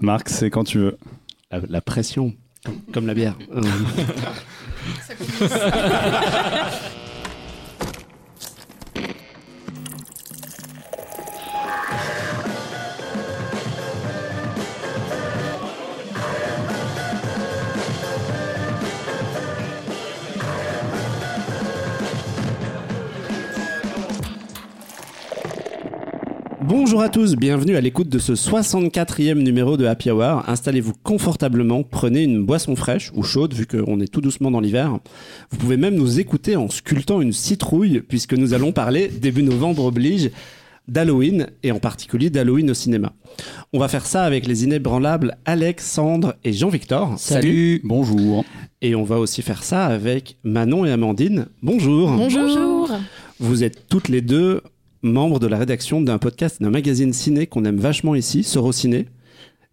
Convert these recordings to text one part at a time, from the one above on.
Marc, c'est quand tu veux. La, la pression, comme la bière. Bonjour à tous, bienvenue à l'écoute de ce 64e numéro de Happy Hour. Installez-vous confortablement, prenez une boisson fraîche ou chaude vu qu'on est tout doucement dans l'hiver. Vous pouvez même nous écouter en sculptant une citrouille puisque nous allons parler, début novembre oblige, d'Halloween et en particulier d'Halloween au cinéma. On va faire ça avec les inébranlables Alexandre et Jean-Victor. Bonjour. Et on va aussi faire ça avec Manon et Amandine. Bonjour. Bonjour. Vous êtes toutes les deux membres de la rédaction d'un podcast, d'un magazine ciné qu'on aime vachement ici, Sorociné.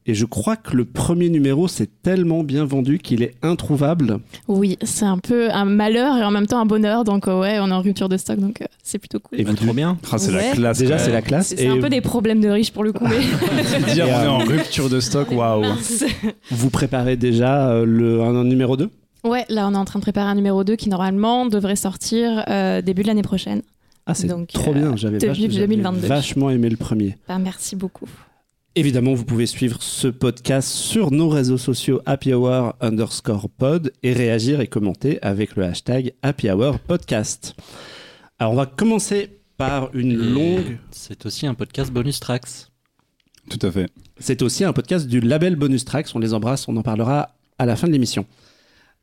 Et je crois que le premier numéro s'est tellement bien vendu qu'il est introuvable. Oui, c'est un peu un malheur et en même temps un bonheur. Donc euh, ouais, on est en rupture de stock, donc euh, c'est plutôt cool. Et vous trop bien. Ah, c'est la classe. Déjà, c'est la classe. C'est Et un peu des problèmes de riches pour le coup. Mais... Dire on est en rupture de stock, waouh. Vous préparez déjà euh, le, un, un numéro 2 ouais, là on est en train de préparer un numéro 2 qui normalement devrait sortir euh, début de l'année prochaine. Ah, c'est Donc, trop euh, bien. J'avais vach- j'avais 2022. vachement aimé le premier. Bah, merci beaucoup. Évidemment, vous pouvez suivre ce podcast sur nos réseaux sociaux Happy Hour underscore pod et réagir et commenter avec le hashtag Happy Hour podcast. Alors, on va commencer par une Et longue. C'est aussi un podcast bonus tracks. Tout à fait. C'est aussi un podcast du label Bonus Tracks. On les embrasse, on en parlera à la fin de l'émission.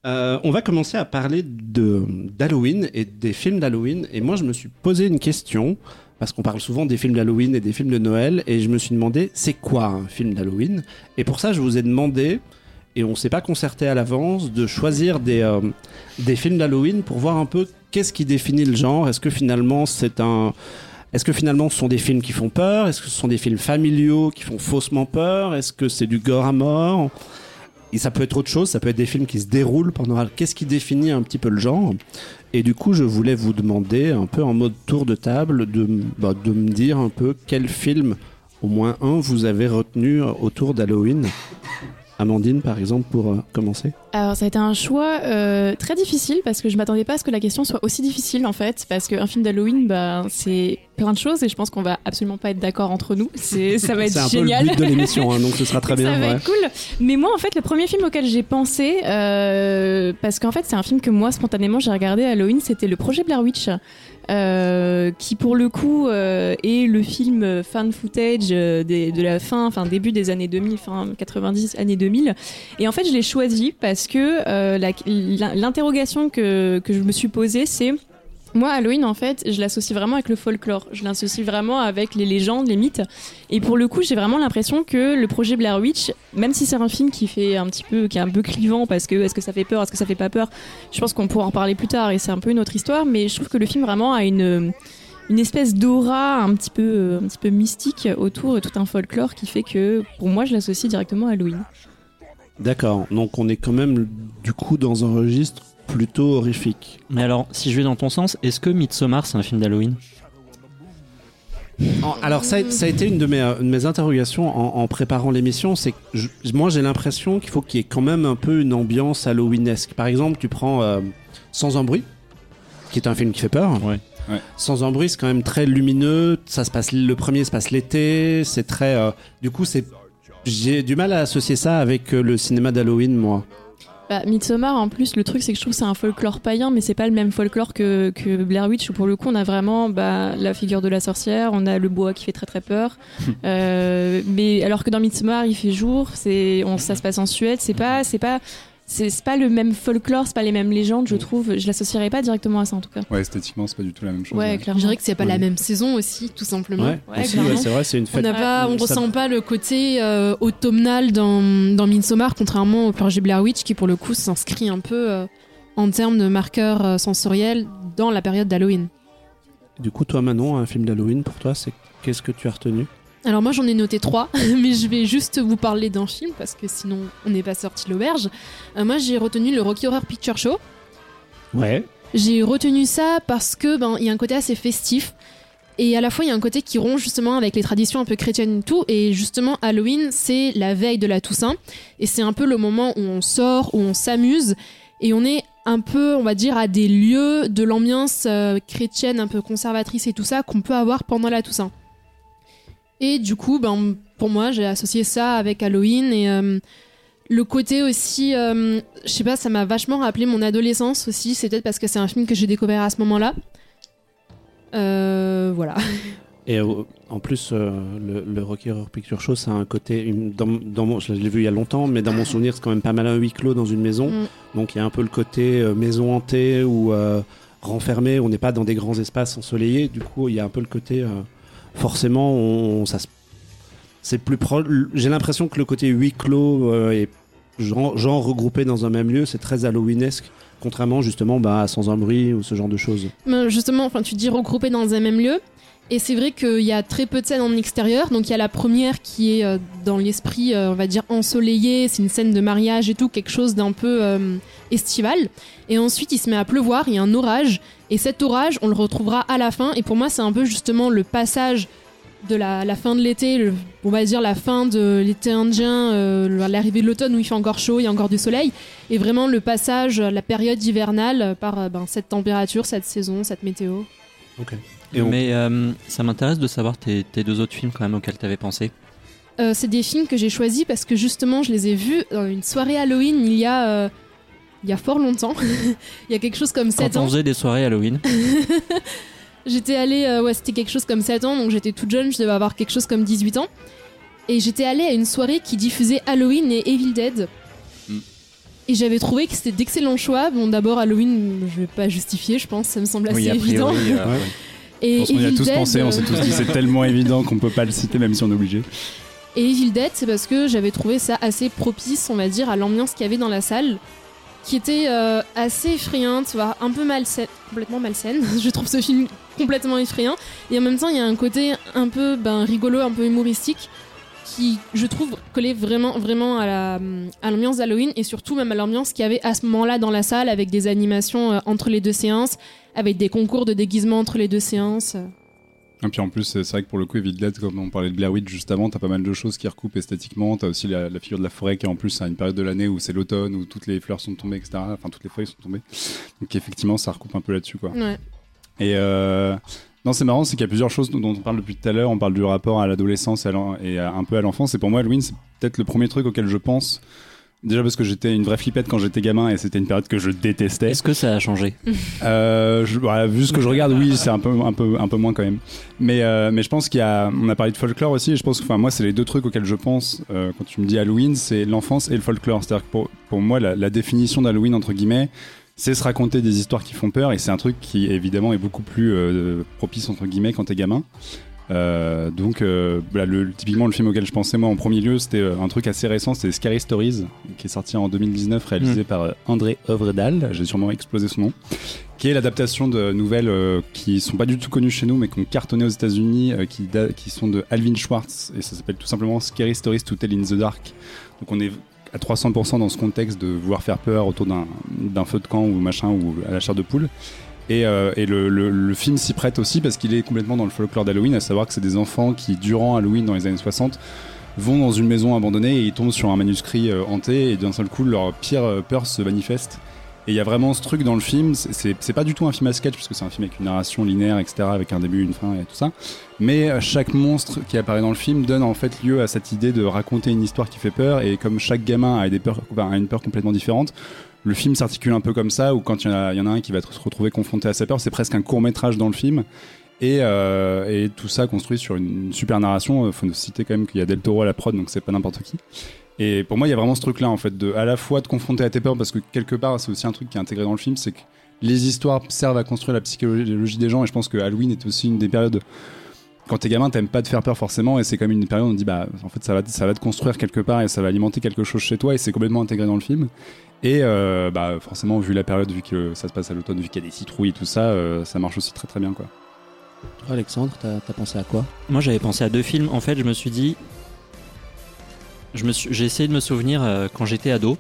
Euh, on va commencer à parler d'Halloween et des films d'Halloween. Et moi, je me suis posé une question, parce qu'on parle souvent des films d'Halloween et des films de Noël, et je me suis demandé, c'est quoi un film d'Halloween? Et pour ça, je vous ai demandé, et on s'est pas concerté à l'avance, de choisir des, euh, des films d'Halloween pour voir un peu qu'est-ce qui définit le genre. Est-ce que finalement, c'est un... Est-ce que finalement ce sont des films qui font peur? Est-ce que ce sont des films familiaux qui font faussement peur? Est-ce que c'est du gore à mort? Ça peut être autre chose, ça peut être des films qui se déroulent pendant... Qu'est-ce qui définit un petit peu le genre? Et du coup, je voulais vous demander, un peu en mode tour de table, de, bah, de me dire un peu quel film, au moins un, vous avez retenu autour d'Halloween? Amandine, par exemple, pour euh, commencer Alors ça a été un choix euh, très difficile parce que je m'attendais pas à ce que la question soit aussi difficile en fait parce qu'un film d'Halloween bah, c'est plein de choses et je pense qu'on va absolument pas être d'accord entre nous. C'est ça va C'est un être peu génial. le but de l'émission, hein, donc ce sera très bien. Ça va ouais. être cool. Mais moi, en fait, le premier film auquel j'ai pensé, euh, parce qu'en fait, c'est un film que moi, spontanément, j'ai regardé à Halloween, c'était le projet Blair Witch. Euh, qui pour le coup euh, est le film fan footage euh, de la fin, enfin début des années 2000, fin 90, années 2000. Et en fait, je l'ai choisi parce que euh, l'interrogation que, que je me suis posée, c'est moi, Halloween, en fait, je l'associe vraiment avec le folklore. Je l'associe vraiment avec les légendes, les mythes. Et pour le coup, j'ai vraiment l'impression que le projet Blair Witch, même si c'est un film qui fait un petit peu, qui est un peu clivant parce que est-ce que ça fait peur, est-ce que ça fait pas peur, je pense qu'on pourra en parler plus tard et c'est un peu une autre histoire. Mais je trouve que le film vraiment a une une espèce d'aura un petit peu un petit peu mystique autour et tout un folklore qui fait que pour moi, je l'associe directement à Halloween. D'accord, donc on est quand même du coup dans un registre plutôt horrifique. Mais alors, si je vais dans ton sens, est-ce que Midsommar c'est un film d'Halloween? En- Alors ça, a- ça a été une de mes, euh, de mes interrogations en, en préparant l'émission, c'est que je- moi j'ai l'impression qu'il faut qu'il y ait quand même un peu une ambiance halloweenesque. Par exemple, tu prends euh, Sans un bruit, qui est un film qui fait peur. Ouais. Ouais. Sans un bruit, c'est quand même très lumineux. Ça se passe, le premier se passe l'été. C'est très, euh, du coup, c'est, j'ai du mal à associer ça avec euh, le cinéma d'Halloween, moi. Bah, Midsommar, en plus, le truc, c'est que je trouve que c'est un folklore païen, mais c'est pas le même folklore que, que Blair Witch, où pour le coup, on a vraiment bah, la figure de la sorcière, on a le bois qui fait très très peur. Euh, mais alors que dans Midsommar, il fait jour, c'est, on, ça se passe en Suède, c'est pas, c'est pas, c'est pas le même folklore, c'est pas les mêmes légendes, je trouve. Je l'associerais pas directement à ça, en tout cas. Ouais, esthétiquement, c'est pas du tout la même chose. Ouais, ouais. clairement. Je dirais que c'est pas la même saison aussi, tout simplement. Ouais, c'est vrai, c'est une On fête. n'a pas, on ça- ressent pas le côté euh, automnal dans, dans Midsommar, contrairement au projet Blair Witch, qui pour le coup s'inscrit un peu euh, en termes de marqueurs euh, sensoriels dans la période d'Halloween. Du coup, toi, Manon, un film d'Halloween pour toi, c'est qu'est-ce que tu as retenu? Alors moi j'en ai noté trois, mais je vais juste vous parler d'un film parce que sinon on n'est pas sorti de l'auberge. Euh, moi j'ai retenu le Rocky Horror Picture Show. Ouais. J'ai retenu ça parce que ben il y a un côté assez festif Et à la fois, il y a un côté qui rompt justement avec les traditions un peu chrétiennes et tout. Et justement, Halloween, c'est la veille de la Toussaint. Et c'est un peu le moment où on sort, où on s'amuse. Et on est un peu, on va dire, à des lieux de l'ambiance euh, chrétienne un peu conservatrice et tout ça qu'on peut avoir pendant la Toussaint. Et du coup, ben, pour moi, j'ai associé ça avec Halloween et euh, le côté aussi, euh, je sais pas, ça m'a vachement rappelé mon adolescence aussi. C'est peut-être parce que c'est un film que j'ai découvert à ce moment-là. Euh, voilà. Et euh, en plus, le, le Rocky Horror Picture Show, ça a un côté. une- Dans, dans mon, je l'ai vu il y a longtemps, mais dans mon souvenir, c'est quand même pas mal un huis clos dans une maison. Mm. Donc il y a un peu le côté maison hantée ou renfermée. On n'est pas dans des grands espaces ensoleillés. Du coup, il y a un peu le côté. Euh, forcément, on, ça c'est plus proche. J'ai l'impression que le côté huis clos euh, et genre, genre regroupé dans un même lieu, c'est très Halloweenesque. Contrairement justement bah, à Sans un bruit ou ce genre de choses. Justement, enfin, tu dis regroupé dans un même lieu. Et c'est vrai qu'il y a très peu de scènes en extérieur. Donc il y a la première qui est euh, dans l'esprit, euh, on va dire, ensoleillé. C'est une scène de mariage et tout, quelque chose d'un peu euh, estival. Et ensuite, il se met à pleuvoir, il y a un orage. Et cet orage, on le retrouvera à la fin. Et pour moi, c'est un peu justement le passage de la, la fin de l'été, on va dire la fin de l'été indien, euh, l'arrivée de l'automne où il fait encore chaud, il y a encore du soleil. Et vraiment le passage, la période hivernale par euh, ben, cette température, cette saison, cette météo. Et on- Mais euh, ça m'intéresse de savoir tes, tes deux autres films quand même auxquels t'avais pensé. Euh, c'est des films que j'ai choisis parce que justement je les ai vus dans une soirée Halloween il y a, euh, il y a fort longtemps. il y a quelque chose comme 7 Quand on ans. faisait des soirées Halloween. J'étais allée, euh, ouais, c'était quelque chose comme 7 ans, donc j'étais toute jeune, je devais avoir quelque chose comme 18 ans. Et j'étais allée à une soirée qui diffusait Halloween et Evil Dead. Mm. Et j'avais trouvé que c'était d'excellents choix. Bon, d'abord, Halloween, je vais pas justifier, je pense, ça me semble assez Oui, a évident. euh, Ouais. Et qu'on y a tous Dead, pensé, on s'est tous dit c'est tellement évident qu'on peut pas le citer même si on est obligé. Et Evil Dead, c'est parce que j'avais trouvé ça assez propice, on va dire, à l'ambiance qu'il y avait dans la salle, qui était euh, assez effrayante, voire un peu malsaine, complètement malsaine. Je trouve ce film complètement effrayant. Et en même temps, il y a un côté un peu ben, rigolo, un peu humoristique, qui, je trouve, collait vraiment, vraiment à la- à l'ambiance d'Halloween, et surtout même à l'ambiance qu'il y avait à ce moment-là dans la salle, avec des animations euh, entre les deux séances, avec des concours de déguisement entre les deux séances. Et puis en plus, c'est vrai que pour le coup, Evil Dead, comme on parlait de Blair Witch juste avant, t'as pas mal de choses qui recoupent esthétiquement. T'as aussi la, la figure de la forêt qui, en plus, à une période de l'année où c'est l'automne, où toutes les fleurs sont tombées, etc. Enfin, toutes les feuilles sont tombées. Donc effectivement, ça recoupe un peu là-dessus, quoi. Ouais. Et euh, non, c'est marrant, c'est qu'il y a plusieurs choses dont on parle depuis tout à l'heure. On parle du rapport à l'adolescence et, à l'en- et à- un peu à l'enfance. Et pour moi, Halloween, c'est peut-être le premier truc auquel je pense. Déjà parce que j'étais une vraie flippette quand j'étais gamin et c'était une période que je détestais. Est-ce que ça a changé? Euh, je, voilà, vu ce que je regarde, oui, c'est un peu, un peu, un peu moins quand même. Mais, euh, mais je pense qu'il y a, on a parlé de folklore aussi. Et je pense que, enfin, moi, c'est les deux trucs auxquels je pense euh, quand tu me dis Halloween, c'est l'enfance et le folklore. C'est-à-dire que pour, pour moi, la, la définition d'Halloween entre guillemets, c'est se raconter des histoires qui font peur. Et c'est un truc qui évidemment est beaucoup plus euh, propice entre guillemets quand t'es gamin. Euh, donc, euh, voilà, le, typiquement, le film auquel je pensais moi en premier lieu, c'était euh, un truc assez récent, c'était Scary Stories, qui est sorti en 2019, réalisé par euh, André Ovredal. J'ai sûrement explosé son nom qui est l'adaptation de nouvelles euh, qui sont pas du tout connues chez nous, mais qui ont cartonné aux États-Unis, euh, qui, qui sont de Alvin Schwartz, et ça s'appelle tout simplement Scary Stories to Tell in the Dark. Donc on est à 300% dans ce contexte de vouloir faire peur autour d'un d'un feu de camp ou machin ou à la chair de poule. Et, euh, et le, le- le film s'y prête aussi parce qu'il est complètement dans le folklore d'Halloween, à savoir que c'est des enfants qui, durant Halloween dans les années 60, vont dans une maison abandonnée et ils tombent sur un manuscrit euh, hanté et d'un seul coup leur pire euh, peur se manifeste. Et il y a vraiment ce truc dans le film, c'est- pas du tout un film à sketch parce que c'est un film avec une narration linéaire, etc., avec un début, une fin et tout ça. Mais euh, chaque monstre qui apparaît dans le film donne en fait lieu à cette idée de raconter une histoire qui fait peur. Et comme chaque gamin a, des peurs, enfin, a une peur complètement différente, le film s'articule un peu comme ça, où quand il y, en a- il un qui va se retrouver confronté à sa peur, c'est presque un court métrage dans le film. Et, euh, et tout ça construit sur une, super narration. Euh, Faut citer quand même qu'il y a Del Toro à la prod, donc c'est pas n'importe qui. Et pour moi, il y a vraiment ce truc-là, en fait, de à la fois de confronter à tes peurs, parce que quelque part, c'est aussi un truc qui est intégré dans le film, c'est que les histoires servent à construire la psychologie des gens, et je pense que Halloween est aussi une des périodes. Quand t'es gamin, t'aimes pas te faire peur forcément, et c'est comme une période où on dit, bah, en fait, ça va, ça va te construire quelque part, et ça va alimenter quelque chose chez toi, et c'est complètement intégré dans le film. Et euh, bah, forcément, vu la période, vu que ça se passe à l'automne, vu qu'il y a des citrouilles et tout ça, euh, ça marche aussi très très bien, quoi. Alexandre, t'as as pensé à quoi? Moi, j'avais pensé à deux films. En fait, je me suis dit. J'ai essayé de me souvenir euh, quand j'étais ado.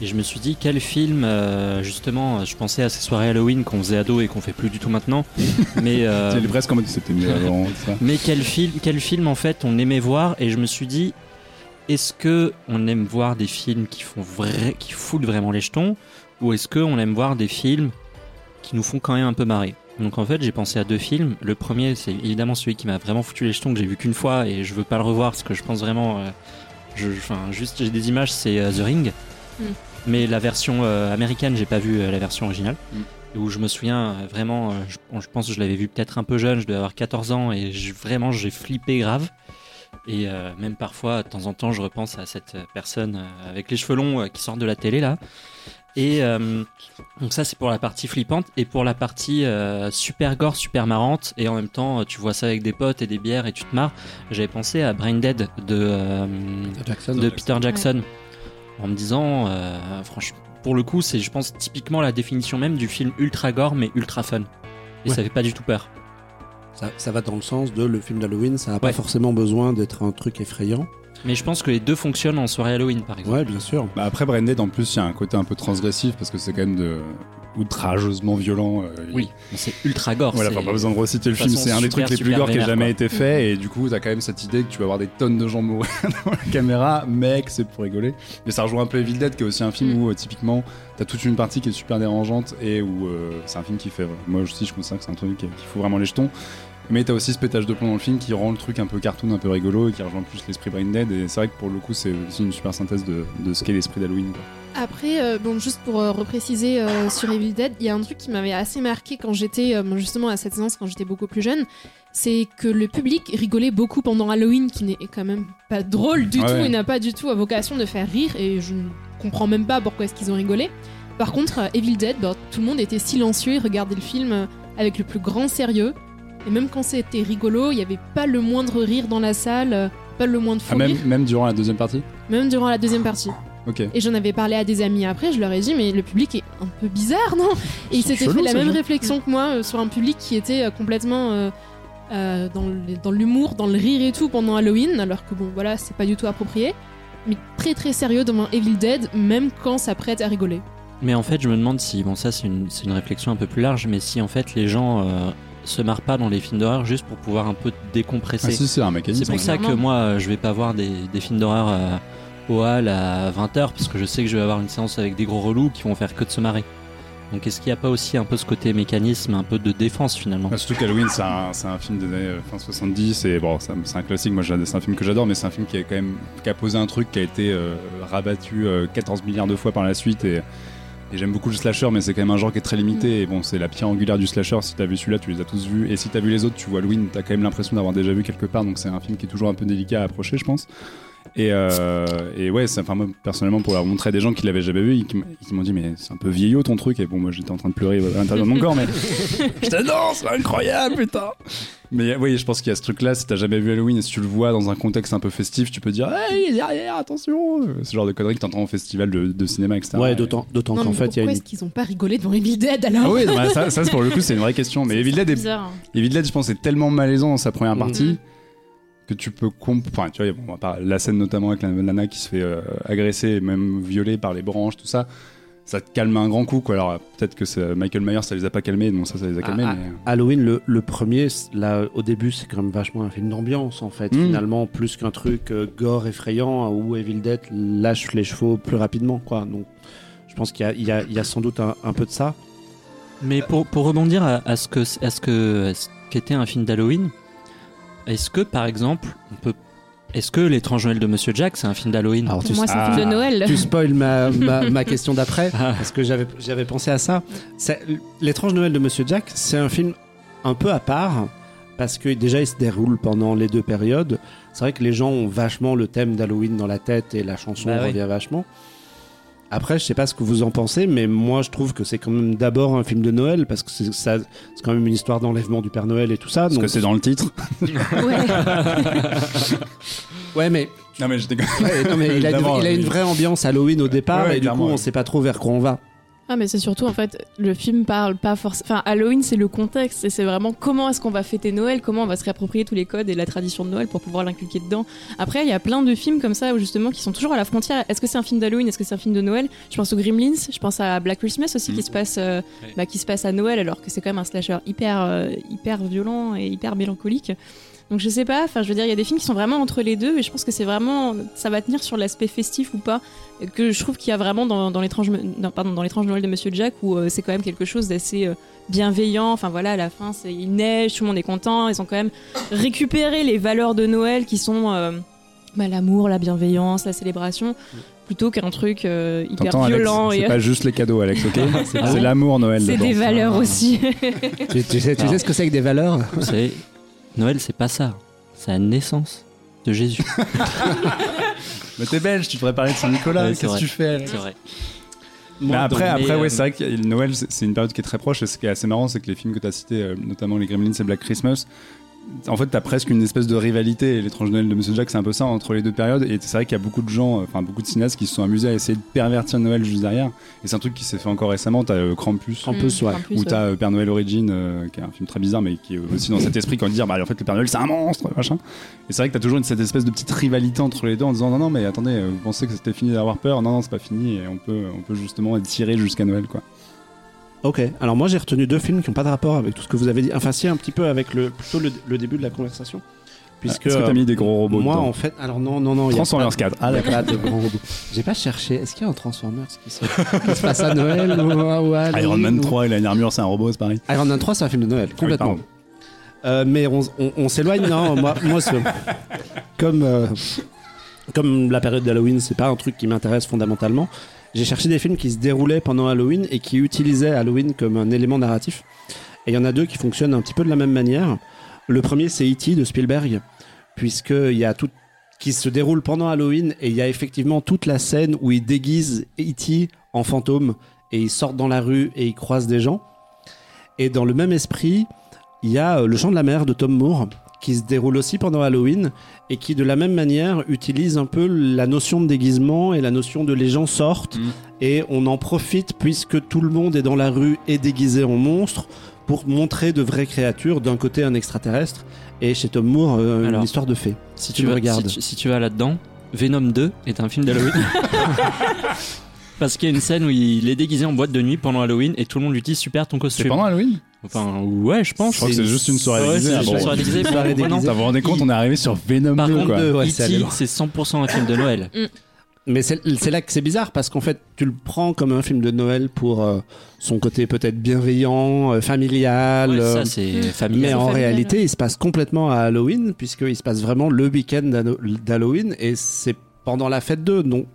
Et je me suis dit, quel film, euh, justement, je pensais à ces soirées Halloween qu'on faisait ado et qu'on fait plus du tout maintenant. mais, euh, C'est presque mode c'était mieux avant. ça. mais quel film, quel film, en fait, on aimait voir Et je me suis dit, est-ce que on aime voir des films qui font vrai, qui foutent vraiment les jetons Ou est-ce qu'on aime voir des films qui nous font quand même un peu marrer? Donc en fait j'ai pensé à deux films. Le premier c'est évidemment celui qui m'a vraiment foutu les jetons que j'ai vu qu'une fois et je veux pas le revoir parce que je pense vraiment, euh, je, enfin juste j'ai des images c'est euh, The Ring, Mm. mais la version euh, américaine j'ai pas vu euh, la version originale Mm. où je me souviens euh, vraiment, euh, je, je pense que je l'avais vu peut-être un peu jeune, je devais avoir 14 ans et je- vraiment j'ai flippé grave. Et euh, même parfois, de temps en temps, je repense à cette personne euh, avec les cheveux longs euh, qui sort de la télé là. Et euh, donc ça c'est pour la partie flippante et pour la partie euh, super gore, super marrante et en même temps tu vois ça avec des potes et des bières et tu te marres. J'avais pensé à Brain Dead de, euh, Jackson. de Peter Jackson en me disant euh, franchement pour le coup c'est je pense typiquement la définition même du film ultra gore mais ultra fun et Ouais. ça fait pas du tout peur. Ça, ça va dans le sens de le film d'Halloween, ça n'a pas forcément besoin d'être un truc effrayant. Mais je pense que les deux fonctionnent en soirée Halloween par exemple. Ouais, bien sûr. Bah après Branded en plus il y a un côté un peu transgressif parce que c'est quand même de outrageusement violent. euh, Oui, c'est ultra gore. Voilà, pas besoin de reciter le de film, c'est un des trucs les plus gore qui ait jamais quoi. été fait, et du coup, t'as quand même cette idée que tu vas avoir des tonnes de gens mourir dans la caméra, mec, c'est pour rigoler. Mais ça rejoint un peu Evil Dead, qui est aussi un film Mm. où, euh, typiquement, t'as toute une partie qui est super dérangeante, et où euh, c'est un film qui fait. Moi aussi, je considère que c'est un truc qui, qui fout vraiment les jetons. Mais t'as aussi ce pétage de plomb dans le film qui rend le truc un peu cartoon, un peu rigolo, et qui rejoint plus l'esprit Brain Dead, et c'est vrai que pour le coup, c'est aussi une super synthèse de, de ce qu'est l'esprit d'Halloween. Après, euh, bon, juste pour euh, repréciser euh, sur Evil Dead, il y a un truc qui m'avait assez marqué quand j'étais euh, justement à cette séance, quand j'étais beaucoup plus jeune, c'est que le public rigolait beaucoup pendant Halloween, qui n'est quand même pas drôle du Ouais, tout et n'a pas du tout à vocation de faire rire, et je ne comprends même pas pourquoi est-ce qu'ils ont rigolé. Par contre, Evil Dead, bah, tout le monde était silencieux et regardait le film avec le plus grand sérieux. Et même quand c'était rigolo, il n'y avait pas le moindre rire dans la salle, pas le moindre fou Ah, même, rire, même durant la deuxième partie même durant la deuxième partie. Ok. Et j'en avais parlé à des amis après, je leur ai dit, mais le public est un peu bizarre, non? Et ils s'étaient fait la même genre. réflexion que moi euh, sur un public qui était euh, complètement euh, euh, dans l'humour, dans le rire et tout pendant Halloween, alors que bon, voilà, c'est pas du tout approprié. Mais très très sérieux devant Evil Dead, même quand ça prête à rigoler. Mais en fait, je me demande si, bon, ça c'est une, c'est une réflexion un peu plus large, mais si en fait les gens euh, se marrent pas dans les films d'horreur juste pour pouvoir un peu décompresser. Ah, si, c'est un mécanisme. c'est pour ça que moi, euh, je vais pas voir des, des films d'horreur euh, au hall à 20h parce que je sais que je vais avoir une séance avec des gros relous qui vont faire que de se marrer. Donc est-ce qu'il n'y a pas aussi un peu ce côté mécanisme, un peu de défense finalement? Bah, surtout qu'Halloween, c'est un, c'est un film des années euh, fin 70 et bon, c'est un- classique. Moi, c'est un film que j'adore, mais c'est un film qui a quand même qui a posé un truc qui a été euh, rabattu euh, 14 milliards de fois par la suite et, et j'aime beaucoup le slasher, mais c'est quand même un genre qui est très limité. Et bon, c'est la pierre angulaire du slasher. Si t'as vu celui-là, tu les as tous vus. Et si t'as vu les autres, tu vois Halloween, t'as quand même l'impression d'avoir déjà vu quelque part. Donc c'est un film qui est toujours un peu délicat à approcher, je pense. Et, euh, et ouais, enfin moi personnellement pour leur montrer à des gens qui l'avaient jamais vu, ils, qui m'ont dit mais c'est un peu vieillot ton truc. Et bon moi j'étais en train de pleurer à l'intérieur de mon corps, mais j'étais non, c'est incroyable putain. Mais oui, je pense qu'il y a ce truc-là. Si t'as jamais vu Halloween et si tu le vois dans un contexte un peu festif, tu peux dire hey il est derrière, attention. Ce genre de conneries que t'entends au festival de, de cinéma, etc. Ouais, d'autant qu'en fait, il y a pourquoi une. est-ce qu'ils ont pas rigolé devant Evil Dead alors Ah oui, non, ça, pour le coup c'est une vraie question. Mais Evil Dead, est, bizarre. Evil Dead, je pense, est tellement malaisant dans sa première Mhm. partie que tu peux comprendre. Tu vois, bon, la scène notamment avec la nana qui se fait euh, agresser et même violer par les branches, tout ça, ça te calme un grand coup. Quoi. Alors peut-être que c'est- Michael Myers, ça les a pas calmés, donc ça, ça les a calmés. Ah, mais... Halloween, le, le premier, là, au début, c'est quand même vachement un film d'ambiance, en fait, Mm. finalement, plus qu'un truc euh, gore effrayant où Evil Dead lâche les chevaux plus rapidement, quoi. Donc, je pense qu'il y a, il y a- il y a sans doute un, un peu de ça. Mais pour, pour rebondir à, à ce que à ce que à ce qu'était un film d'Halloween, est-ce que par exemple, on peut est-ce que l'étrange Noël de Monsieur Jack c'est un film d'Halloween Pour moi, c'est un Ah. film de Noël. tu spoil ma, ma, ma question d'après, Ah. parce que j'avais j'avais pensé à ça. C'est- L'étrange Noël de Monsieur Jack, c'est un film un peu à part, parce que déjà, il se déroule pendant les deux périodes. C'est vrai que les gens ont vachement le thème d'Halloween dans la tête et la chanson Bah oui. revient vachement. Après, je sais pas ce que vous en pensez, mais moi je trouve que c'est quand même d'abord un film de Noël parce que c'est ça- c'est quand même une histoire d'enlèvement du Père Noël et tout ça. Parce donc- que c'est dans le titre. Ouais. Ouais, mais, Non, mais j'étais ouais, non, mais il, a une, Évidemment, il a une oui. vraie ambiance Halloween au départ Ouais, et du coup on sait pas trop vers quoi on va. Ah mais c'est surtout en fait le film parle pas forcément. Enfin Halloween c'est le contexte et c'est vraiment comment est-ce qu'on va fêter Noël, comment on va se réapproprier tous les codes et la tradition de Noël pour pouvoir l'inculquer dedans. Après il y a plein de films comme ça où justement qui sont toujours à la frontière. Est-ce que c'est un film d'Halloween, est-ce que c'est un film de Noël? Je pense aux Gremlins, je pense à Black Christmas aussi Mm. qui se passe euh, Ouais. bah, qui se passe à Noël alors que c'est quand même un slasher hyper euh, hyper violent et hyper mélancolique. Donc je sais pas, enfin je veux dire il y a des films qui sont vraiment entre les deux et je pense que c'est vraiment ça va tenir sur l'aspect festif ou pas que je trouve qu'il y a vraiment dans, dans l'étrange dans- pardon dans l'étrange Noël de Monsieur Jack où euh, c'est quand même quelque chose d'assez euh, bienveillant. Enfin voilà à la fin il neige tout le monde est content ils ont quand même récupéré les valeurs de Noël qui sont euh, bah, l'amour la bienveillance la célébration plutôt qu'un truc euh, hyper violent C'est et pas juste les cadeaux, Alex, ok C'est Ah c'est l'amour, Noël. c'est des valeurs aussi. Tu, tu sais, tu sais ce que c'est que des valeurs Noël, c'est pas ça. C'est la naissance de Jésus. Mais t'es belge, tu devrais parler de Saint-Nicolas. Ouais, c'est Qu'est-ce que vrai. tu fais C'est vrai. Mais après, donc, après mais, ouais, euh, c'est vrai que Noël, c'est c'est une période qui est très proche. Et ce qui est assez marrant, c'est que les films que tu as cités, euh, notamment les Gremlins et Black Christmas, en fait, tu as presque une espèce de rivalité. L'étrange Noël de Monsieur Jack, c'est un peu ça entre les deux périodes. Et c'est vrai qu'il y a beaucoup de gens, euh, enfin beaucoup de cinéastes qui se sont amusés à essayer de pervertir Noël juste derrière. Et c'est un truc qui s'est fait encore récemment. Tu as Krampus. Krampus, ouais. Krampus, Ou t'as euh, Père Noël Origin, euh, qui est un film très bizarre, mais qui est aussi dans cet esprit quand dire, bah en fait le Père Noël c'est un monstre, machin. Et c'est vrai que t'as toujours une- cette espèce de petite rivalité entre les deux en disant non non mais attendez, euh, vous pensez que c'était fini d'avoir peur? Non non c'est pas fini et on peut on peut justement être tiré jusqu'à Noël quoi. Ok, alors moi j'ai retenu deux films qui n'ont pas de rapport avec tout ce que vous avez dit. Enfin, si, un petit peu avec le, plutôt le, le début de la conversation. Puisque. Est-ce que t'as mis des gros robots Moi, dedans en fait. Alors, non, non, non. il y a Transformers pas- 4. Ah il y a d'accord. pas de grands robots. J'ai pas cherché. Est-ce qu'il y a un Transformers qui se, qui se passe à Noël ou, ou à Halloween, Iron Man ou- 3 il a une armure, c'est un robot, c'est pareil. Iron Man 3, c'est un film de Noël, complètement. pardon. Euh, mais on, on- on s'éloigne, non Moi, moi comme, euh, comme la période d'Halloween, c'est pas un truc qui m'intéresse fondamentalement. J'ai cherché des films qui se déroulaient pendant Halloween et qui utilisaient Halloween comme un élément narratif. Et il y en a deux qui fonctionnent un petit peu de la même manière. Le premier, c'est E.T. de Spielberg, puisqu'il y a tout qui se déroule pendant Halloween et il y a effectivement toute la scène où il déguise E.T. en fantôme et il sort dans la rue et il croise des gens. Et dans le même esprit, il y a euh, Le Chant de la Mer de Tom Moore qui se déroule aussi pendant Halloween et qui de la même manière utilise un peu la notion de déguisement et la notion de les gens sortent Mm. et on en profite puisque tout le monde est dans la rue et déguisé en monstre pour montrer de vraies créatures, d'un côté un extraterrestre et chez Tom Moore euh, Alors, une histoire de fée. Si tu vas, regardes. Si, tu- si tu vas là-dedans, Venom 2 est un film d'Halloween. Parce qu'il y a une scène où il est déguisé en boîte de nuit pendant Halloween et tout le monde lui dit super ton C'est costume. pendant Halloween? Enfin, ouais, je pense. Je crois que c'est juste une soirée Ouais, déguisée. c'est ah juste bon. une soirée déguisée. Soirée Bon, non. déguisée. Ça vous rendez compte, on est arrivé sur Venom Par 2 contre, quoi. ouais, c'est allé E.T., loin. c'est 100% un film de Noël. Mais c'est là que c'est bizarre parce qu'en fait, tu le prends comme un film de Noël pour euh, son côté peut-être bienveillant, euh, familial. Ouais, euh, ça, c'est mais familial. en familial, réalité, il se passe complètement à Halloween puisqu'il se passe vraiment le week-end d'Halloween et c'est pendant la fête 2. Donc,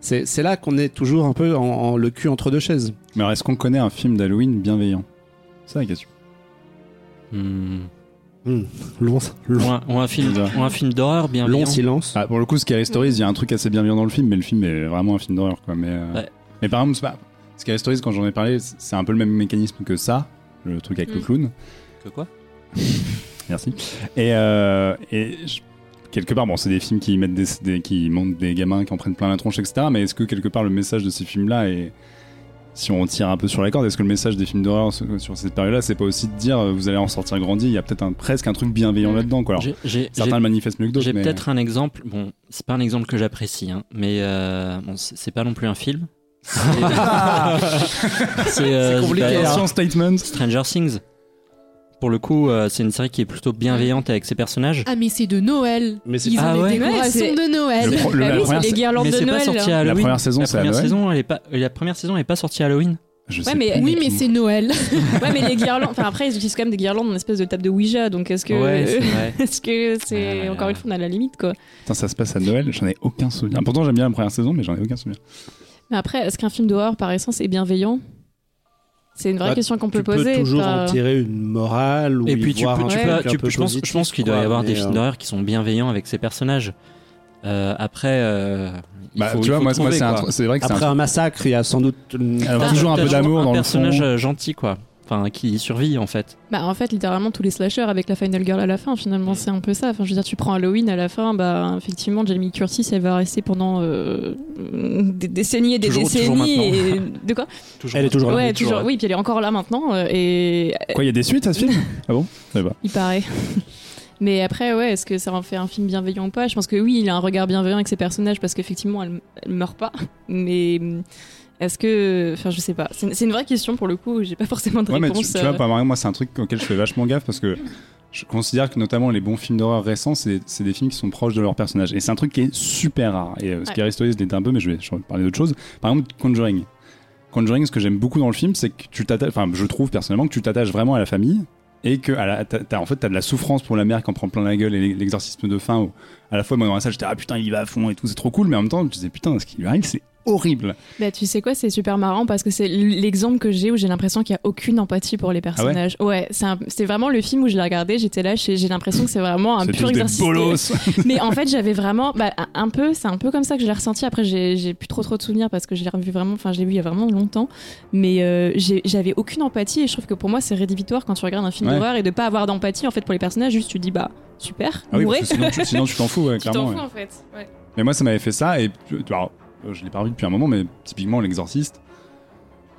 c'est là qu'on est toujours un peu en, en le cul entre deux chaises. Mais alors, est-ce qu'on connaît un film d'Halloween bienveillant? C'est la question. Hmm. Long, Ou, long, un, ou un film, ou un film d'horreur bien long silence. Ah, pour le coup, Scary Stories, il y a un truc assez bienveillant dans le film, mais le film est vraiment un film d'horreur, quoi. Mais, euh, Ouais. mais par exemple, pas- Scary Stories, quand j'en ai parlé, c'est un peu le même mécanisme que ça, le truc avec le Mm. clown. Que quoi? Merci. Et, euh, et je- quelque part, bon, c'est des films qui mettent des, des- qui montrent des gamins qui en prennent plein la tronche, etc. Mais est-ce que quelque part le message de ces films-là est si on tire un peu sur la corde, est-ce que le message des films d'horreur sur, cette période-là, c'est pas aussi de dire euh, vous allez en sortir grandi Il y a peut-être un, presque un truc bienveillant Mm. là-dedans, quoi. Alors, J'ai- J'ai certains le manifestent mieux que d'autres. j'ai mais- peut-être un exemple. Bon, c'est pas un exemple que j'apprécie, hein, mais euh, bon, c'est c'est pas non plus un film. C'est c'est, euh, bah, Attention, statement. Stranger Things. Pour le coup, euh, c'est une série qui est plutôt bienveillante avec ses personnages. Ah, mais c'est de Noël. Mais c'est Ils Ah ont ouais. des décorations Ouais, de Noël. Le pro- le- la oui, première c'est les guirlandes mais de c'est pas Noël. sorti là. à La Halloween. première saison, la c'est à première Noël. saison, elle est pas. La première saison, elle est pas sortie à Halloween. Je Ouais, mais- pas Oui, mais c'est Noël. Ouais, mais les guirlandes. Enfin, après, ils utilisent quand même des guirlandes en espèce de table de Ouija. Donc, est-ce que. Ouais, c'est vrai. Est-ce que c'est. Ouais, Encore une fois, on a la limite, quoi. Putain, ça se passe à Noël, j'en ai aucun souvenir. Pourtant, j'aime bien la première saison, mais j'en ai aucun souvenir. Mais après, est-ce qu'un film d'horreur, par essence, est bienveillant? C'est une vraie Bah, question qu'on peut tu peux poser. toujours en tirer une morale ou Et y puis tu voir peux, un tu Ouais. peux- tu je pense, je positif, pense qu'il doit y avoir des films euh, d'horreur qui sont bienveillants avec ses personnages. Euh, après, euh, il Bah, faut, tu vois, moi, c'est vrai que Après un massacre, il y a sans doute une- Alors, T'as- toujours un peu d'amour dans le personnage fond. euh, gentil, quoi. Enfin qui survit en fait. Bah en fait littéralement tous les slashers avec la final girl à la fin finalement c'est un peu ça. Enfin je veux dire tu prends Halloween à la fin bah effectivement Jamie Curtis elle va rester pendant euh, des décennies et des Toujours- toujours décennies et de quoi Elle est toujours là. Ouais est toujours toujours là. oui puis elle est encore là maintenant euh, et Quoi, il y a des suites à ce film? Ah bon? Savais pas. il paraît. Mais après, ouais, est-ce que ça en fait un film bienveillant ou pas? Je pense que oui, il a un regard bienveillant avec ses personnages parce qu'effectivement, elle, elle meurt pas. Mais est-ce que. Enfin, je sais pas. C'est une vraie question pour le coup. J'ai pas forcément de Ouais, mais tu, réponse. tu vois, euh. par exemple, moi, c'est un truc auquel je fais vachement gaffe parce que je considère que notamment les bons films d'horreur récents, c'est des films qui sont proches de leurs personnages. Et c'est un truc qui est super rare. Et euh, Scary Stories l'était un peu, mais je vais, je vais parler d'autre chose. Par exemple, Conjuring. Conjuring, ce que j'aime beaucoup dans le film, c'est que tu t'attaches, enfin, je trouve personnellement que tu t'attaches vraiment à la famille et que à la, t'as- t'as- en fait, t'as de la souffrance pour la mère qui en prend plein la gueule et l'exorcisme de fin. Où, à la fois, moi, dans la salle, j'étais ah putain, il va à fond et tout, c'est trop cool, mais en même temps, je disais putain, ce qui lui arrive, c'est horrible. Bah, tu sais quoi, c'est super marrant parce que c'est l'exemple que j'ai où j'ai l'impression qu'il y a aucune empathie pour les personnages. ouais, c'est un- c'est vraiment le film où je l'ai regardé, j'étais là, j'ai j'ai l'impression que c'est vraiment un pur des exercice. Mais en fait, j'avais vraiment, bah, un- peu, c'est un peu comme ça que je l'ai ressenti. Après, j'ai plus trop trop de souvenirs parce que je l'ai revu vraiment, enfin, je l'ai vu il y a vraiment longtemps. Mais euh, j'avais aucune empathie et je trouve que pour moi, c'est rédhibitoire quand tu regardes un film Ouais. d'horreur et de pas avoir d'empathie en fait pour les personnages. Juste, tu dis bah super, Ah oui, sinon, tu, t'en fous, ouais, Tu t'en clairement. fous ouais. en fait. Ouais. Mais moi, ça m'avait fait ça, et alors, je l'ai pas revu depuis un moment, mais typiquement, l'exorciste,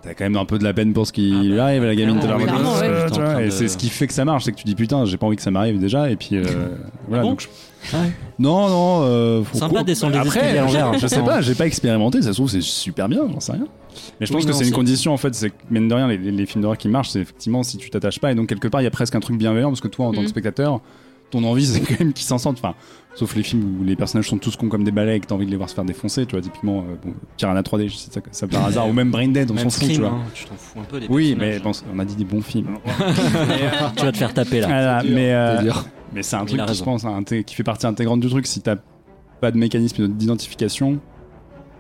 t'as quand même un peu de la peine pour ce qui Ah bah, lui arrive, la gamine, clairement, ouais. euh, J'étais tu en vois, train et de- c'est ce qui fait que ça marche, c'est que tu dis putain, j'ai pas envie que ça m'arrive déjà, et puis euh, voilà. bon donc je- Ah ouais. Non, non, euh, faut Sympa descendre les Après, escaliers à l'envers, je sais pas, j'ai pas expérimenté, ça se trouve, c'est super bien, j'en sais rien. Mais je pense Oui, que non, c'est une condition en fait, c'est que mine de rien, les, les- les films d'horreur qui marchent, c'est effectivement si tu t'attaches pas, et donc quelque part, il y a presque un truc bienveillant, parce que toi, en tant que Mhm. spectateur, ton envie, c'est quand même qu'ils s'en sortent. Enfin, sauf les films où les personnages sont tous cons comme des balais et que t'as envie de les voir se faire défoncer, tu vois, typiquement, euh, bon, Piranha 3D, je sais ça, ça par hasard, ou même Brain Dead, on s'en fout, tu vois. hein, tu t'en fous un peu des Oui, mais bon, on a dit des bons films. tu vas te faire taper là. Voilà, mais, euh, mais c'est un truc qui, je pense, qui fait partie intégrante du truc. Si t'as pas de mécanisme d'identification,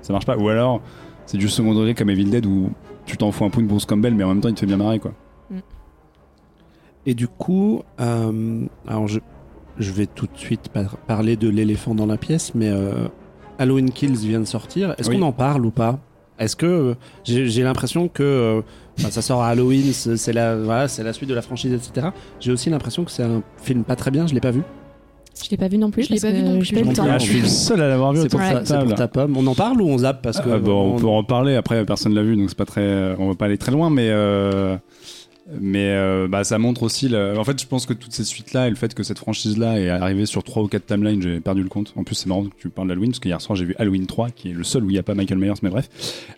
ça marche pas. Ou alors, c'est du second degré comme Evil Dead où tu t'en fous un peu de Bruce Campbell, mais en même temps, il te fait bien marrer, quoi. Et du coup, euh, alors je, je vais tout de suite par- parler de l'éléphant dans la pièce, mais euh, Halloween Kills vient de sortir. Est-ce Oui. qu'on en parle ou pas? Est-ce que euh, j'ai l'impression que euh, bah, ça sort à Halloween, c'est la voilà, c'est la suite de la franchise, etc. J'ai aussi l'impression que c'est un film pas très bien. Je l'ai pas vu. Je l'ai pas vu non plus. Je l'ai pas vu non plus. le temps. Je suis le seul à l'avoir vu C'est pour, c'est pour ta pomme. On en parle ou on zappe parce que Ah, bon, on on- peut en parler. Après, personne l'a vu, donc c'est pas très. On va pas aller très loin, mais euh, mais euh, bah, ça montre aussi. En fait, je pense que toutes ces suites-là et le fait que cette franchise-là est arrivée sur trois ou quatre timelines, j'ai perdu le compte. En plus, c'est marrant que tu parles d'Halloween parce qu'hier soir j'ai vu Halloween 3, qui est le seul où il n'y a pas Michael Myers, mais bref.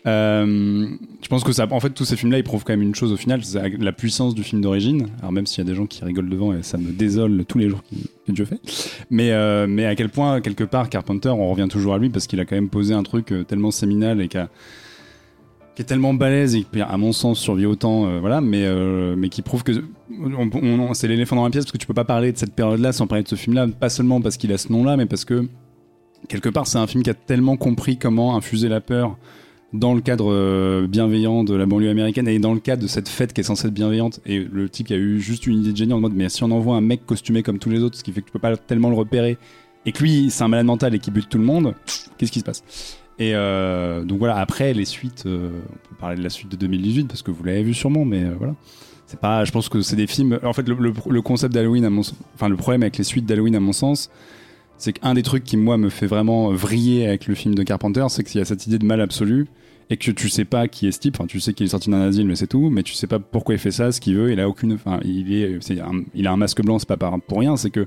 Euh, je pense que ça, en fait, tous ces films-là, ils prouvent quand même une chose au final, c'est la puissance du film d'origine. Alors même s'il y a des gens qui rigolent devant et ça me désole tous les jours que Dieu fait. Mais, euh, mais à quel point, quelque part, Carpenter, on revient toujours à lui parce qu'il a quand même posé un truc tellement séminal et qui, a- qui est tellement balèze et qui, à mon sens, survit autant, euh, voilà, mais, euh, mais qui prouve que c'est l'éléphant dans la pièce parce que tu peux pas parler de cette période-là sans parler de ce film-là, pas seulement parce qu'il a ce nom-là, mais parce que quelque part, c'est un film qui a tellement compris comment infuser la peur dans le cadre euh, bienveillant de la banlieue américaine et dans le cadre de cette fête qui est censée être bienveillante. Et le type a eu juste une idée de génie en mode mais si on envoie un mec costumé comme tous les autres ce qui fait que tu peux pas tellement le repérer et que lui c'est un malade mental et qui bute tout le monde qu'est-ce qui se passe? Et euh, donc voilà après les suites euh, on peut parler de la suite de 2018 parce que vous l'avez vu sûrement mais euh, voilà c'est pas je pense que c'est des films en fait le, concept d'Halloween enfin le problème avec les suites d'Halloween à mon sens c'est qu'un des trucs qui moi me fait vraiment vriller avec le film de Carpenter c'est qu'il y a cette idée de mal absolu et que tu sais pas qui est ce type, enfin tu sais qu'il est sorti d'un asile mais c'est tout, mais tu sais pas pourquoi il fait ça, ce qu'il veut, il a aucune, enfin il est, un- il a un masque blanc, c'est pas pour rien, c'est que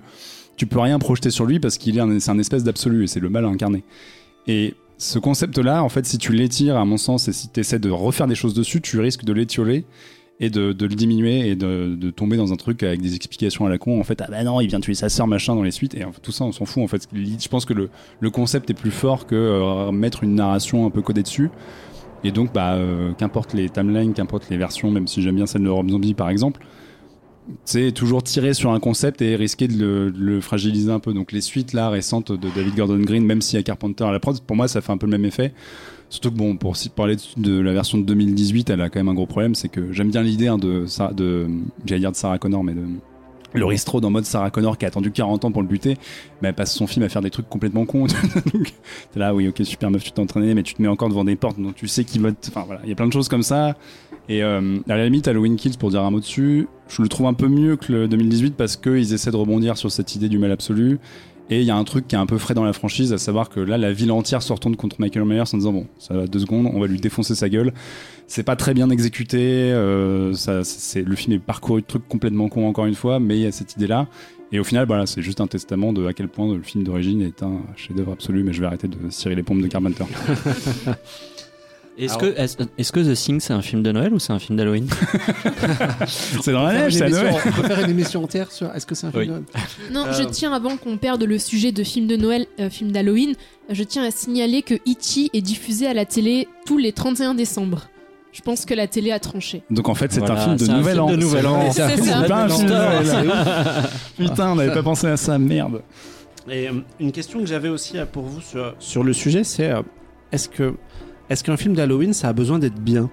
tu peux rien projeter sur lui parce qu'il est c'est un espèce d'absolu et c'est le mal incarné. Et ce concept-là, en fait, si tu l'étires, à mon sens, et si tu essaies de refaire des choses dessus, tu risques de l'étioler et de, le diminuer et de, tomber dans un truc avec des explications à la con. En fait, ah bah non, il vient tuer sa sœur, machin, dans les suites. Et tout ça, on s'en fout. En fait, je pense que le, le concept est plus fort que euh, mettre une narration un peu codée dessus. Et donc, bah, euh, qu'importe les timelines, qu'importe les versions, même si j'aime bien celle de Rob Zombie par exemple, c'est toujours tirer sur un concept et risquer de le, fragiliser un peu. Donc les suites là récentes de David Gordon Green, même s'il y a Carpenter à la prod, pour moi ça fait un peu le même effet. Surtout que bon, pour parler de, la version de 2018, elle a quand même un gros problème, c'est que j'aime bien l'idée hein, de, j'allais dire de Sarah Connor, mais de Laurie Strode en mode Sarah Connor qui a attendu 40 ans pour le buter, mais elle passe son film à faire des trucs complètement cons. Donc t'es là, oui, ok, super meuf, tu t'es entraîné, mais tu te mets encore devant des portes dont tu sais qu'il va. Enfin voilà, il y a plein de choses comme ça. Et euh, à la limite, Halloween Kills, pour dire un mot dessus, je le trouve un peu mieux que le 2018 parce qu'ils essaient de rebondir sur cette idée du mal absolu. Et il y a un truc qui est un peu frais dans la franchise, à savoir que là, la ville entière se retourne contre Michael Myers en disant bon, ça va deux secondes, on va lui défoncer sa gueule. C'est pas très bien exécuté, euh, ça, le film est parcouru de trucs complètement cons encore une fois, mais il y a cette idée-là. Et au final, voilà, c'est juste un testament de à quel point le film d'origine est un chef-d'œuvre absolu. Mais je vais arrêter de cirer les pompes de Carpenter. Est-ce que, est-ce, est-ce que The Thing c'est un film de Noël ou c'est un film d'Halloween? C'est dans la neige, c'est Noël. on peut faire une émission entière sur est-ce que c'est un film Oui. de Noël? Non, Euh, je tiens avant qu'on perde le sujet de film de Noël, euh, film d'Halloween, je tiens à signaler que E.T. est diffusé à la télé tous les 31 décembre. Je pense que la télé a tranché. Donc en fait, c'est Voilà, un film de c'est un Nouvel film An. de Nouvel An. C'est un film de Noël. C'est ouf. Putain, on n'avait pas pensé à ça, merde. Et euh, une question que j'avais aussi euh, pour vous sur, sur le sujet, c'est euh, est-ce que est-ce qu'un film d'Halloween ça a besoin d'être bien?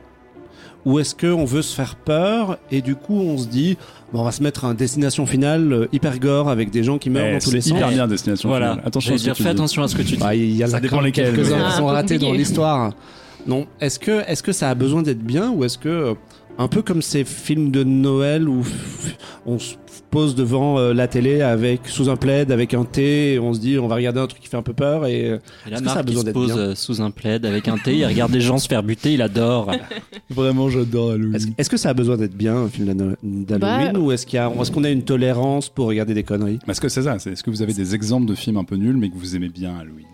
Ou est-ce qu'on veut se faire peur et du coup on se dit bon, on va se mettre un destination finale euh, hyper gore avec des gens qui meurent Eh, dans tous les c'est sens. hyper bien Destination Voilà. Finale. Attention à J'allais ce que dire, tu fais dis. attention à ce que tu dis. Bah, il y en Ça a dépend lesquels. quelques-uns un sont ratés dans l'histoire. Non, est-ce que est-ce que ça a besoin d'être bien ou est-ce que euh, un peu comme ces films de Noël où on se pose devant euh, la télé avec sous un plaid avec un thé et on se dit on va regarder un truc qui fait un peu peur et euh, Et la marque qui se pose euh, sous un plaid avec un thé, il regarde des gens se faire buter, il adore. Vraiment, j'adore Halloween. Est-ce que ça a besoin d'être bien un film d'Halloween Bah, ou est-ce qu'il y a est-ce qu'on a une tolérance pour regarder des conneries? Est-ce que c'est ça c'est- Est-ce que vous avez des exemples de films un peu nuls mais que vous aimez bien Halloween?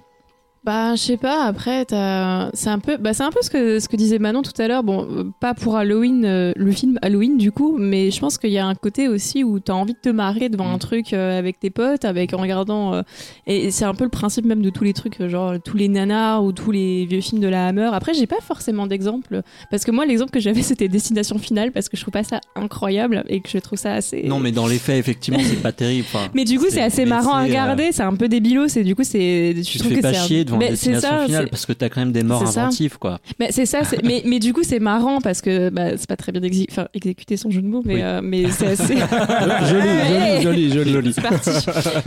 Bah, je sais pas. Après, t'as- c'est un peu, bah, c'est un peu ce que ce que disait Manon tout à l'heure. Bon, pas pour Halloween, euh, le film Halloween du coup, mais je pense qu'il y a un côté aussi où t'as envie de te marrer devant Mm. un truc euh, avec tes potes, avec en regardant. euh, et c'est un peu le principe même de tous les trucs, genre tous les nanars ou tous les vieux films de la Hammer. Après, j'ai pas forcément d'exemple parce que moi, l'exemple que j'avais, c'était Destination Finale parce que je trouve pas ça incroyable et que je trouve ça assez. Non, mais dans les faits, effectivement, c'est pas terrible. Mais du coup, c'est assez marrant à c'est, regarder, c'est un peu débilos et du coup, c'est. je Tu te trouve fais que pas c'est Mais destination ça, finale parce que t'as quand même des morts C'est ça. quoi. Mais c'est ça, mais, mais du coup c'est marrant parce que bah, c'est pas très bien exé- enfin, exécuté son jeu de mots, mais, Oui. euh, mais c'est assez. Joli, joli, joli, joli. C'est parti.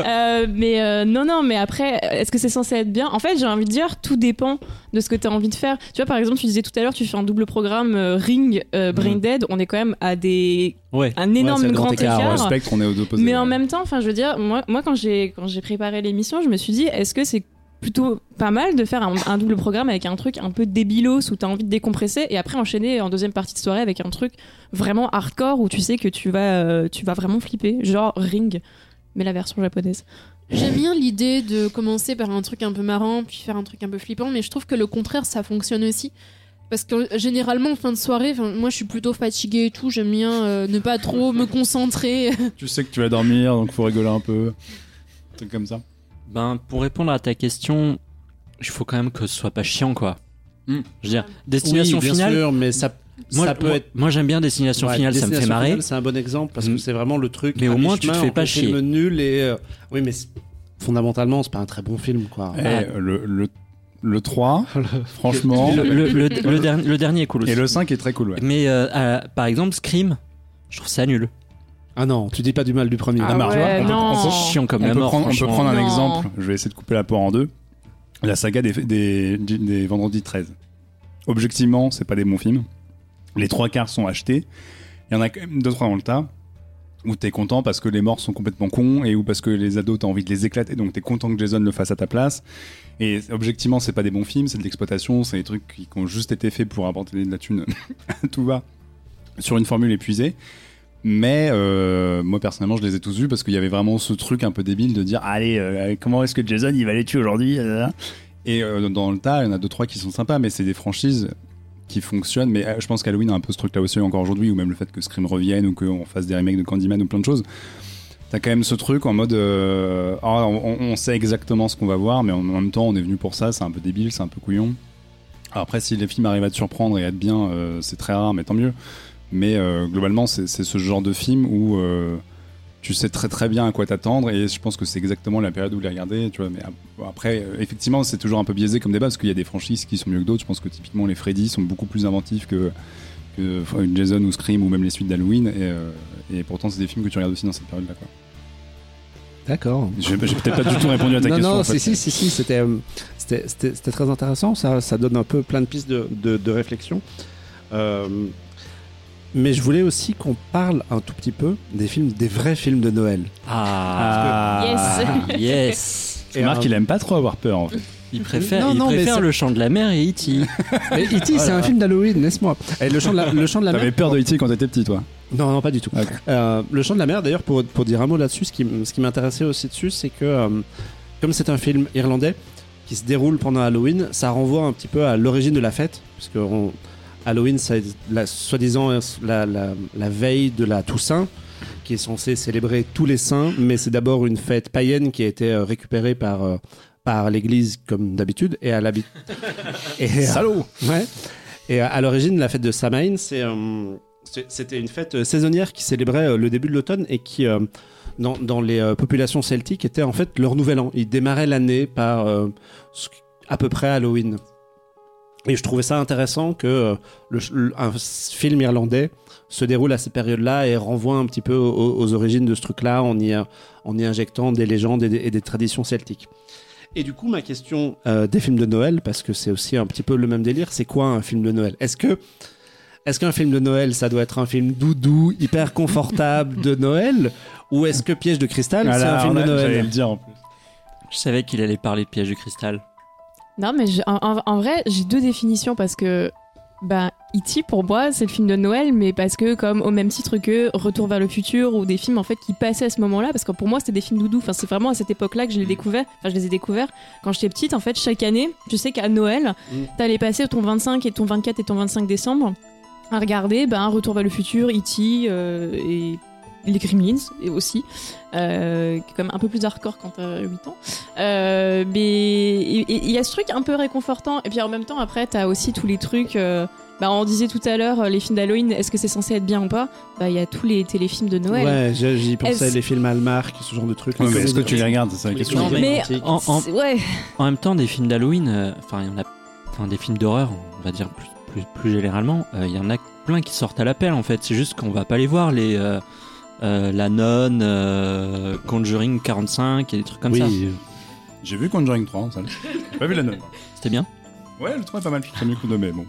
Euh, mais euh, non, non, mais après, est-ce que c'est censé être bien? En fait, j'ai envie de dire, tout dépend de ce que tu as envie de faire. Tu vois, par exemple, tu disais tout à l'heure, tu fais un double programme euh, Ring, euh, Brain Mhm. Dead, on est quand même à des Ouais. un énorme le grand grand écart, spectre, on est aux deux opposés. Mais en ouais. même temps, enfin, je veux dire, moi, moi quand j'ai quand j'ai préparé l'émission, je me suis dit, est-ce que c'est plutôt pas mal de faire un, un double programme avec un truc un peu débilos où t'as envie de décompresser et après enchaîner en deuxième partie de soirée avec un truc vraiment hardcore où tu sais que tu vas euh, tu vas vraiment flipper, genre Ring, mais la version japonaise. J'aime bien l'idée de commencer par un truc un peu marrant, puis faire un truc un peu flippant, mais je trouve que le contraire, ça fonctionne aussi. Parce que euh, généralement, en fin de soirée, 'fin, moi je suis plutôt fatiguée et tout, j'aime bien euh, ne pas trop me concentrer. Tu sais que tu vas dormir, donc faut rigoler un peu. Un truc comme ça. Ben, pour répondre à ta question, il faut quand même que ce soit pas chiant, quoi. Mm. Je veux dire, destination Oui, bien finale. sûr, mais ça, Moi, ça peut moi, être. moi, j'aime bien destination Ouais, finale, ça me fait Destination marrer. Finale, C'est un bon exemple parce que Mm. c'est vraiment le truc. Mais au moins, tu te fais pas le chier. film nul et. euh, Oui, mais fondamentalement, c'est pas un très bon film, quoi. Et Ah. le, le, le 3, franchement. Le, le- le- le dernier est cool aussi. Et le 5 est très cool, ouais. Mais euh, euh, par exemple, Scream, je trouve ça nul. Ah non, tu dis pas du mal du premier. Ah ouais, on peut- non. on peut- C'est chiant comme On la peut, mort. prendre, on peut franchement. prendre un Non. exemple. Je vais essayer de couper la poire en deux. La saga des, des, des, des Vendredi 13. Objectivement, c'est pas des bons films. Les trois quarts sont achetés. Il y en a quand même deux, trois dans le tas où t'es content parce que les morts sont complètement cons et ou parce que les ados t'as envie de les éclater donc t'es content que Jason le fasse à ta place. Et objectivement, c'est pas des bons films, c'est de l'exploitation, c'est des trucs qui, qui ont juste été faits pour apporter de la thune à tout va sur une formule épuisée. Mais euh, moi personnellement, je les ai tous vus parce qu'il y avait vraiment ce truc un peu débile de dire allez, euh, comment est-ce que Jason il va les tuer aujourd'hui euh, Et dans le tas, il y en a deux trois qui sont sympas, mais c'est des franchises qui fonctionnent. Mais je pense qu'Halloween a un peu ce truc-là aussi encore aujourd'hui, ou même le fait que Scream revienne ou qu'on fasse des remakes de Candyman ou plein de choses. T'as quand même ce truc en mode ah, on, sait exactement ce qu'on va voir, mais en même temps on est venu pour ça, c'est un peu débile, c'est un peu couillon. Après, si les films arrivent à te surprendre et à être bien, c'est très rare, mais tant mieux. Mais euh, globalement, c'est ce genre de film où euh, tu sais très très bien à quoi t'attendre et je pense que c'est exactement la période où les regarder. Tu vois, mais ap- après, euh, effectivement, c'est toujours un peu biaisé comme débat parce qu'il y a des franchises qui sont mieux que d'autres. Je pense que typiquement les Freddy sont beaucoup plus inventifs que, Jason ou Scream ou même les suites d'Halloween et, et pourtant c'est des films que tu regardes aussi dans cette période-là. quoi. D'accord. J'ai peut-être pas du tout répondu à ta non, question. non, en fait. si, si, si, si, c'était, très intéressant. Ça, ça donne un peu plein de pistes de, de, de réflexion. Euh, Mais je voulais aussi qu'on parle un tout petit peu des films, des vrais films de Noël. Ah, Yes. yes. Et Marc, il aime pas trop avoir peur en fait. Il préfère, Non, il non, mais préfère le chant de la mer et E.T. Mais E.T. c'est un film d'Halloween, laisse-moi. Et le chant de la, le chant de la mer. T'avais peur de E.T. quand t'étais petit, toi Non, non, pas du tout. Euh, le chant de la mer, d'ailleurs, pour, pour dire un mot là-dessus, ce qui, ce qui m'intéressait aussi dessus, c'est que euh, comme c'est un film irlandais qui se déroule pendant Halloween, ça renvoie un petit peu à l'origine de la fête, puisque on- Halloween, c'est la- soi-disant la, la, la veille de la Toussaint, qui est censée célébrer tous les saints, mais c'est d'abord une fête païenne qui a été euh, récupérée par, euh, par l'Église comme d'habitude, et à l'habit. et, euh, Salaud Ouais. Et à, l'origine, la fête de Samhain, c'est, euh, c'était une fête euh, saisonnière qui célébrait euh, le début de l'automne et qui, euh, dans, dans les euh, populations celtiques, était en fait leur nouvel an. Ils démarraient l'année par euh, à peu près Halloween. Et je trouvais ça intéressant que euh, le, ch- le- un film irlandais se déroule à cette période-là et renvoie un petit peu aux, aux origines de ce truc-là en y, en y injectant des légendes et des, et des traditions celtiques. Et du coup, ma question euh, des films de Noël, parce que c'est aussi un petit peu le même délire, c'est quoi un film de Noël? Est-ce que est-ce qu'un film de Noël, ça doit être un film doudou, hyper confortable de Noël, ou est-ce que Piège de cristal, c'est Voilà, un film on de a- J'allais Noël le dire en plus. Je savais qu'il allait parler de piège de cristal. Non, mais je- en, vrai, j'ai deux définitions parce que ben, E.T. pour moi, c'est le film de Noël, mais parce que, comme au même titre que Retour vers le futur ou des films en fait qui passaient à ce moment-là, parce que pour moi, c'était des films doudou. Enfin, c'est vraiment à cette époque-là que je les découvert. Enfin, je les ai découverts quand j'étais petite. En fait, chaque année, tu sais qu'à Noël, Mm. t'allais passer ton 25 et ton 24 et ton 25 décembre à regarder ben, Retour vers le futur, E.T. euh, et les Gremlins et aussi, euh, qui est quand même un peu plus hardcore quand t'as 8 ans. Euh, mais il y a ce truc un peu réconfortant. Et puis en même temps, après, t'as aussi tous les trucs. euh, bah, on disait tout à l'heure, les films d'Halloween, est-ce que c'est censé être bien ou pas? Bah, il y a tous les téléfilms de Noël. Ouais, j'y pensais, les films Hallmark, ce genre de trucs. Ouais, mais est-ce que tu les regardes? C'est la question. comédies Mais-. En, en- Ouais. en même temps, des films d'Halloween, euh, enfin, il y en a, enfin, des films d'horreur, on va dire plus, plus, plus généralement, euh, il y en a plein qui sortent à l'appel en fait. C'est juste qu'on va pas les voir, les La Nonne, euh, Conjuring 45 et des trucs comme ça. oui, J'ai vu Conjuring 3 en salle. J'ai pas vu la note. C'était bien. Ouais, le 3 est pas mal. J'ai mis le coup de mais bon.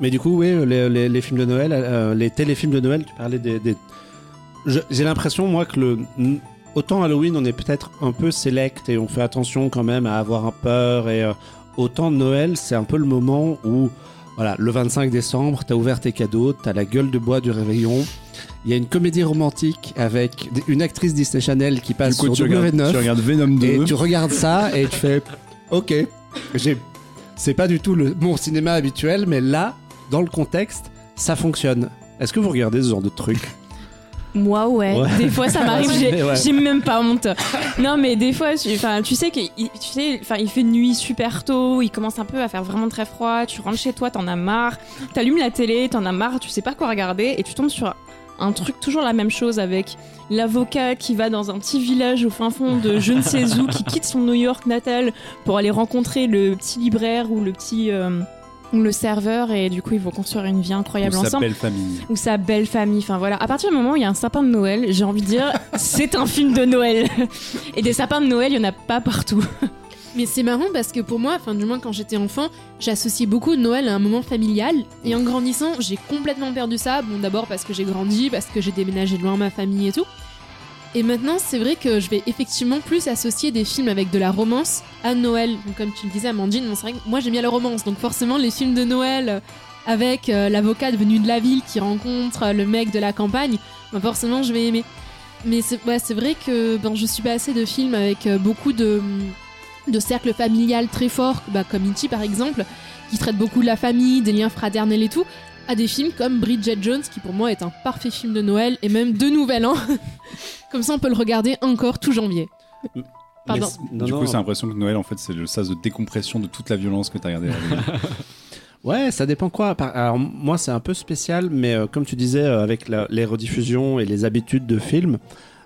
Mais du coup, oui, les, les- les films de Noël, euh, les téléfilms de Noël, tu parlais des. J'ai l'impression, moi, que le. Autant Halloween, on est peut-être un peu select et on fait attention quand même à avoir un peur. Et euh, autant Noël, c'est un peu le moment où, voilà, le 25 décembre, t'as ouvert tes cadeaux, t'as la gueule de bois du réveillon. Il y a une comédie romantique avec une actrice Disney Channel qui passe Du coup, tu sur regardes, W9. tu regardes Venom 2. Et tu regardes ça et tu fais Ok, j'ai- c'est pas du tout le, mon cinéma habituel, mais là, dans le contexte, ça fonctionne. Est-ce que vous regardez ce genre de truc? Moi, ouais. Ouais. Des fois, ça m'arrive. J'ai Ouais. même pas honte. Non, mais des fois, tu, enfin, tu sais qu'il tu sais, enfin, il fait nuit super tôt. Il commence un peu à faire vraiment très froid. Tu rentres chez toi, t'en as marre. T'allumes la télé, t'en as marre. Tu sais pas quoi regarder et tu tombes sur un truc toujours la même chose avec l'avocat qui va dans un petit village au fin fond de je ne sais où, qui quitte son New York natal pour aller rencontrer le petit libraire ou le petit euh, ou le serveur et du coup ils vont construire une vie incroyable Ou sa ensemble belle famille. ou sa belle famille. Enfin voilà, à partir du moment où il y a un sapin de Noël, j'ai envie de dire, c'est un film de Noël. Et des sapins de Noël, il y en a pas partout. Mais c'est marrant parce que pour moi, enfin du moins quand j'étais enfant, j'associais beaucoup Noël à un moment familial. Et en grandissant, j'ai complètement perdu ça. Bon, d'abord parce que j'ai grandi, parce que j'ai déménagé loin ma famille et tout. Et maintenant, c'est vrai que je vais effectivement plus associer des films avec de la romance à Noël. Comme tu le disais, Amandine, bon, vrai que moi j'aime bien la romance. Donc forcément, les films de Noël euh, avec euh, l'avocat venu de la ville qui rencontre euh, le mec de la campagne, bah, forcément je vais aimer. Mais c'est vrai que ben, je suis pas assez de films avec beaucoup de, de cercles familial très forts, bah, comme E.T. par exemple, qui traite beaucoup de la famille, des liens fraternels et tout, à des films comme Bridget Jones, qui pour moi est un parfait film de Noël et même de Nouvel An. comme ça, on peut le regarder encore tout janvier. Pardon. Mais- non, du coup, c'est l'impression que Noël, en fait, c'est le sas de décompression de toute la violence que t'as regardé. à la télé. Ouais, ça dépend quoi. Alors, moi, c'est un peu spécial, mais euh, comme tu disais, euh, avec la- les rediffusions et les habitudes de films,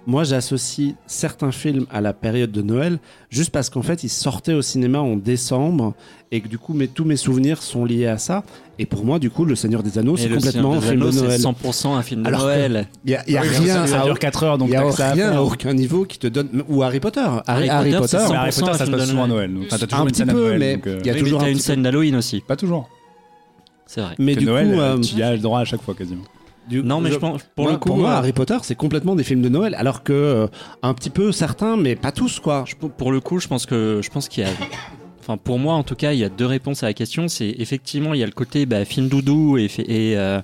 moi, j'associe certains films à la période de Noël, juste parce qu'en fait, ils sortaient au cinéma en décembre, et que du coup, mes, tous mes souvenirs sont liés à ça. Et pour moi, du coup, Le Seigneur des Anneaux, c'est complètement un film de Noël. C'est 100% un film de Alors Noël. Il y a, y a Oui, rien, ça à, dure 4 heures, donc il y a rien à aucun niveau qui te donne. Ou Harry Potter. Harry, Harry Harry Potter, Potter. Harry 100% Potter, ça se passe souvent à Noël. Donc Enfin, Un toujours une petit scène à peu, Noël. mais euh, il y a toujours une scène d'Halloween aussi. Pas toujours. C'est vrai. Mais Que du Noël, coup, euh, tu y as le droit à chaque fois quasiment. Du- Non, mais je, je- pense pour moi, le coup, pour moi, euh, Harry Potter, c'est complètement des films de Noël, alors que euh, un petit peu certains, mais pas tous, quoi. je- pour le coup, je pense que je pense qu'il y a. Enfin, pour moi, en tout cas, il y a deux réponses à la question. C'est effectivement, il y a le côté bah, film doudou et, et euh,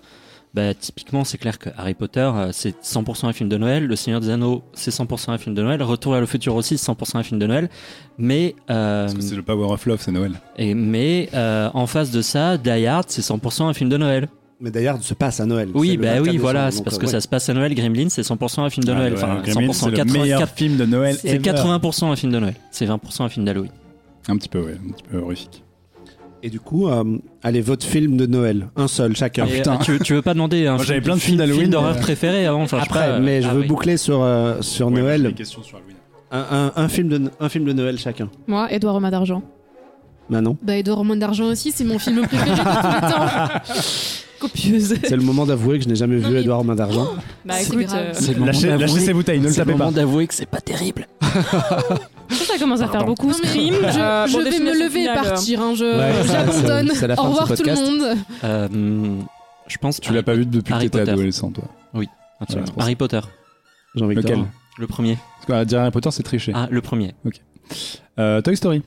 bah, typiquement, c'est clair que Harry Potter, euh, c'est 100% un film de Noël. Le Seigneur des Anneaux, c'est 100% un film de Noël. Retour vers le futur aussi, c'est 100% un film de Noël. Mais euh, Parce que c'est le power of love, c'est Noël. et mais euh, en face de ça, Die Hard, c'est 100% un film de Noël. Mais d'ailleurs, se passe à Noël. Oui, bah 24 oui, voilà, c'est donc, parce euh, que ouais. ça se passe à Noël. Gremlins, c'est 100% un film de Noël. Ah, Enfin, ouais, Gremlins, 100%, c'est le 80, meilleur film de Noël. c'est ever. 80% un film de Noël. C'est 20% un film d'Halloween. Un petit peu, ouais, un petit peu horrifique. Et du coup, euh, allez, votre film de Noël, un seul chacun. Et, putain. euh, tu, tu veux pas demander un Moi, j'avais film- plein de films film- d'Halloween, film d'horreur mais- préféré avant enfin, je Après, pas, euh, mais je ah veux oui. boucler sur, euh, sur Ouais, Noël, des questions sur Halloween. un, un- un film de, un film de Noël chacun. Moi, Edouard Romain d'Argent. Manon Bah, Edouard Romain d'Argent aussi, c'est mon film préféré de tous les temps. Copieuse. C'est le moment d'avouer que je n'ai jamais vu mais- Edouard Romain d'Argent. Bah C'est écoute, euh, C'est le Lâchez, lâchez ces bouteilles, ne le c'est le tapez pas. moment d'avouer que c'est pas terrible. ça, commence à faire beaucoup Non, Scream. je, euh, je vais me lever et finale. partir, hein, Ouais, j'abandonne. c'est- c'est la fin Au revoir tout le monde. Euh, je pense Tu l'as pas vu depuis que Harry t'étais Potter. adolescent, toi. Absolument. Voilà, c'est pour Harry Potter, Jean-Victor. Lequel le premier. Parce dire Harry Potter, c'est triché. Ah, le premier. Euh, Toy Story.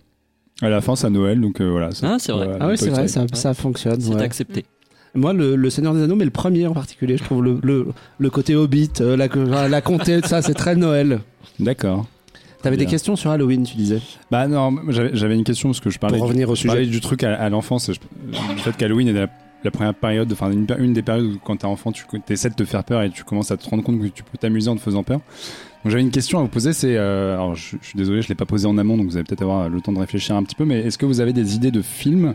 À la fin, c'est à Noël, donc euh, voilà. Ah, c'est vrai. Ah oui, c'est vrai, ça fonctionne. C'est ouais. accepté. Moi, le, le Seigneur des Anneaux, mais le premier en particulier, je trouve le, le, le côté Hobbit, euh, la, la comté, ça, c'est très Noël. D'accord. T'avais des questions sur Halloween, tu disais? Bah non, j'avais une question parce que je parlais, Pour revenir au je sujet. parlais du truc à, à l'enfance, le fait qu'Halloween est la, la première période, enfin une, une des périodes où quand t'es enfant, tu essaies de te faire peur et tu commences à te rendre compte que tu peux t'amuser en te faisant peur. Donc j'avais une question à vous poser, c'est, euh, alors je, je suis désolé, je l'ai pas posée en amont, donc vous allez peut-être avoir le temps de réfléchir un petit peu, mais est-ce que vous avez des idées de films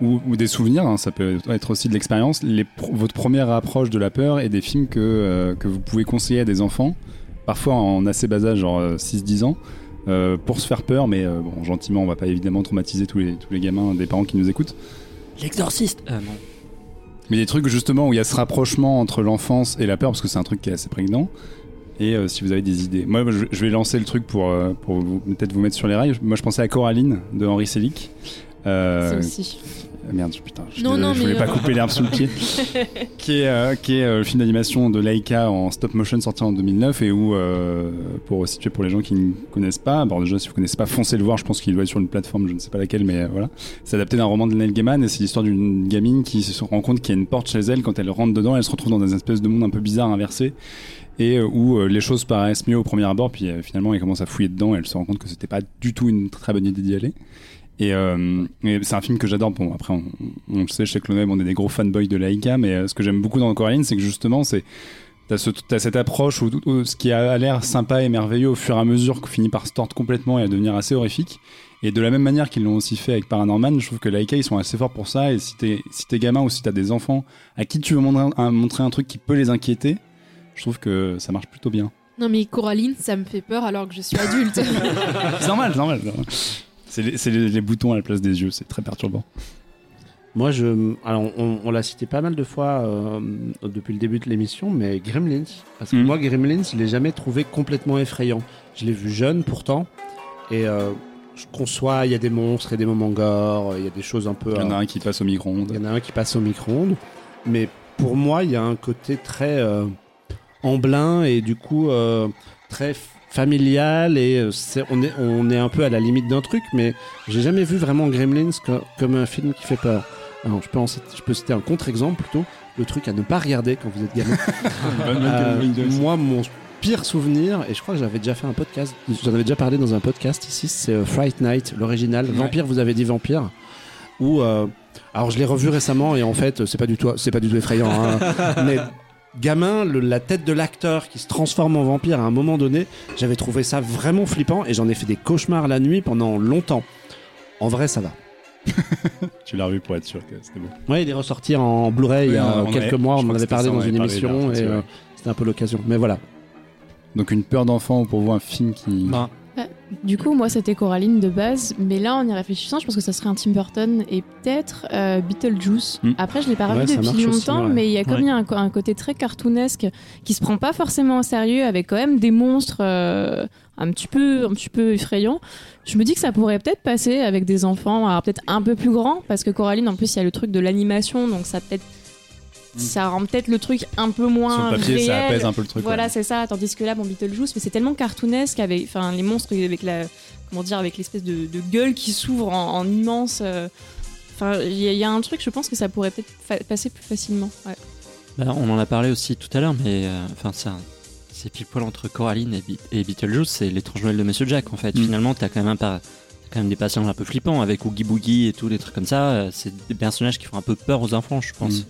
ou, ou des souvenirs, hein, ça peut être aussi de l'expérience, votre première approche de la peur et des films que, euh, que vous pouvez conseiller à des enfants, parfois en assez bas âge, genre euh, 6-10 ans, euh, pour se faire peur, mais euh, bon, gentiment, on va pas évidemment traumatiser tous les, tous les gamins des parents qui nous écoutent. L'exorciste. Euh, non. Mais des trucs justement où il y a ce rapprochement entre l'enfance et la peur, parce que c'est un truc qui est assez prégnant. Et euh, si vous avez des idées. Moi, je, je vais lancer le truc pour, euh, pour vous- peut-être vous mettre sur les rails. Moi, je pensais à Coraline de Henri Selick. Euh, aussi. Merde, putain, je, Non, non, je voulais pas euh, couper l'herbe sous le pied. qui est, euh, qui est euh, le film d'animation de Laika en stop motion sorti en 2009 et où, euh, pour situer pour les gens qui ne connaissent pas, bon déjà si vous connaissez pas, foncez le voir, je pense qu'il doit être sur une plateforme, je ne sais pas laquelle, mais voilà. C'est adapté d'un roman de Neil Gaiman et c'est l'histoire d'une gamine qui se rend compte qu'il y a une porte chez elle, quand elle rentre dedans, elle se retrouve dans des espèces de monde un peu bizarre inversé et où les choses paraissent mieux au premier abord, puis finalement elle commence à fouiller dedans et elle se rend compte que c'était pas du tout une très bonne idée d'y aller. Et, euh, et c'est un film que j'adore. Bon, après, on, on le sait, chez Clonweb, on est des gros fanboys de Laika, mais euh, ce que j'aime beaucoup dans Coraline, c'est que justement, c'est t'as ce, t'as cette approche où, où ce qui a l'air sympa et merveilleux au fur et à mesure que finit par se tordre complètement et à devenir assez horrifique. Et de la même manière qu'ils l'ont aussi fait avec Paranorman, je trouve que Laika, ils sont assez forts pour ça. Et si t'es si t'es gamin ou si t'as des enfants à qui tu veux montrer un, montrer un truc qui peut les inquiéter, je trouve que ça marche plutôt bien. Non, mais Coraline, ça me fait peur alors que je suis adulte. c'est normal, c'est normal. c'est normal. C'est les, c'est les- les boutons à la place des yeux, c'est très perturbant. Moi, je, alors, on, on l'a cité pas mal de fois euh, depuis le début de l'émission, mais Gremlins. Parce que Mhm. moi, Gremlins, je l'ai jamais trouvé complètement effrayant. Je l'ai vu jeune pourtant, et euh, je conçois, il y a des monstres et des moments gore, il y a des choses un peu. Il y en a euh, un qui passe au micro-ondes. il y en a un qui passe au micro-ondes, mais pour moi, il y a un côté très euh, amblin et du coup euh, très familial et euh, c'est- on est on est un peu à la limite d'un truc, mais j'ai jamais vu vraiment Gremlins co- comme un film qui fait peur. Alors, je peux, en citer- je peux citer un contre-exemple plutôt, le truc à ne pas regarder quand vous êtes gamin. Euh, moi, mon pire souvenir, et je crois que j'avais déjà fait un podcast, j'en avais déjà parlé dans un podcast ici, c'est euh, Fright Night, l'original. Vampire, vous avez dit Vampire. Où, euh, alors je l'ai revu récemment et en fait, c'est pas du tout, c'est pas du tout effrayant. hein. mais gamin, le- la tête de l'acteur qui se transforme en vampire à un moment donné, j'avais trouvé ça vraiment flippant et j'en ai fait des cauchemars la nuit pendant longtemps. En vrai, ça va. Tu l'as revu pour être sûr que c'était beau. Ouais, il est ressorti en Blu-ray il y a quelques avait- mois, je on en avait parlé ça, dans avait une parlé émission et euh, c'était un peu l'occasion. Mais voilà. Donc une peur d'enfant pour vous, un film qui... Ben, Du coup, moi, c'était Coraline de base, mais là, en y réfléchissant, je pense que ça serait un Tim Burton et peut-être euh, Beetlejuice. Mm. Après, je l'ai pas Ouais, revu depuis aussi, longtemps, ouais. mais il y a comme Ouais. y a un, un côté très cartoonesque qui se prend pas forcément au sérieux, avec quand même des monstres euh, un petit peu, un petit peu effrayants. Je me dis que ça pourrait peut-être passer avec des enfants, alors peut-être un peu plus grands, parce que Coraline, en plus, il y a le truc de l'animation, donc ça peut-être, ça rend peut-être le truc un peu moins Sur le papier, ça réel. apaise un peu le truc. Voilà, ouais. c'est ça. Tandis que là, bon, Beetlejuice, mais c'est tellement cartoonesque avec, enfin, les monstres avec la, comment dire, avec l'espèce de, de gueule qui s'ouvre en, en immense. euh, Enfin, il y, a- il y a un truc, je pense que ça pourrait peut-être fa- passer plus facilement. Ouais. Bah, on en a parlé aussi tout à l'heure, mais euh, enfin c'est un- c'est pile poil entre Coraline et, Be- et Beetlejuice, c'est l'étrange Noël de Monsieur Jack en fait. Mm. Finalement, t'as quand même un par- t'as quand même des passages un peu flippants avec Oogie Boogie et tous les trucs comme ça. euh, C'est des personnages qui font un peu peur aux enfants, je pense. Mm.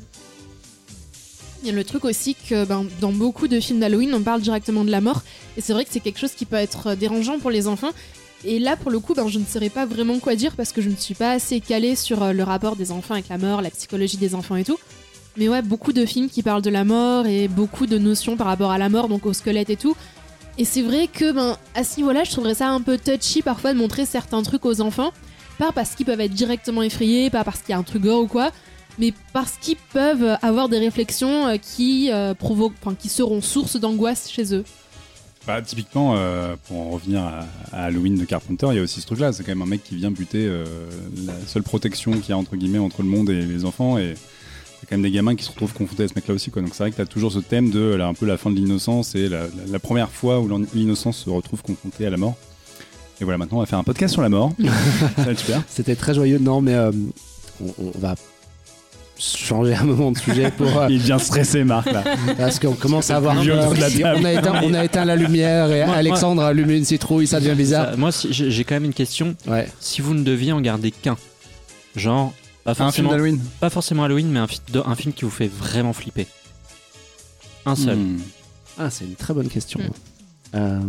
Il y a le truc aussi que ben, dans beaucoup de films d'Halloween, on parle directement de la mort. Et c'est vrai que c'est quelque chose qui peut être euh, dérangeant pour les enfants. Et là, pour le coup, ben, je ne saurais pas vraiment quoi dire parce que je ne suis pas assez calée sur euh, le rapport des enfants avec la mort, la psychologie des enfants et tout. Mais ouais, beaucoup de films qui parlent de la mort et beaucoup de notions par rapport à la mort, donc au squelette et tout. Et c'est vrai que ben, à ce niveau-là, je trouverais ça un peu touchy parfois de montrer certains trucs aux enfants. Pas parce qu'ils peuvent être directement effrayés, pas parce qu'il y a un truc gore ou quoi, mais parce qu'ils peuvent avoir des réflexions euh, qui, euh, provoquent, enfin, qui seront source d'angoisse chez eux. Bah, typiquement, euh, pour en revenir à, à Halloween de Carpenter, il y a aussi ce truc-là. C'est quand même un mec qui vient buter euh, la seule protection qu'il y a entre guillemets entre le monde et les enfants. Et c'est quand même des gamins qui se retrouvent confrontés à ce mec-là aussi. Quoi. Donc c'est vrai que tu as toujours ce thème de là, un peu la fin de l'innocence et la, la- la première fois où l'in- l'innocence se retrouve confrontée à la mort. Et voilà, maintenant on va faire un podcast sur la mort. C'était très joyeux, non, mais euh, on, on va changer un moment de sujet pour euh, Il devient stressé, Marc, là. parce qu'on commence à avoir peur. on, a éteint, on a éteint la lumière et Moi- Alexandre a allumé une citrouille, ça devient bizarre. Ça, moi, si- j'ai quand même une question. Ouais. Si vous ne deviez en garder qu'un, genre pas Un film forcément, d'Halloween pas forcément Halloween, mais un, fi- de- un film qui vous fait vraiment flipper. Un seul. Hmm. Ah, c'est une très bonne question. Mm. Euh,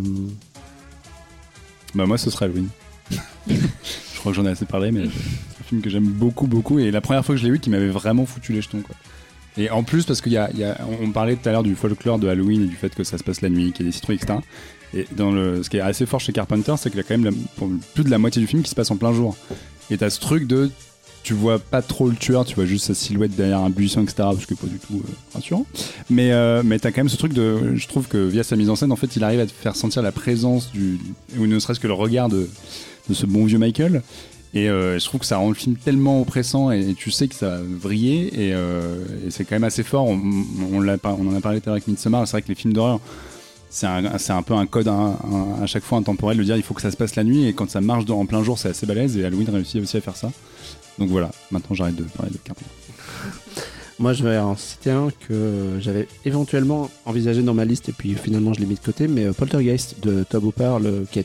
Bah moi ce serait Halloween. je crois que j'en ai assez parlé, mais film que j'aime beaucoup, beaucoup. Et la première fois que je l'ai vu, qui m'avait vraiment foutu les jetons. Quoi. Et en plus, parce qu'il y a, on parlait tout à l'heure du folklore de Halloween et du fait que ça se passe la nuit, qu'il y a des citrouilles, etc. Et dans le, ce qui est assez fort chez Carpenter, c'est qu'il y a quand même plus de la moitié du film qui se passe en plein jour. Et t'as ce truc de tu vois pas trop le tueur, tu vois juste sa silhouette derrière un buisson, etc. Parce que pas du tout euh, rassurant. Mais, euh, mais t'as quand même ce truc de. Je trouve que via sa mise en scène, en fait, il arrive à te faire sentir la présence du. ou ne serait-ce que le regard de, de ce bon vieux Michael. Et euh, je trouve que ça rend le film tellement oppressant et, tu sais que ça va vriller. Et, euh, et c'est quand même assez fort. On, on, on en a parlé avec Midsommar. C'est vrai que les films d'horreur. C'est un, peu un code à chaque fois intemporel de dire il faut que ça se passe la nuit et quand ça marche dans- en plein jour c'est assez balèze et Halloween réussit aussi à faire ça. Donc voilà, maintenant j'arrête de parler de Carpenter. Moi, je vais en citer un que j'avais éventuellement envisagé dans ma liste et puis finalement je l'ai mis de côté, mais euh, Poltergeist de Tob Hooper, qui,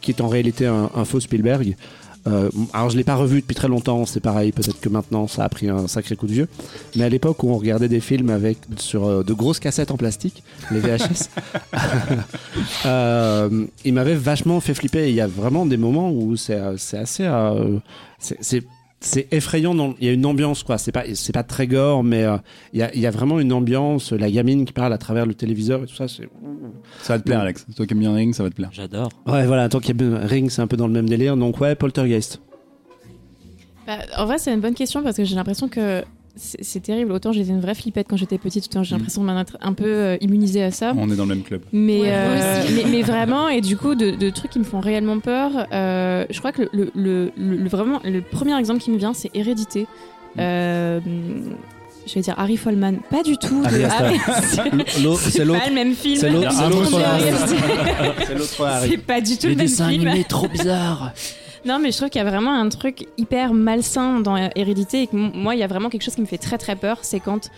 qui est en réalité un faux Spielberg. Euh, alors je l'ai pas revu depuis très longtemps, c'est pareil, peut-être que maintenant ça a pris un sacré coup de vieux. Mais à l'époque où on regardait des films avec sur euh, de grosses cassettes en plastique, les VHS, euh, il m'avait vachement fait flipper. Il y a vraiment des moments où c'est euh, assez, euh, c'est- c'est effrayant. dans- Il y a une ambiance quoi. C'est pas c'est pas très gore, mais euh, il y, a, il y a vraiment une ambiance. La gamine qui parle à travers le téléviseur et tout ça. C'est Ça va te plaire Alex, toi qui aimes bien Ring, ça va te plaire. J'adore. ouais voilà. Tant qu'il y a Ring, c'est un peu dans le même délire. Donc ouais, Poltergeist. Bah, en vrai, c'est une bonne question parce que j'ai l'impression que c'est terrible. Autant j'étais une vraie flippette quand j'étais petite, autant j'ai Mm. l'impression de m'en être un peu euh, immunisée à ça. On est dans le même club. Mais, Ouais, euh, mais, mais vraiment, et du coup, de, de trucs qui me font réellement peur, euh, je crois que le, le, le- le- vraiment, le premier exemple qui me vient, c'est Hérédité. Euh, je vais dire Harry Folman. Pas du tout. Ah, c'est- L'autre- c'est c'est l'autre. pas le même film. C'est l'autre. C'est Harry. C'est pas du tout Les le même dessins film. animés trop bizarres. Non, mais je trouve qu'il y a vraiment un truc hyper malsain dans Hérédité et que moi, il y a vraiment quelque chose qui me fait très très peur, c'est quand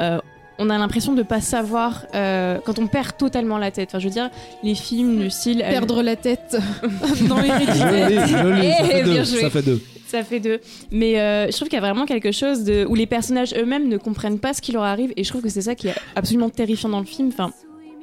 euh, on a l'impression de pas savoir, euh, quand on perd totalement la tête. Enfin, je veux dire, les films du style. euh, Perdre la tête dans Hérédité. joli, ça Eh. Ça fait deux. Ça fait deux. Mais euh, je trouve qu'il y a vraiment quelque chose de où les personnages eux-mêmes ne comprennent pas ce qui leur arrive et je trouve que c'est ça qui est absolument terrifiant dans le film. Enfin,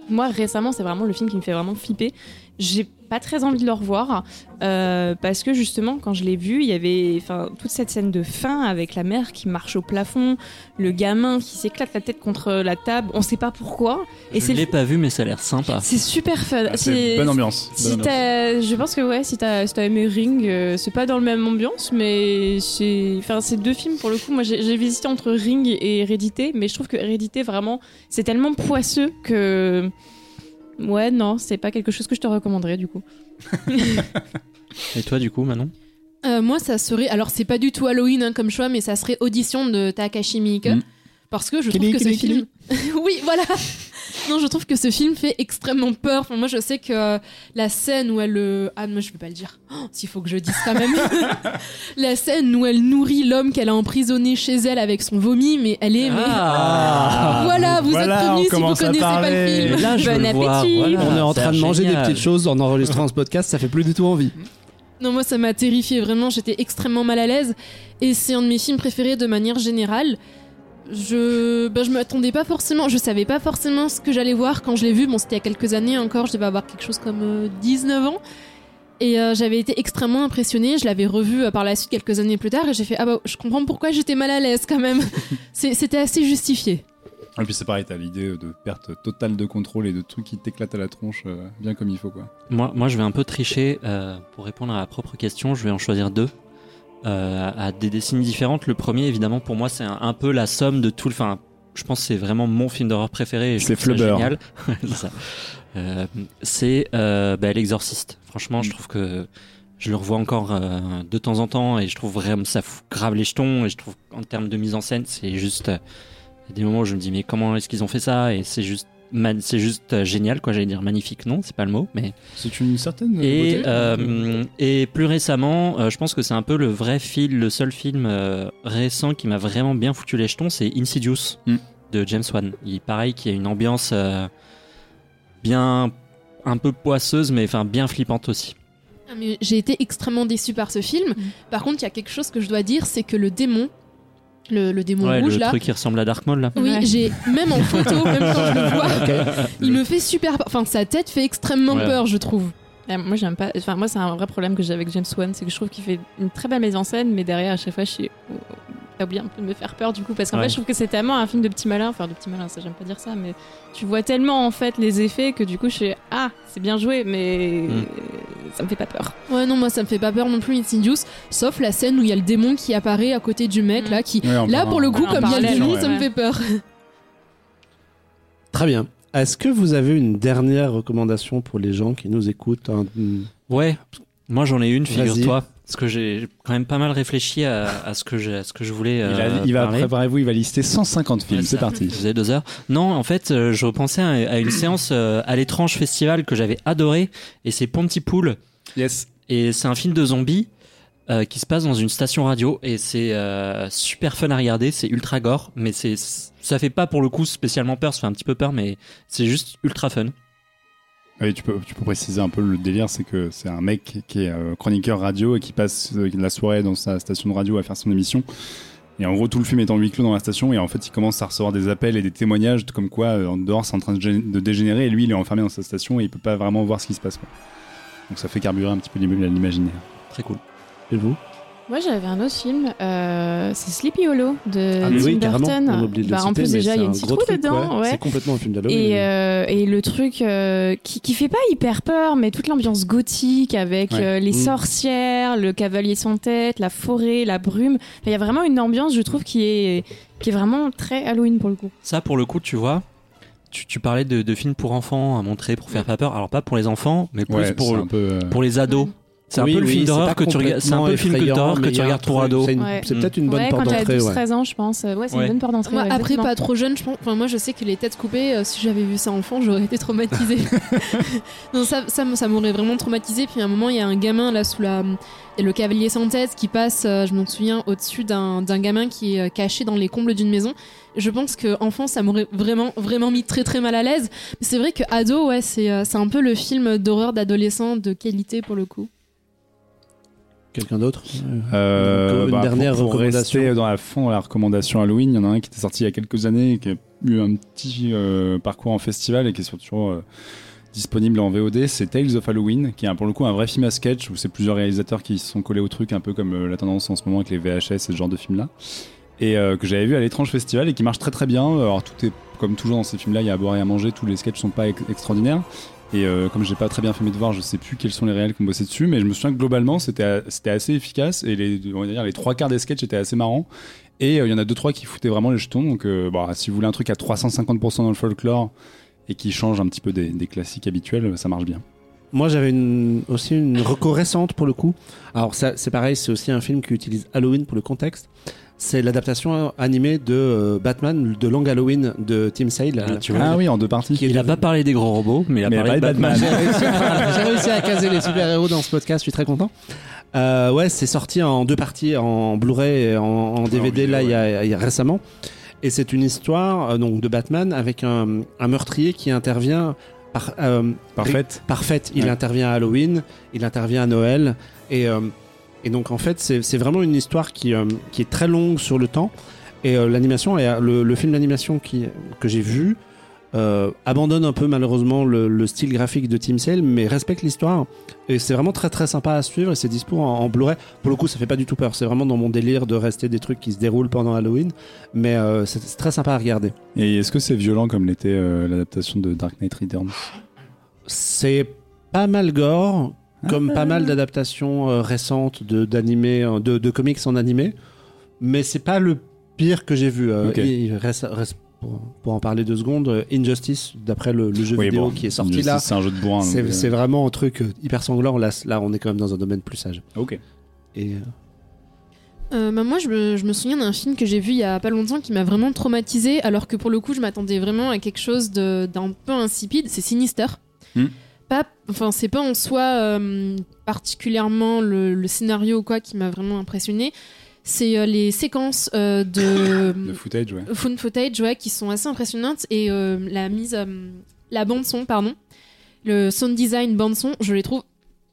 moi récemment, c'est vraiment le film qui me fait vraiment flipper. J'ai pas très envie de le revoir euh, parce que justement, quand je l'ai vu, il y avait enfin toute cette scène de fin avec la mère qui marche au plafond, le gamin qui s'éclate la tête contre la table, on sait pas pourquoi. Et je l'ai pas vu, mais ça a l'air sympa. C'est super fun. Ah, c'est bonne ambiance. Si bonne ambiance. je pense que ouais, si t'as si aimé Ring, euh, c'est pas dans le même ambiance, mais c'est enfin c'est deux films pour le coup. Moi, j'ai visité entre Ring et Hérédité, mais je trouve que Hérédité vraiment, c'est tellement poisseux que Ouais, non, c'est pas quelque chose que je te recommanderais du coup. Et toi, du coup, Manon euh, Moi, ça serait. Alors, c'est pas du tout Halloween hein, comme choix, mais ça serait Audition de Takashi Miike. Mm. Parce que je trouve que ce film. oui, voilà non, je trouve que ce film fait extrêmement peur. Enfin, moi, je sais que euh, la scène où elle. Euh, ah, moi, je peux pas le dire. Oh, s'il faut que je dise quand même. la scène où elle nourrit l'homme qu'elle a emprisonné chez elle avec son vomi, mais elle est. Ah. voilà, vous êtes prévenus si vous connaissez pas le film. Là, bon appétit. on est en train de manger des petites choses en enregistrant ce podcast, ça fait plus du tout envie. Non, moi, ça m'a terrifié. Vraiment, j'étais extrêmement mal à l'aise. Et c'est un de mes films préférés de manière générale je ben, je m'attendais pas forcément, je savais pas forcément ce que j'allais voir quand je l'ai vu. Bon, c'était il y a quelques années encore, je devais avoir quelque chose comme 19 euh, ans. Et euh, j'avais été extrêmement impressionnée. Je l'avais revu euh, par la suite quelques années plus tard et j'ai fait Ah bah, je comprends pourquoi j'étais mal à l'aise quand même. C'était assez justifié. Et puis c'est pareil, t'as l'idée de perte totale de contrôle et de trucs qui t'éclatent à la tronche bien comme il faut quoi. Moi, moi je vais un peu tricher pour répondre à la propre question, je vais en choisir deux. Euh, à des décennies différentes. Le premier, évidemment, pour moi, c'est un, peu la somme de tout le. Enfin, je pense que c'est vraiment mon film d'horreur préféré. C'est Flubber. génial. c'est euh, euh, bah, L'Exorciste. Franchement, je mm. trouve que je le revois encore euh, de temps en temps et je trouve vraiment ça fout grave les jetons. Et je trouve qu'en termes de mise en scène, c'est juste. Il y a des moments où je me dis, mais comment est-ce qu'ils ont fait ça? Et c'est juste c'est juste euh, génial, quoi. J'allais dire magnifique, non, c'est pas le mot, mais c'est une certaine. Et, euh, et plus récemment, euh, je pense que c'est un peu le vrai film, le seul film récent qui m'a vraiment bien foutu les jetons, c'est Insidious mm. de James Wan. Il pareil, qui a une ambiance bien un peu poisseuse, mais enfin bien flippante aussi. Ah, j'ai été extrêmement déçu par ce film. Mm. Par contre, il y a quelque chose que je dois dire, c'est que le démon le, démon rouge le là. truc qui ressemble à Dark Maul là. Oui, j'ai même en photo, même quand je le vois, il me fait super Enfin, sa tête fait extrêmement peur, je trouve. moi, j'aime pas. Enfin, moi, c'est un vrai problème que j'ai avec James Wan, c'est que je trouve qu'il fait une très belle mise en scène, mais derrière, à chaque fois, je suis t'as oublié un peu de me faire peur du coup parce qu'en fait je trouve que c'est tellement un film de petit malin enfin de petit malin ça j'aime pas dire ça mais tu vois tellement en fait les effets que du coup je suis ah c'est bien joué mais mm. ça me fait pas peur ouais non moi ça me fait pas peur non plus Insidious sauf la scène où il y a le démon qui apparaît à côté du mec mm. là qui là pour le coup comme il y a le démon ça me fait peur très bien est-ce que vous avez une dernière recommandation pour les gens qui nous écoutent Ouais, moi j'en ai une, figure-toi. Parce que j'ai quand même pas mal réfléchi à, ce, que je, ce que je voulais. Euh, il, va, préparez-vous, il va lister 150 films. C'est parti. Vous avez deux heures. Non, en fait, euh, je repensais à, une séance euh, à l'étrange festival que j'avais adoré, et c'est Pontypool. Yes. Et c'est un film de zombies. qui se passe dans une station radio et c'est super fun à regarder, c'est ultra gore, mais c'est ça fait pas pour le coup spécialement peur, ça fait un petit peu peur, mais c'est juste ultra fun. Oui, tu peux, tu peux préciser un peu le délire, c'est que c'est un mec qui est euh, chroniqueur radio et qui passe euh, la soirée dans sa station de radio à faire son émission. Et en gros, tout le film est en huis clos dans la station et en fait, il commence à recevoir des appels et des témoignages comme quoi euh, en dehors c'est en train de, dégénérer et lui, il est enfermé dans sa station et il peut pas vraiment voir ce qui se passe. Donc ça fait carburer un petit peu l'imaginaire. Très cool. Et vous? Moi, j'avais un autre film, euh, c'est Sleepy Hollow de ah, Tim oui, Burton. On oublie de bah, en plus, déjà, il y a une citrouille dedans. Ouais. C'est complètement un film d'Halloween. Et, euh, et, le truc euh, qui, qui fait pas hyper peur, mais toute l'ambiance gothique avec euh, les mm. sorcières, le cavalier sans tête, la forêt, la brume. Il y a vraiment une ambiance, je trouve, qui est, qui est vraiment très Halloween pour le coup. Ça, pour le coup, tu vois, tu, tu, parlais de, de, films pour enfants à montrer pour faire pas peur. Alors pas pour les enfants, mais plus pour, pour les ados. C'est un peu le film d'horreur que tu regardes. C'est un peu le film d'horreur que tu regardes pour ado. C'est peut-être une bonne porte d'entrée. Quand 13 ans, je pense. Ouais, c'est une bonne porte d'entrée. après, pas trop jeune, je pense. Enfin, moi, je sais que les têtes coupées, euh, si j'avais vu ça enfant, j'aurais été traumatisée. non, ça, ça, ça m'aurait vraiment traumatisée. Puis à un moment, il y a un gamin là sous la. Et le cavalier sans tête qui passe, euh, je m'en souviens, au-dessus d'un gamin qui est euh, caché dans les combles d'une maison. Je pense que enfant, ça m'aurait vraiment, vraiment mis très très mal à l'aise. C'est vrai que ado, ouais, c'est un peu le film d'horreur d'adolescent de qualité pour le coup. Quelqu'un d'autre? Euh, Une bah, dernière pour, recommandation. Rester dans la fond la recommandation Halloween, il y en a un qui était sorti il y a quelques années, qui a eu un petit euh, parcours en festival et qui est surtout euh, disponible en VOD, c'est Tales of Halloween, qui est pour le coup un vrai film à sketch où c'est plusieurs réalisateurs qui se sont collés au truc, un peu comme la tendance en ce moment avec les VHS et ce genre de films-là. Et que j'avais vu à l'étrange festival et qui marche très très bien. Alors tout est comme toujours dans ces films-là, il y a à boire et à manger, tous les sketchs sont pas ex- extraordinaires. Et euh, comme j'ai pas très bien fait mes devoirs, je sais plus quels sont les réels qui ont bossé dessus, mais je me souviens que globalement c'était c'était assez efficace et les, on va dire, les trois quarts des sketchs étaient assez marrants. Et euh, il y en a deux trois qui foutaient vraiment les jetons. Donc euh, bah, si vous voulez un truc à 350% dans le folklore et qui change un petit peu des, des classiques habituels, ça marche bien. Moi, j'avais aussi une reco récente pour le coup. Alors, c'est pareil, c'est aussi un film qui utilise Halloween pour le contexte. C'est l'adaptation animée de euh, Batman, de Long Halloween de Tim Sale. Ah, tu vois. Ah oui, en deux parties. Il a pas parlé des gros robots, mais il a Mais parlé de Batman. Batman. J'ai réussi, à- j'ai réussi à caser les super-héros dans ce podcast, je suis très content. Euh, ouais, c'est sorti en deux parties, en Blu-ray et en, en DVD, là, il y, a, il y a récemment. Et c'est une histoire euh, donc de Batman avec un, un meurtrier qui intervient par, euh, Parfaite. parfaite. Il Ouais. intervient à Halloween, il intervient à Noël. Et, euh, et donc, en fait, c'est vraiment une histoire qui, euh, qui est très longue sur le temps. Et euh, l'animation, et, le, le film d'animation que j'ai vu euh, abandonne un peu malheureusement le, le style graphique de Team Sale, mais respecte l'histoire. Et c'est vraiment très très sympa à suivre. Et c'est dispo en, en Blu-ray. Pour le coup, ça fait pas du tout peur. C'est vraiment dans mon délire de rester des trucs qui se déroulent pendant Halloween. Mais c'est très sympa à regarder. Et est-ce que c'est violent comme l'était l'adaptation de Dark Knight Returns? C'est pas mal gore, comme pas mal d'adaptations euh, récentes de, d'animés, euh, de, de comics en animé. Mais c'est pas le pire que j'ai vu. Euh, Ok. il- il reste, reste- pour, pour en parler deux secondes, Injustice, d'après le, le jeu Oui, vidéo bon, qui est sorti Injustice, là. C'est un jeu de bourrin. C'est euh, vraiment un truc hyper sanglant. Là, là, on est quand même dans un domaine plus sage. Ok. Et euh, Euh, bah, moi, je me, je me souviens d'un film que j'ai vu il y a pas longtemps qui m'a vraiment traumatisé, alors que pour le coup, je m'attendais vraiment à quelque chose de- d'un peu insipide. C'est Sinister. Hmm. Pas, enfin, c'est pas en soi euh, particulièrement le, le scénario ou quoi qui m'a vraiment impressionné. C'est euh, les séquences euh, de Le footage, ouais. phone footage ouais, qui sont assez impressionnantes et la mise, la bande son, pardon, le sound design bande son, je les trouve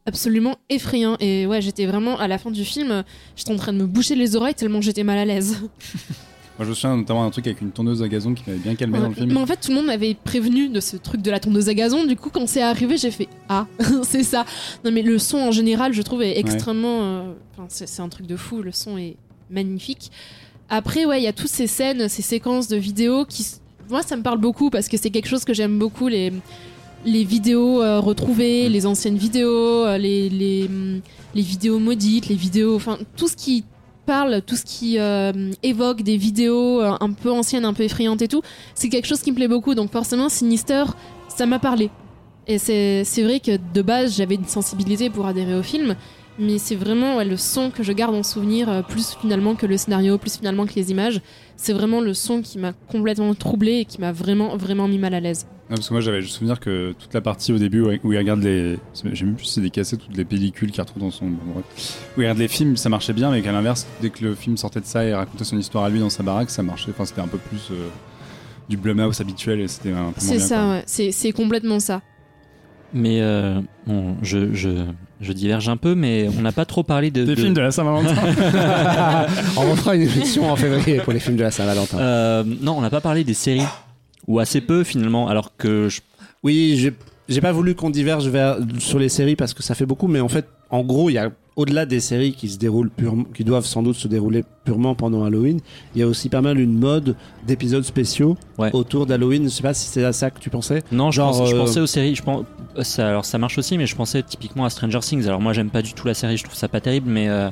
absolument effrayants et ouais, j'étais vraiment à la fin du film, j'étais en train de me boucher les oreilles tellement j'étais mal à l'aise. Moi, je me souviens notamment d'un truc avec une tourneuse à gazon qui m'avait bien calmé dans le film. Mais en fait, tout le monde m'avait prévenu de ce truc de la tondeuse à gazon. Du coup, quand c'est arrivé, j'ai fait Ah, c'est ça. Non, mais le son en général, je trouve, est extrêmement. euh, c'est un truc de fou. Le son est magnifique. Après, ouais, il y a toutes ces scènes, ces séquences de vidéos qui. Moi, ça me parle beaucoup parce que c'est quelque chose que j'aime beaucoup. Les, les vidéos euh, retrouvées, les anciennes vidéos, euh, les, les, hum, les vidéos maudites, les vidéos. Enfin, tout ce qui parle, tout ce qui euh, évoque des vidéos euh, un peu anciennes, un peu effrayantes et tout, c'est quelque chose qui me plaît beaucoup. Donc forcément, Sinister, ça m'a parlé. Et c'est c'est vrai que de base, j'avais une sensibilité pour adhérer au film, mais c'est vraiment ouais, le son que je garde en souvenir, euh, plus finalement que le scénario, plus finalement que les images. C'est vraiment le son qui m'a complètement troublé et qui m'a vraiment, vraiment mis mal à l'aise. Parce que moi j'avais le souvenir que toute la partie au début où où il regarde les. J'ai même plus si c'est des cassettes ou des pellicules qu'il retrouve dans son. bon. Où il regarde les films, ça marchait bien, mais qu'à l'inverse, dès que le film sortait de ça et racontait son histoire à lui dans sa baraque, ça marchait. Enfin, c'était un peu plus euh, du Blumhouse habituel et c'était un peu moins C'est ça, ouais. C'est c'est complètement ça. Mais euh, bon, je, je, je diverge un peu, mais on n'a pas trop parlé de. Des de- films de la Saint-Valentin. on refera une émission en février pour les films de la Saint-Valentin. Euh, non, on n'a pas parlé des séries. Ou assez peu finalement, alors que je Oui, j'ai j'ai pas voulu qu'on diverge vers, sur les séries parce que ça fait beaucoup, mais en fait, en gros, il y a au-delà des séries qui se déroulent purement, qui doivent sans doute se dérouler purement pendant Halloween, il y a aussi pas mal une mode d'épisodes spéciaux Ouais. autour d'Halloween. Je sais pas si c'est à ça que tu pensais. Non, je, Genre, pense- je euh, pensais aux séries. Je pense, ça, alors ça marche aussi, mais je pensais typiquement à Stranger Things. Alors moi, j'aime pas du tout la série, je trouve ça pas terrible, mais euh,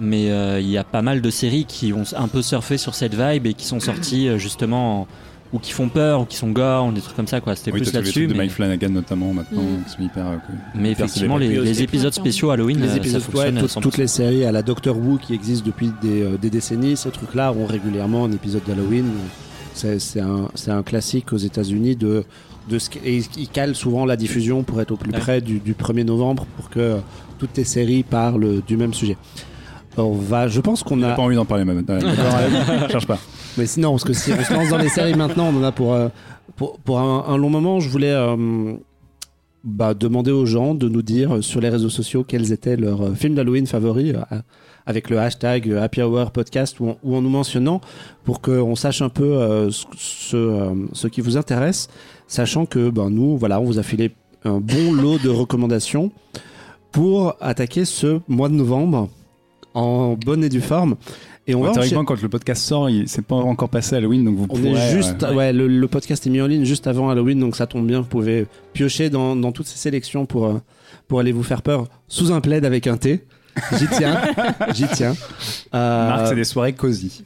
mais euh, il y a pas mal de séries qui ont un peu surfé sur cette vibe et qui sont sorties euh, justement en- ou qui font peur ou qui sont gore ou des trucs comme ça quoi. C'était Oui, plus là-dessus. trucs de Mais, Mike Flanagan notamment maintenant Mm. qui sont hyper. euh, mais hyper effectivement, les, épisodes spéciaux Halloween, Les euh, épisodes, ça ouais, toutes, 100%. toutes les séries à la Doctor Who qui existent depuis des, euh, des décennies, ces trucs-là ont régulièrement un épisode d'Halloween. C'est un, c'est un classique aux États-Unis de, de ce qui- et ils calent souvent la diffusion pour être au plus Ouais. près du, du 1er novembre pour que toutes les séries parlent du même sujet. On va, je pense qu'on J'ai a. pas envie d'en parler même. Ouais, Cherche pas. Mais sinon, parce que si on se lance dans les séries maintenant, on en a pour, euh, pour, un, long moment. Je voulais euh, bah, demander aux gens de nous dire sur les réseaux sociaux quels étaient leurs euh, films d'Halloween favoris avec le hashtag Happy Hour Podcast ou en, ou en nous mentionnant pour qu'on sache un peu ce, ce, qui vous intéresse, sachant que ben, nous, voilà, on vous a filé un bon lot de recommandations pour attaquer ce mois de novembre en bonne et due forme. Et on va théoriquement, quand le podcast sort, il c'est pas encore passé Halloween, donc vous on pourrez. est juste, euh, ouais, le, le podcast est mis en ligne juste avant Halloween, donc ça tombe bien. Vous pouvez piocher dans, dans toutes ces sélections pour, euh, pour aller vous faire peur sous un plaid avec un thé. J'y tiens, j'y tiens. Euh, Marc, c'est des soirées cosy.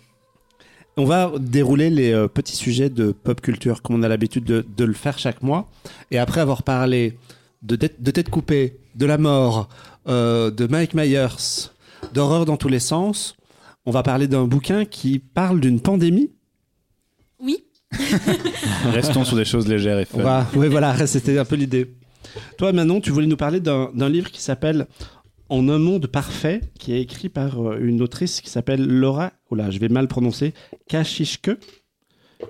On va dérouler les euh, petits sujets de pop culture comme on a l'habitude de, de le faire chaque mois. Et après avoir parlé de, tête- de tête coupée, de la mort, euh, de Mike Myers, d'horreur dans tous les sens, on va parler d'un bouquin qui parle d'une pandémie. Oui. Restons sur des choses légères et fun. va, ouais, voilà, c'était un peu l'idée. Toi, Manon, tu voulais nous parler d'un livre qui s'appelle En un monde parfait, qui est écrit par euh, une autrice qui s'appelle Laura, oh là, je vais mal prononcer, Kashishke,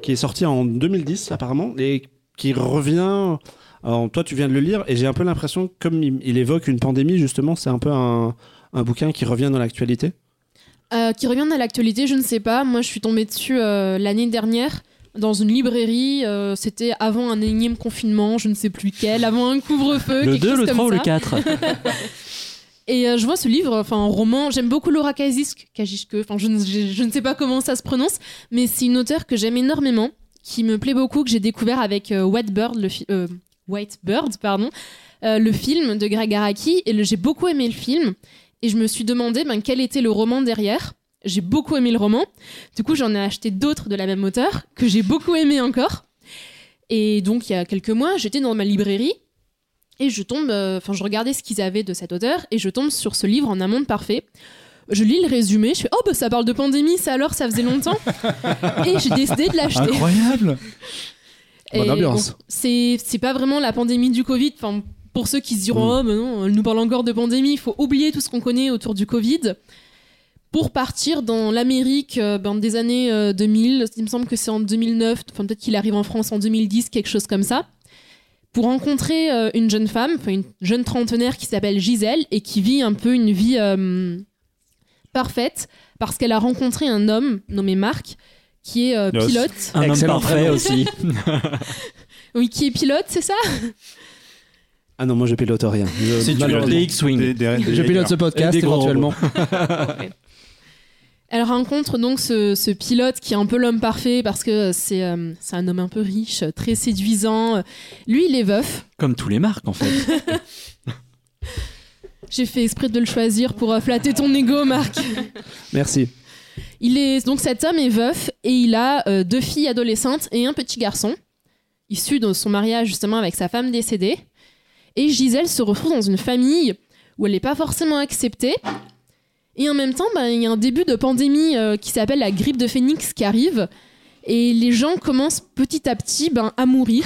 qui est sorti en 2010 apparemment, et qui revient. Alors, toi, tu viens de le lire, et j'ai un peu l'impression, comme il, il évoque une pandémie, justement, c'est un peu un, un bouquin qui revient dans l'actualité. Euh, qui revient à l'actualité, je ne sais pas. Moi, je suis tombée dessus euh, l'année dernière dans une librairie. euh, C'était avant un énième confinement, je ne sais plus quel, avant un couvre-feu. Le quelque 2, chose le comme 3 ou le ça. 4 Et euh, je vois ce livre, enfin un roman, j'aime beaucoup Laura Kajisk, Kajishke, enfin je, ne- je, je ne sais pas comment ça se prononce, mais c'est une auteure que j'aime énormément, qui me plaît beaucoup, que j'ai découvert avec euh, White Bird, le fi- euh, White Bird, pardon, euh, le film de Greg Araki, et le- j'ai beaucoup aimé le film, et je me suis demandé ben, quel était le roman derrière. J'ai beaucoup aimé le roman, du coup j'en ai acheté d'autres de la même auteur, que j'ai beaucoup aimé encore. Et donc il y a quelques mois, j'étais dans ma librairie et je tombe, euh, je regardais ce qu'ils avaient de cet auteur et je tombe sur ce livre en un monde parfait. Je lis le résumé, je fais oh bah ça parle de pandémie, ça alors ça faisait longtemps et j'ai décidé de l'acheter. Incroyable Bonne ambiance. bon, c'est c'est pas vraiment la pandémie du Covid. Enfin, pour ceux qui se diront oh mais non, elle nous parle encore de pandémie, il faut oublier tout ce qu'on connaît autour du Covid pour partir dans l'Amérique euh, ben, des années euh, 2000. Il me semble que c'est en 2009. Enfin peut-être qu'il arrive en France en 2010, quelque chose comme ça. Pour rencontrer euh, une jeune femme, une jeune trentenaire qui s'appelle Gisèle et qui vit un peu une vie euh, parfaite parce qu'elle a rencontré un homme nommé Marc qui est euh, pilote. Un homme parfait aussi. Oui, qui est pilote, c'est ça? Ah non, moi je pilote rien. Je- Si tu des X-Wing. Des- des- des- Je pilote ce podcast éventuellement. Elle rencontre donc ce, ce pilote qui est un peu l'homme parfait parce que c'est euh, c'est un homme un peu riche, très séduisant. Lui, il est veuf. Comme tous les marques en fait. J'ai fait exprès de le choisir pour euh, flatter ton ego, Marc. Merci. Il est donc cet homme est veuf et il a euh, deux filles adolescentes et un petit garçon issu de son mariage justement avec sa femme décédée. Et Gisèle se retrouve dans une famille où elle n'est pas forcément acceptée. Et en même temps, ben, il y a un début de pandémie euh, qui s'appelle la grippe de phénix qui arrive. Et les gens commencent petit à petit ben, à mourir.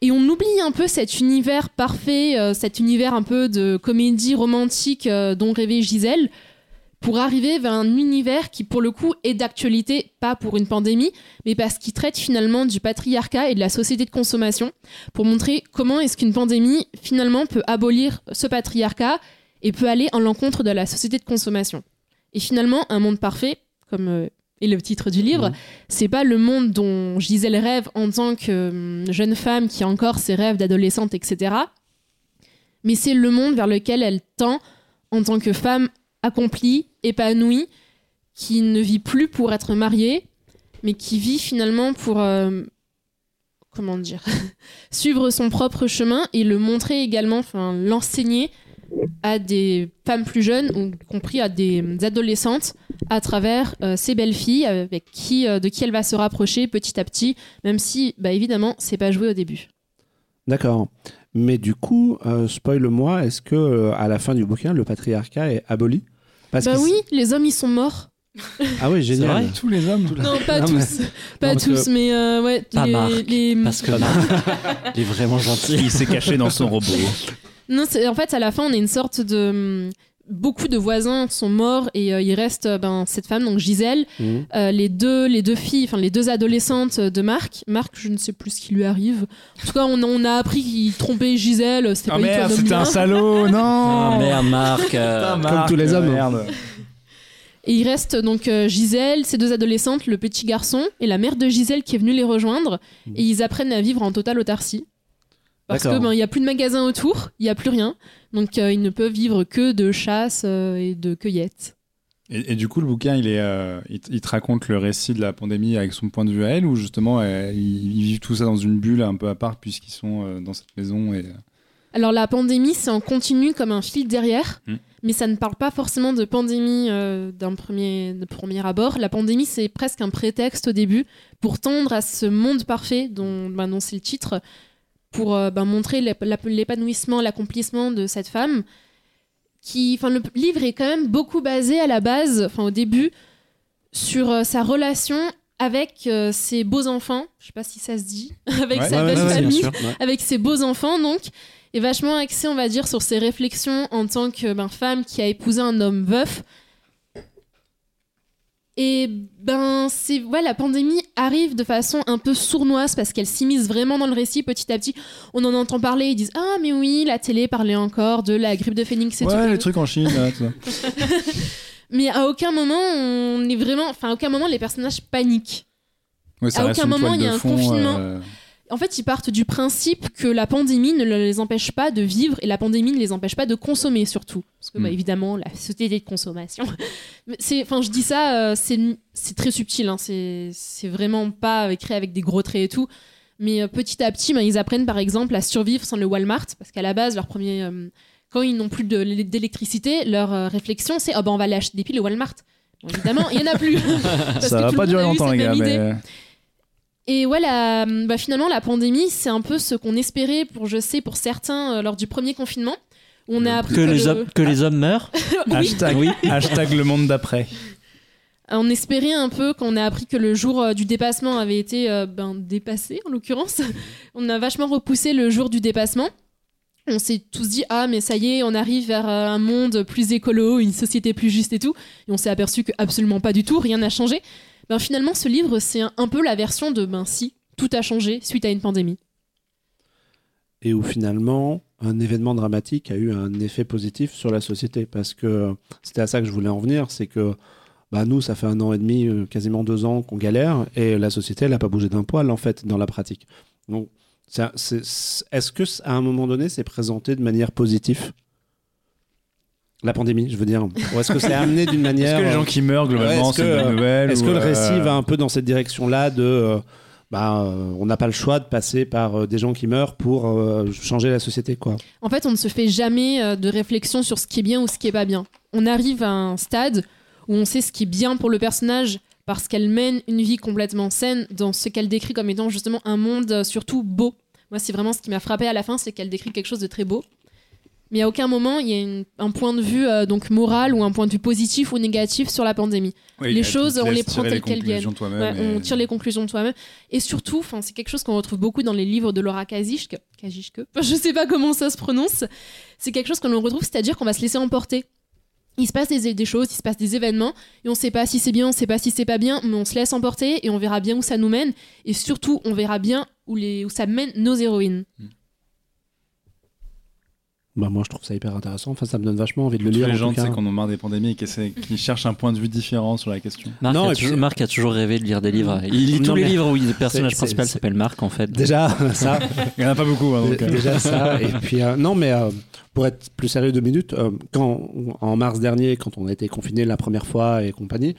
Et on oublie un peu cet univers parfait, euh, cet univers un peu de comédie romantique euh, dont rêvait Gisèle, pour arriver vers un univers qui, pour le coup, est d'actualité, pas pour une pandémie, mais parce qu'il traite finalement du patriarcat et de la société de consommation, pour montrer comment est-ce qu'une pandémie, finalement, peut abolir ce patriarcat et peut aller en l'encontre de la société de consommation. Et finalement, un monde parfait, comme euh, est le titre du livre, Mhm. c'est pas le monde dont Gisèle rêve en tant que hum, jeune femme qui a encore ses rêves d'adolescente, etc. Mais c'est le monde vers lequel elle tend en tant que femme accomplie, épanouie, qui ne vit plus pour être mariée, mais qui vit finalement pour euh, comment dire suivre son propre chemin et le montrer également, enfin l'enseigner à des femmes plus jeunes, ou y compris à des adolescentes, à travers euh, ces belles filles avec qui, euh, de qui elle va se rapprocher petit à petit, même si, bah, évidemment, c'est pas joué au début. D'accord. Mais du coup, euh, spoil-moi, est-ce que à la fin du bouquin, le patriarcat est aboli? Parce bah que oui, les hommes ils sont morts. Ah oui, génial. vrai Tous les hommes. Non, pas Non, mais- tous, pas tous, que- mais euh, ouais, Pas les, Marc, les- Parce que Marc, il est vraiment gentil. Il s'est caché dans son robot. Non, c'est- en fait, à la fin, on a une sorte de. Beaucoup de voisins sont morts et euh, il reste euh, ben, cette femme, donc Gisèle, Mhm. euh, les, deux, les deux filles, enfin les deux adolescentes de Marc. Marc, je ne sais plus ce qui lui arrive. En tout cas, on, a- on a appris qu'il trompait Gisèle. C'était Ah pas merde, c'était un salaud, non Ah merde, Marc. euh, Putain, Comme tous les hommes. Merde. Et il reste donc euh, Gisèle, ces deux adolescentes, le petit garçon et la mère de Gisèle qui est venue les rejoindre. Et ils apprennent à vivre en totale autarcie. Parce que D'accord. ben il y a plus de magasins autour, il y a plus rien, donc euh, ils ne peuvent vivre que de chasse euh, et de cueillette. Et, et du coup, le bouquin, il, est, euh, il, te- il te raconte le récit de la pandémie avec son point de vue à elle, ou justement, euh, ils, ils vivent tout ça dans une bulle un peu à part puisqu'ils sont euh, dans cette maison et... Alors la pandémie, c'est en continu comme un fil derrière, Hmm. mais ça ne parle pas forcément de pandémie d'un premier, de premier abord. La pandémie, c'est presque un prétexte au début pour tendre à ce monde parfait dont, ben, dont c'est le titre, pour euh, ben, montrer l'épanouissement, l'accomplissement de cette femme. Qui, enfin, le livre est quand même beaucoup basé à la base, enfin au début, sur euh, sa relation avec euh, ses beaux enfants. Je sais pas si ça se dit, avec Ouais, sa ouais, belle ouais, famille sûr. avec ses beaux enfants donc est vachement axé on va dire sur ses réflexions en tant que ben, femme qui a épousé un homme veuf et ben c'est ouais la pandémie arrive de façon un peu sournoise parce qu'elle s'immisce vraiment dans le récit petit à petit. On en entend parler ils disent ah mais oui la télé parlait encore de la grippe de phénix et tout. Ouais, les trucs en Chine, là, mais à aucun moment on est vraiment enfin à aucun moment les personnages paniquent. Ouais, ça À aucun moment, il y a un fond, confinement. euh, En fait, ils partent du principe que la pandémie ne les empêche pas de vivre et la pandémie ne les empêche pas de consommer surtout. Parce que, bah, Mm. évidemment, la société de consommation. Enfin, je dis ça, euh, c'est, très subtil. Hein, c'est, vraiment pas écrit avec des gros traits et tout. Mais euh, petit à petit, bah, ils apprennent par exemple à survivre sans le Walmart. Parce qu'à la base, leur premier. euh, quand ils n'ont plus d'électricité, leur réflexion, c'est oh, bah, on va aller acheter des piles au Walmart. Bon, évidemment, il y en a plus. Parce Ça que va tout pas durer longtemps, les gars, mais... Et ouais, la- bah, finalement, la pandémie, c'est un peu ce qu'on espérait pour, je sais, pour certains lors du premier confinement. On a appris Que, que, les le- hommes, que les hommes meurent. Oui. Hashtag, Oui. hashtag le monde d'après. On espérait un peu qu'on a appris que le jour euh, du dépassement avait été euh, ben, dépassé, en l'occurrence. on a vachement repoussé le jour du dépassement. On s'est tous dit, ah, mais ça y est, on arrive vers euh, un monde plus écolo, une société plus juste et tout. Et on s'est aperçu que absolument pas du tout, rien n'a changé. Ben, finalement, ce livre, c'est un, un peu la version de, ben si, tout a changé suite à une pandémie. et où finalement un événement dramatique a eu un effet positif sur la société. Parce que c'était à ça que je voulais en venir c'est que bah nous ça fait un an et demi euh, quasiment deux ans qu'on galère et la société elle n'a pas bougé d'un poil en fait dans la pratique. Donc est-ce que c- à un moment donné c'est présenté de manière positive? La pandémie je veux dire. Ou est-ce que c'est amené d'une manière Est-ce que les gens euh, qui meurent, globalement, est-ce c'est que, une bonne euh, nouvelle est-ce ou, que le euh, récit va un peu dans cette direction-là de euh, bah, euh, on n'a pas le choix de passer par euh, des gens qui meurent pour euh, changer la société quoi En fait, on ne se fait jamais de réflexion sur ce qui est bien ou ce qui est pas bien. On arrive à un stade où on sait ce qui est bien pour le personnage parce qu'elle mène une vie complètement saine dans ce qu'elle décrit comme étant justement un monde surtout beau. Moi, c'est vraiment ce qui m'a frappé à la fin, c'est qu'elle décrit quelque chose de très beau. Mais à aucun moment, il y a une- un point de vue euh, donc moral ou un point de vue positif ou négatif sur la pandémie. oui, les choses, on les prend telles qu'elles viennent. toi-même Ouais, et- On tire les conclusions de toi-même. Et surtout, c'est quelque chose qu'on retrouve beaucoup dans les livres de Laura Kazishke. Kazishke Je sais pas comment ça se prononce. C'est quelque chose qu'on retrouve, c'est-à-dire qu'on va se laisser emporter. Il se passe des, des choses, il se passe des événements, et on sait pas si c'est bien, on sait pas si c'est pas bien, mais on se laisse emporter et on verra bien où ça nous mène. Et surtout, on verra bien où, les, où ça mène nos héroïnes. Bah moi je trouve ça hyper intéressant. Enfin ça me donne vachement envie de le lire. les en gens cas. qui en ont marre des pandémies et qui, cherchent un point de vue différent sur la question. Marc, Non, a et puis- toujours, Marc a toujours rêvé de lire des livres. Il lit Non, tous les livres où le personnage c'est- principal c'est- s'appelle Marc, en fait. Déjà ça. Il n'y en a pas beaucoup. hein, donc, euh. Déjà ça. Et puis euh, non mais euh, pour être plus sérieux deux minutes, euh, quand en mars dernier, quand on a été confiné la première fois et compagnie,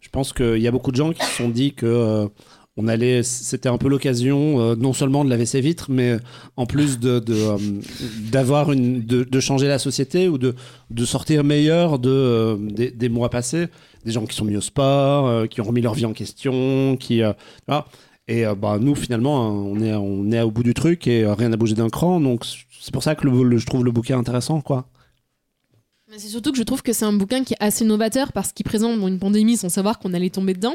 je pense qu'il y a beaucoup de gens qui se sont dit que euh, on allait, c'était un peu l'occasion euh, non seulement de laver ses vitres, mais en plus de de, euh, d'avoir une, de, de changer la société ou de de sortir meilleur de euh, des, mois passés. Des gens qui sont mis au sport, euh, qui ont remis leur vie en question, qui euh, voilà. Et euh, bah, nous, finalement, hein, on est, on est au bout du truc et euh, rien n'a bougé d'un cran. Donc, c'est pour ça que je trouve le bouquin intéressant. quoi. Mais c'est surtout que je trouve que c'est un bouquin qui est assez novateur parce qu'il présente bon, une pandémie sans savoir qu'on allait tomber dedans.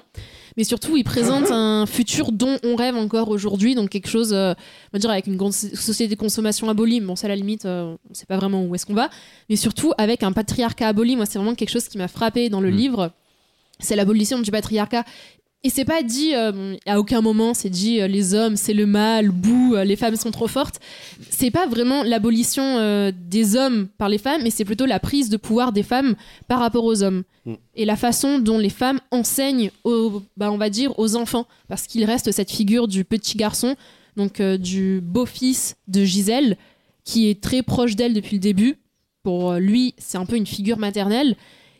Mais surtout, il présente un futur dont on rêve encore aujourd'hui. Donc quelque chose, euh, on va dire, avec une grande so- société de consommation abolie. Bon, ça, à la limite, euh, on sait pas vraiment où est-ce qu'on va. Mais surtout, avec un patriarcat aboli. Moi, c'est vraiment quelque chose qui m'a frappé dans le Mm. livre. C'est l'abolition du patriarcat. Et c'est pas dit, euh, à aucun moment, c'est dit euh, les hommes, c'est le mal, bouh, euh, les femmes sont trop fortes. C'est pas vraiment l'abolition des hommes par les femmes, mais c'est plutôt la prise de pouvoir des femmes par rapport aux hommes. Mm. Et la façon dont les femmes enseignent, aux, bah, on va dire, aux enfants. Parce qu'il reste cette figure du petit garçon donc du beau-fils de Gisèle, qui est très proche d'elle depuis le début. Pour lui, c'est un peu une figure maternelle.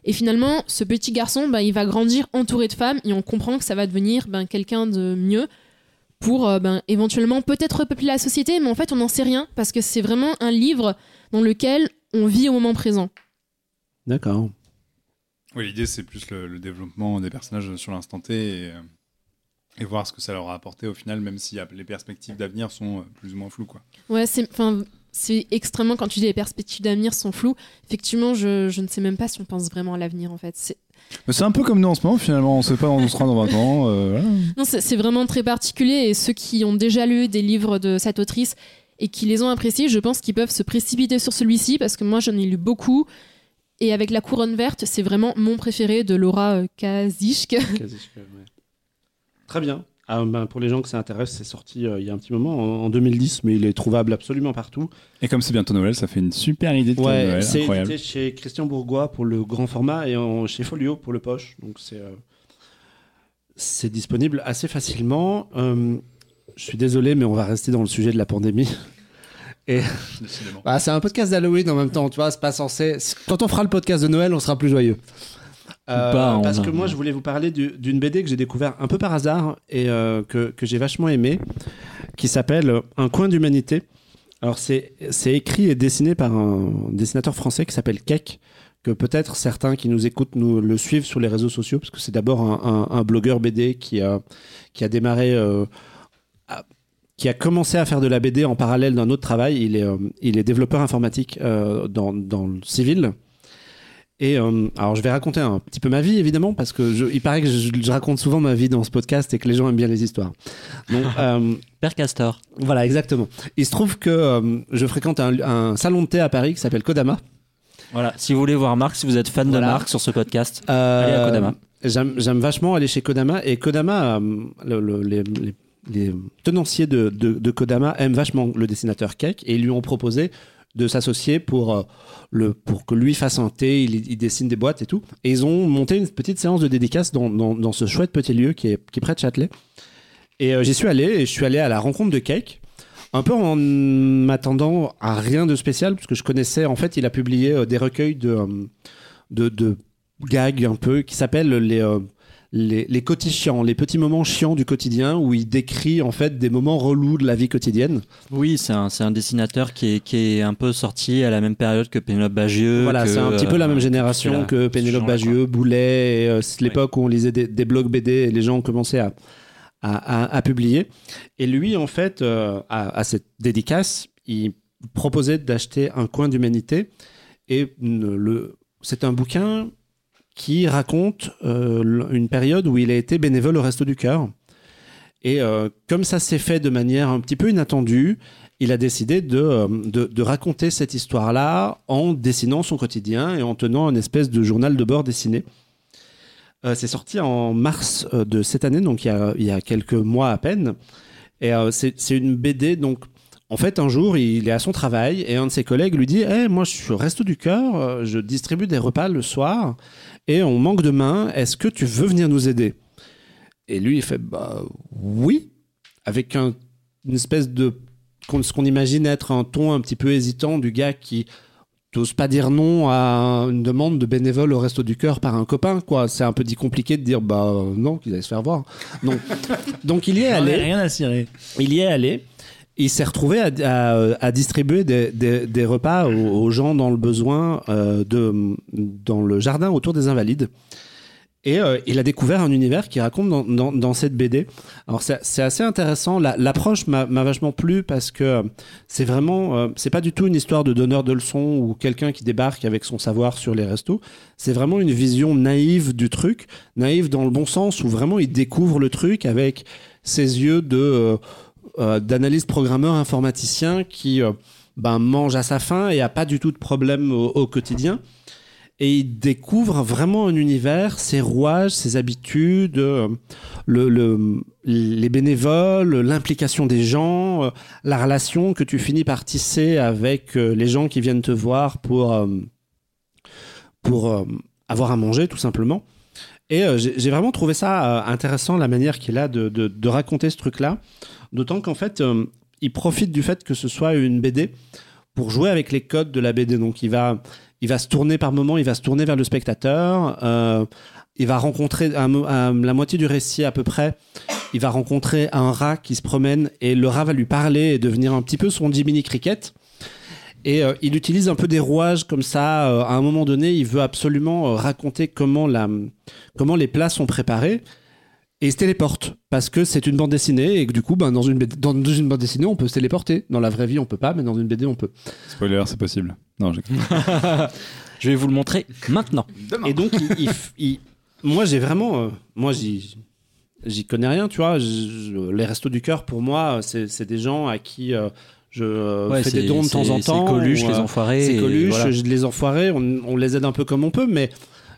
Et finalement, ce petit garçon, bah, il va grandir entouré de femmes et on comprend que ça va devenir ben, quelqu'un de mieux pour euh, ben, éventuellement peut-être repeupler la société, mais en fait, on n'en sait rien parce que c'est vraiment un livre dans lequel on vit au moment présent. D'accord. Oui, l'idée c'est plus le, le développement des personnages sur l'instant T et, euh, et voir ce que ça leur a apporté au final, même si euh, les perspectives d'avenir sont euh, plus ou moins floues. Quoi. Ouais, c'est c'est extrêmement quand tu dis les perspectives d'avenir sont floues. Effectivement, je, je ne sais même pas si on pense vraiment à l'avenir en fait. C'est Mais C'est un peu comme nous en ce moment finalement, on sait pas où on sera dans 20 ans. euh, voilà. non, c'est c'est vraiment très particulier et ceux qui ont déjà lu des livres de cette autrice et qui les ont appréciés, je pense qu'ils peuvent se précipiter sur celui-ci parce que moi j'en ai lu beaucoup. Et avec La Couronne Verte, c'est vraiment mon préféré de Laura euh, Kazishk. Très bien. Ah, ben, pour les gens que ça intéresse, c'est sorti euh, il y a un petit moment, en, en 2010, mais il est trouvable absolument partout. Et comme c'est bientôt Noël, ça fait une super idée de Ouais, Noël, c'est incroyable. édité chez Christian Bourgois pour le grand format et en- chez Folio pour le poche. Donc c'est euh, c'est disponible assez facilement. Euh, je suis désolé, mais on va rester dans le sujet de la pandémie. Décidément. Bah, c'est un podcast d'Halloween en même temps, tu vois, c'est pas censé. Quand on fera le podcast de Noël, on sera plus joyeux. Euh, pas, parce que moi, je voulais vous parler du- d'une BD que j'ai découvert un peu par hasard et euh, que, que j'ai vachement aimé, qui s'appelle Un coin d'humanité. Alors, c'est écrit et dessiné par un dessinateur français qui s'appelle Keck, que peut-être certains qui nous écoutent nous le suivent sur les réseaux sociaux, parce que c'est d'abord un, un- un blogueur BD qui a, qui a démarré. euh, à- qui a commencé à faire de la BD en parallèle d'un autre travail. Il est, euh, il est développeur informatique dans, dans le civil. Et euh, alors, je vais raconter un petit peu ma vie, évidemment, parce que je- il paraît que je, je raconte souvent ma vie dans ce podcast et que les gens aiment bien les histoires. Donc, euh, Père Castor. voilà, exactement. Il se trouve que euh, je fréquente un, un salon de thé à Paris qui s'appelle Kodama. Voilà. Si vous voulez voir Marc, si vous êtes fan Voilà. de Marc sur ce podcast, Allez à Kodama. J'aime vachement aller chez Kodama et Kodama, le- le- les, les- les tenanciers de, de- de Kodama aiment vachement le dessinateur Keck et ils lui ont proposé de s'associer pour, euh, pour que lui fasse un thé, il, dessine des boîtes et tout. Et ils ont monté une petite séance de dédicace dans, dans- ce chouette petit lieu qui est, qui près de Châtelet. Et euh, j'y suis allé et je suis allé à la rencontre de Keck. Un peu en m'attendant à rien de spécial, parce que je connaissais, en fait, il a publié euh, des recueils de, de, de gags un peu qui s'appellent les, les, les chiants, les petits moments chiants du quotidien où il décrit en fait des moments relous de la vie quotidienne. oui, c'est un, c'est un dessinateur qui est, qui est un peu sorti à la même période que Pénélope Bagieux. voilà, c'est un petit peu la euh, même génération là, que Pénélope Bagieux, Boulet, et, euh, c'est l'époque où on lisait des, des blogs BD et les gens ont commencé à, à, à- à publier. Et lui, en fait, euh, à, à cette dédicace, il proposait d'acheter un coin d'humanité et le, c'est un bouquin qui raconte euh, une période où il a été bénévole au Resto du Cœur. Et euh, comme ça s'est fait de manière un petit peu inattendue, il a décidé de, euh, de, de raconter cette histoire-là en dessinant son quotidien et en tenant une espèce de journal de bord dessiné. C'est sorti en mars de cette année, donc il y a, il y a quelques mois à peine. Et c'est une BD, donc en fait, un jour, il est à son travail et un de ses collègues lui dit Eh, Moi, je suis au Resto du Cœur, je distribue des repas le soir et on manque de main. Est-ce que tu veux venir nous aider? Et lui, il fait Bah oui, avec un- une espèce de. ce qu'on imagine être un ton un petit peu hésitant du gars qui n'ose pas dire non à une demande de bénévole au Resto du Cœur par un copain, quoi. C'est un peu dit compliqué de dire Bah non, qu'ils allaient se faire voir. Donc, donc il y est allé. rien à cirer. Il y est allé. Il s'est retrouvé à, distribuer des, repas aux, gens dans le besoin euh, dans le jardin autour des Invalides. Et euh, il a découvert un univers qui raconte dans, cette BD. Alors c'est assez intéressant. La- L'approche m'a vachement plu parce que c'est vraiment, euh, c'est pas du tout une histoire de donneur de leçons ou quelqu'un qui débarque avec son savoir sur les restos. C'est vraiment une vision naïve du truc, naïve dans le bon sens où vraiment il découvre le truc avec ses yeux de euh, euh, d'analyste programmeur informaticien qui euh, ben, mange à sa faim et a pas du tout de problème au, quotidien. Et il découvre vraiment un univers, ses rouages, ses habitudes, euh, le, le- les bénévoles, l'implication des gens, euh, la relation que tu finis par tisser avec les gens qui viennent te voir pour, pour avoir à manger, tout simplement. Et j'ai vraiment trouvé ça intéressant, la manière qu'il a de- de raconter ce truc-là. D'autant qu'en fait, euh, il profite du fait que ce soit une BD pour jouer avec les codes de la BD. Donc il va, il va se tourner par moment, il va se tourner vers le spectateur. euh, il va rencontrer la moitié du récit à peu près. Il va rencontrer un rat qui se promène et le rat va lui parler et devenir un petit peu son Jiminy Cricket. Et euh, il utilise un peu des rouages comme ça. à un moment donné, il veut absolument raconter comment, la, comment les plats sont préparés. Et il se téléporte parce que c'est une bande dessinée et que du coup, ben, dans, une BD dans une bande dessinée, on peut se téléporter. Dans la vraie vie, on peut pas, mais dans une BD, on peut. Spoiler, c'est possible. Non, Je vais vous le montrer maintenant. Et donc, il- il f- il- moi, j'ai vraiment. euh, moi, j'y. J'y connais rien, tu vois. Je- les restos du cœur, pour moi, c'est c'est des gens à qui euh, je euh, Ouais, fais des dons de temps en temps. C'est Coluche, ou, les enfoirés. C'est Coluche, voilà. les enfoirés, on, on les aide un peu comme on peut, mais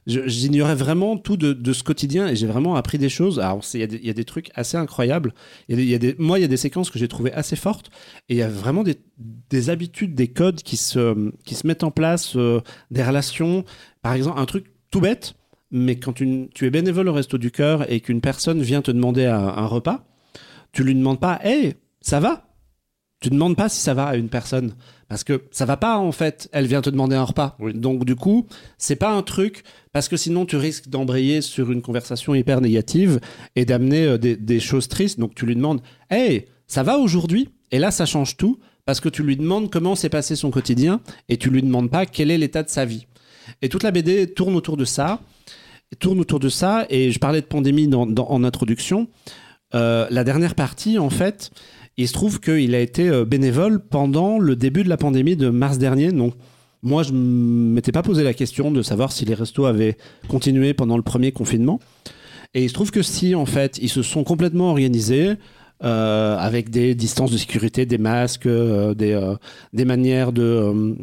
j'ignorais vraiment tout de, ce quotidien et j'ai vraiment appris des choses. Alors, il y, a des- trucs assez incroyables. Y a des- moi, il y a des séquences que j'ai trouvées assez fortes et il y a vraiment des, des habitudes, des codes qui se, qui se mettent en place, euh, des relations. Par exemple, un truc tout bête, mais quand tu es bénévole au Resto du Cœur et qu'une personne vient te demander un, un repas, tu lui demandes pas Hey, ça va? Tu demandes pas si ça va à une personne. Parce que ça va pas, en fait. Elle vient te demander un repas. Donc, du coup, c'est pas un truc. Parce que sinon, tu risques d'embrayer sur une conversation hyper négative et d'amener euh, des, des choses tristes. Donc, tu lui demandes Hey, ça va aujourd'hui? Et là, ça change tout. Parce que tu lui demandes comment s'est passé son quotidien et tu lui demandes pas quel est l'état de sa vie. Et toute la BD tourne autour de ça. Tourne autour de ça. Et je parlais de pandémie dans- dans- en introduction. Euh, la dernière partie, en fait, il se trouve qu'il a été euh, bénévole pendant le début de la pandémie de mars dernier. Donc, moi, je m'étais pas posé la question de savoir si les restos avaient continué pendant le premier confinement. Et il se trouve que si, en fait, ils se sont complètement organisés euh, avec des distances de sécurité, des masques, euh, des, des manières de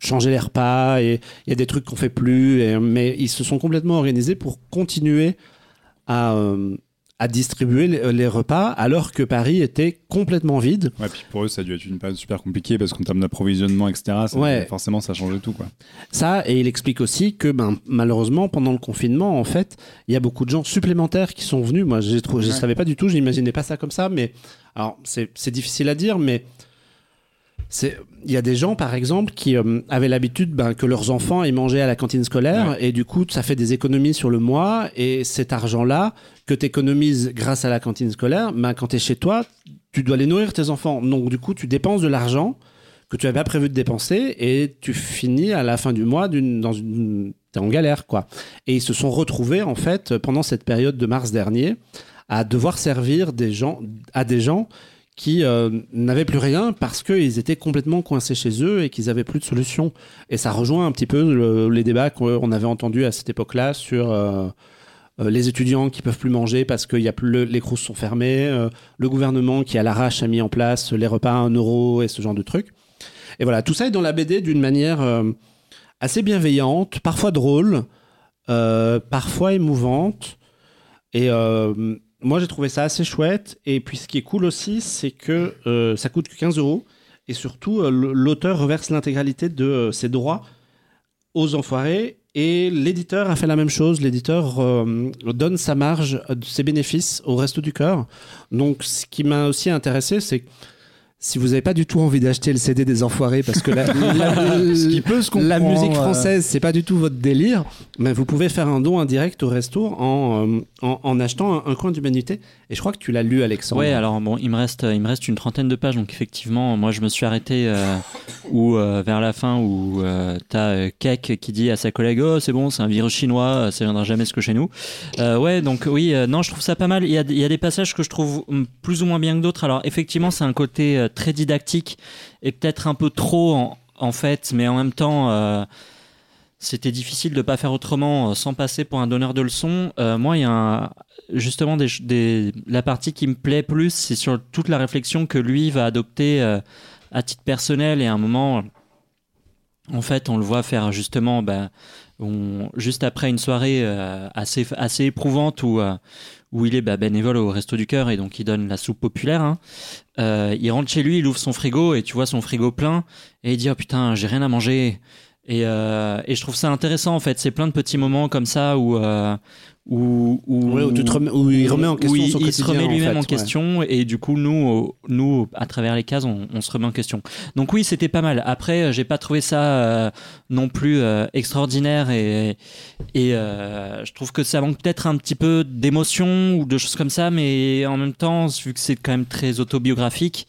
changer les repas. Et il y a des trucs qu'on fait plus. mais ils se sont complètement organisés pour continuer à, à distribuer les, les repas alors que Paris était complètement vide. Ouais, puis pour eux, ça a dû être une période super compliquée parce qu'en termes d'approvisionnement, etc., ça- Ouais. forcément, ça changeait tout. Quoi. Ça, et il explique aussi que ben, malheureusement, pendant le confinement, en fait, il y a beaucoup de gens supplémentaires qui sont venus. Moi, je ne Ouais. savais pas du tout, je n'imaginais pas ça comme ça, mais alors c'est difficile à dire, mais il y a des gens, par exemple, qui euh, avaient l'habitude ben, que leurs enfants aient mangé à la cantine scolaire, et du coup, ça fait des économies sur le mois, et cet argent-là que tu économises grâce à la cantine scolaire, ben, quand tu es chez toi, tu dois les nourrir tes enfants. Donc, du coup, tu dépenses de l'argent que tu n'avais pas prévu de dépenser et tu finis à la fin du mois d'une, dans une, t'es en galère, quoi. Et ils se sont retrouvés, en fait, pendant cette période de mars dernier, à devoir servir des gens, à des gens qui euh, n'avaient plus rien parce qu'ils étaient complètement coincés chez eux et qu'ils n'avaient plus de solution. Et ça rejoint un petit peu le- les débats qu'on avait entendus à cette époque-là sur euh, euh, les étudiants qui peuvent plus manger parce que y a plus le- les crousses sont fermées, le gouvernement qui à l'arrache a mis en place les repas à 1 euro et ce genre de trucs. Et voilà, tout ça est dans la BD d'une manière assez bienveillante, parfois drôle, parfois émouvante. Et moi, j'ai trouvé ça assez chouette. Et puis, ce qui est cool aussi, c'est que euh, ça coûte que 15 euros. Et surtout, euh, l'auteur reverse l'intégralité de euh, ses droits aux enfoirés. Et l'éditeur a fait la même chose. L'éditeur donne sa marge, ses bénéfices au reste du cœur. Donc, ce qui m'a aussi intéressé, c'est si vous n'avez pas du tout envie d'acheter le CD des enfoirés, parce que la, la- Ce qui peut se la comprendre, musique euh, française, c'est pas du tout votre délire, mais vous pouvez faire un don indirect au resto en, euh, en, en achetant un, un coin d'humanité. Et je crois que tu l'as lu, Alexandre. Ouais, alors bon, il me reste, il me reste une trentaine de pages, donc effectivement, moi je me suis arrêté euh, où euh, vers la fin où euh, t'as euh, Keck qui dit à sa collègue, oh c'est bon, c'est un virus chinois, euh, ça viendra jamais ce que chez nous. Euh, ouais, donc oui, euh, non, je trouve ça pas mal. Il y a, des passages que je trouve hum, plus ou moins bien que d'autres. Alors effectivement, c'est un côté euh, très didactique et peut-être un peu trop en, fait, mais en même temps. euh, c'était difficile de pas faire autrement euh, sans passer pour un donneur de leçons. Euh, moi, il y a un- justement la partie qui me plaît plus, c'est sur toute la réflexion que lui va adopter euh, à titre personnel et à un moment, en fait, on le voit faire justement, bah, juste après une soirée euh, assez assez éprouvante où euh, où il est bah, bénévole au Resto du Cœur et donc il donne la soupe populaire. hein. Il rentre chez lui, il ouvre son frigo et tu vois son frigo plein et il dit oh putain j'ai rien à manger. Et, euh, et je trouve ça intéressant en fait. C'est plein de petits moments comme ça où euh, où, où, Ouais, où tu te remets- où il remet en question il, son il se remet en lui-même fait, en ouais. question. Et du coup nous nous à travers les cases on, on se remet en question. Donc oui c'était pas mal. Après euh, j'ai pas trouvé ça euh, non plus extraordinaire. Et et je trouve que ça manque peut-être un petit peu d'émotion ou de choses comme ça. Mais en même temps vu que c'est quand même très autobiographique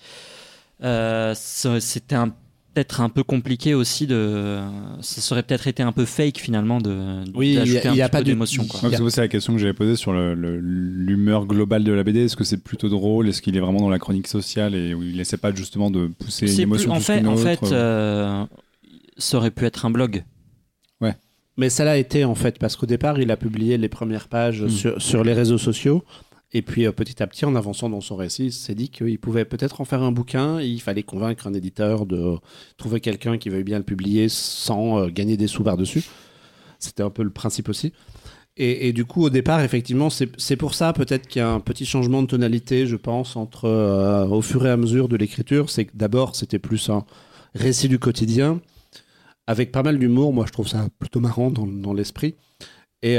euh, c'était un peut-être un peu compliqué aussi de ça serait peut-être été un peu fake finalement de Oui, il y a- pas du- d'émotion quoi Ouais, parce que c'est la question que j'avais posée sur l'humeur globale de la BD. Est-ce que c'est plutôt drôle? Est-ce qu'il est vraiment dans la chronique sociale et où il essaie pas justement de pousser une C'est émotion plus- en plus fait, en autre fait, euh, ça aurait pu être un blog. Mais ça l'a été en fait, parce qu'au départ, il a publié les premières pages Mm. sur, sur les réseaux sociaux. Et puis euh, petit à petit, en avançant dans son récit, il s'est dit qu'il pouvait peut-être en faire un bouquin. Il fallait convaincre un éditeur de trouver quelqu'un qui veuille bien le publier sans euh, gagner des sous par-dessus. C'était un peu le principe aussi. Et, du coup, au départ, effectivement, c'est pour ça peut-être qu'il y a un petit changement de tonalité, je pense, entre euh, au fur et à mesure de l'écriture. C'est que d'abord, c'était plus un récit du quotidien avec pas mal d'humour. Moi, je trouve ça plutôt marrant dans, l'esprit. Et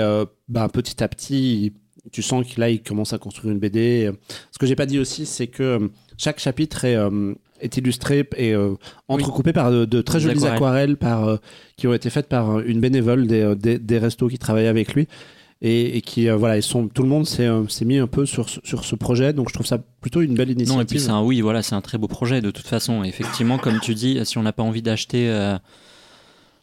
bah, petit à petit, tu sens que là, il commence à construire une BD. Ce que j'ai pas dit aussi, c'est que euh, chaque chapitre est, euh, est illustré et euh, entrecoupé par de, de très Des jolies aquarelles. aquarelles, par, euh, qui ont été faites par une bénévole des, des, des restos qui travaillaient avec lui. Et, et qui, voilà, ils sont, tout le monde s'est mis un peu sur, ce- sur ce projet. Donc, je trouve ça plutôt une belle initiative. Non, et puis c'est un oui, voilà, c'est un très beau projet de toute façon. Effectivement, comme tu dis, si on n'a pas envie d'acheter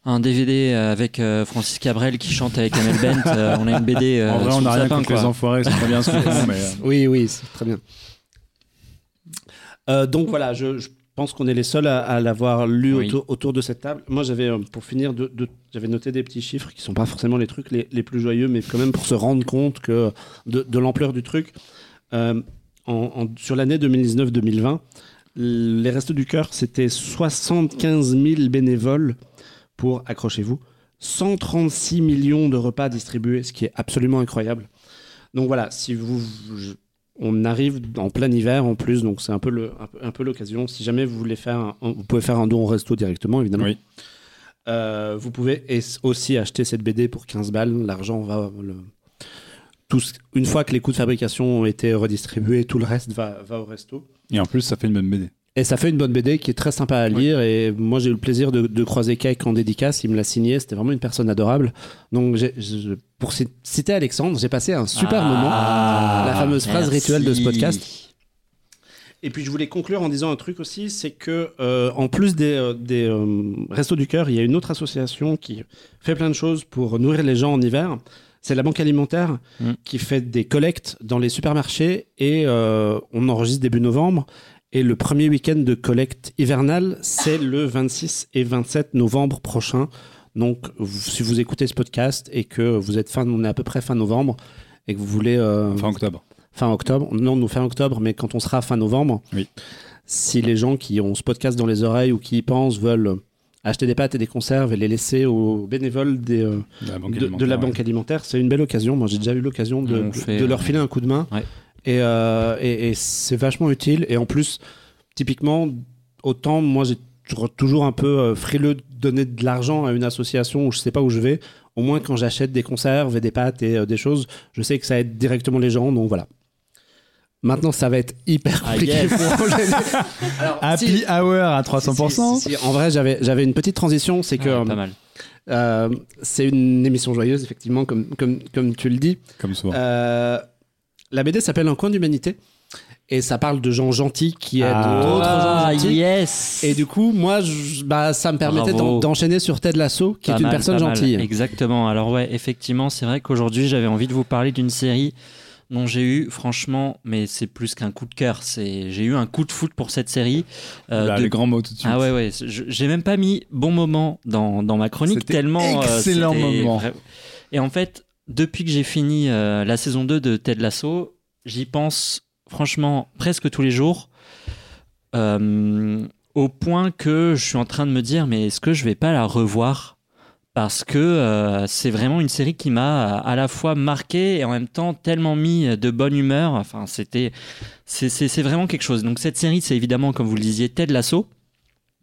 un DVD avec euh, Francis Cabrel qui chante avec Amel Bent, euh, on a une BD. euh, en vrai, on n'a rien sapin, contre les enfoirés, c'est très bien ce mais. euh, Oui, oui, c'est très bien. Euh, donc voilà, je, je pense qu'on est les seuls à, à l'avoir lu Oui. autour, autour de cette table. Moi, j'avais, euh, pour finir, de, de- j'avais noté des petits chiffres qui sont pas forcément les trucs les, les plus joyeux, mais quand même pour se rendre compte que de, de l'ampleur du truc. Euh, en- en- sur l'année 2019-2020, les Restos du Cœur, c'était 75 000 bénévoles pour, accrochez-vous, 136 millions de repas distribués, ce qui est absolument incroyable. Donc voilà, si vous, je- on arrive en plein hiver en plus, donc c'est un peu le, un peu, un peu l'occasion. Si jamais vous voulez faire, un- vous pouvez faire un don au resto directement, évidemment. Oui. Euh, vous pouvez aussi acheter cette BD pour 15 balles. L'argent va. le- tout ce- une fois que les coûts de fabrication ont été redistribués, tout le reste va, va au resto. Et en plus, ça fait une bonne BD. Et ça fait une bonne BD qui est très sympa à lire. Et moi, j'ai eu le plaisir de, de croiser Cake en dédicace. Il me l'a signé. C'était vraiment une personne adorable. Donc, pour ci- citer Alexandre, j'ai passé un super moment. La fameuse phrase Ah, rituelle de ce podcast. Et puis je voulais conclure en disant un truc aussi, c'est que euh, en plus des, euh, des euh, Restos du Cœur, il y a une autre association qui fait plein de choses pour nourrir les gens en hiver. C'est la Banque Alimentaire Mm. qui fait des collectes dans les supermarchés et on enregistre début novembre. Et le premier week-end de collecte hivernale, c'est le 26 et 27 novembre prochain. Donc, vous- si vous écoutez ce podcast et que vous êtes fin, on est à peu près fin novembre, et que vous voulez euh, Fin octobre. fin octobre. Non, nous fin octobre, mais quand on sera fin novembre, Oui. si les gens qui ont ce podcast dans les oreilles ou qui y pensent veulent acheter des pâtes et des conserves et les laisser aux bénévoles des, euh, De la banque de, de alimentaire, ouais. c'est une belle occasion. Moi, j'ai déjà eu l'occasion de, leur filer un coup de main. ouais. Et, euh, et, et c'est vachement utile. Et en plus, typiquement, autant moi, j'ai toujours- un peu euh, frileux de donner de l'argent à une association où je sais pas où je vais. Au moins, quand j'achète des conserves et des pâtes et euh, des choses, je sais que ça aide directement les gens. Donc voilà. Maintenant, ça va être hyper Ah, compliqué yes. pour. Alors, Happy si- Hour à 300%. si- si- si, en vrai, j'avais j'avais une petite transition. C'est que Ouais, pas mal. euh, c'est une émission joyeuse, effectivement, comme, comme, comme tu le dis. Comme souvent. Euh, la BD s'appelle Un coin d'humanité. Et ça parle de gens gentils qui aident Ah. d'autres Ah, gens gentils. yes Et du coup, moi, je- bah, ça me permettait d'enchaîner sur Ted Lasso, qui Pas est une mal, personne mal. gentille. Exactement. Alors ouais, effectivement, c'est vrai qu'aujourd'hui, j'avais envie de vous parler d'une série dont j'ai eu, franchement, mais c'est plus qu'un coup de cœur. C'est, j'ai eu un coup de foot pour cette série. euh, Là, de- Les grands mots tout de suite. Ah ouais, ouais. je- J'ai même pas mis bon moment dans, dans ma chronique C'était tellement. euh, excellent c'était moment. Et en fait, depuis que j'ai fini euh, la saison 2 de Ted Lasso, j'y pense franchement presque tous les jours. euh, au point que je suis en train de me dire, mais est-ce que je vais pas la revoir? Parce que euh, c'est vraiment une série qui m'a à la fois marqué et en même temps tellement mis de bonne humeur. Enfin, c'était, c'est, vraiment quelque chose. Donc cette série, c'est évidemment, comme vous le disiez, Ted Lasso.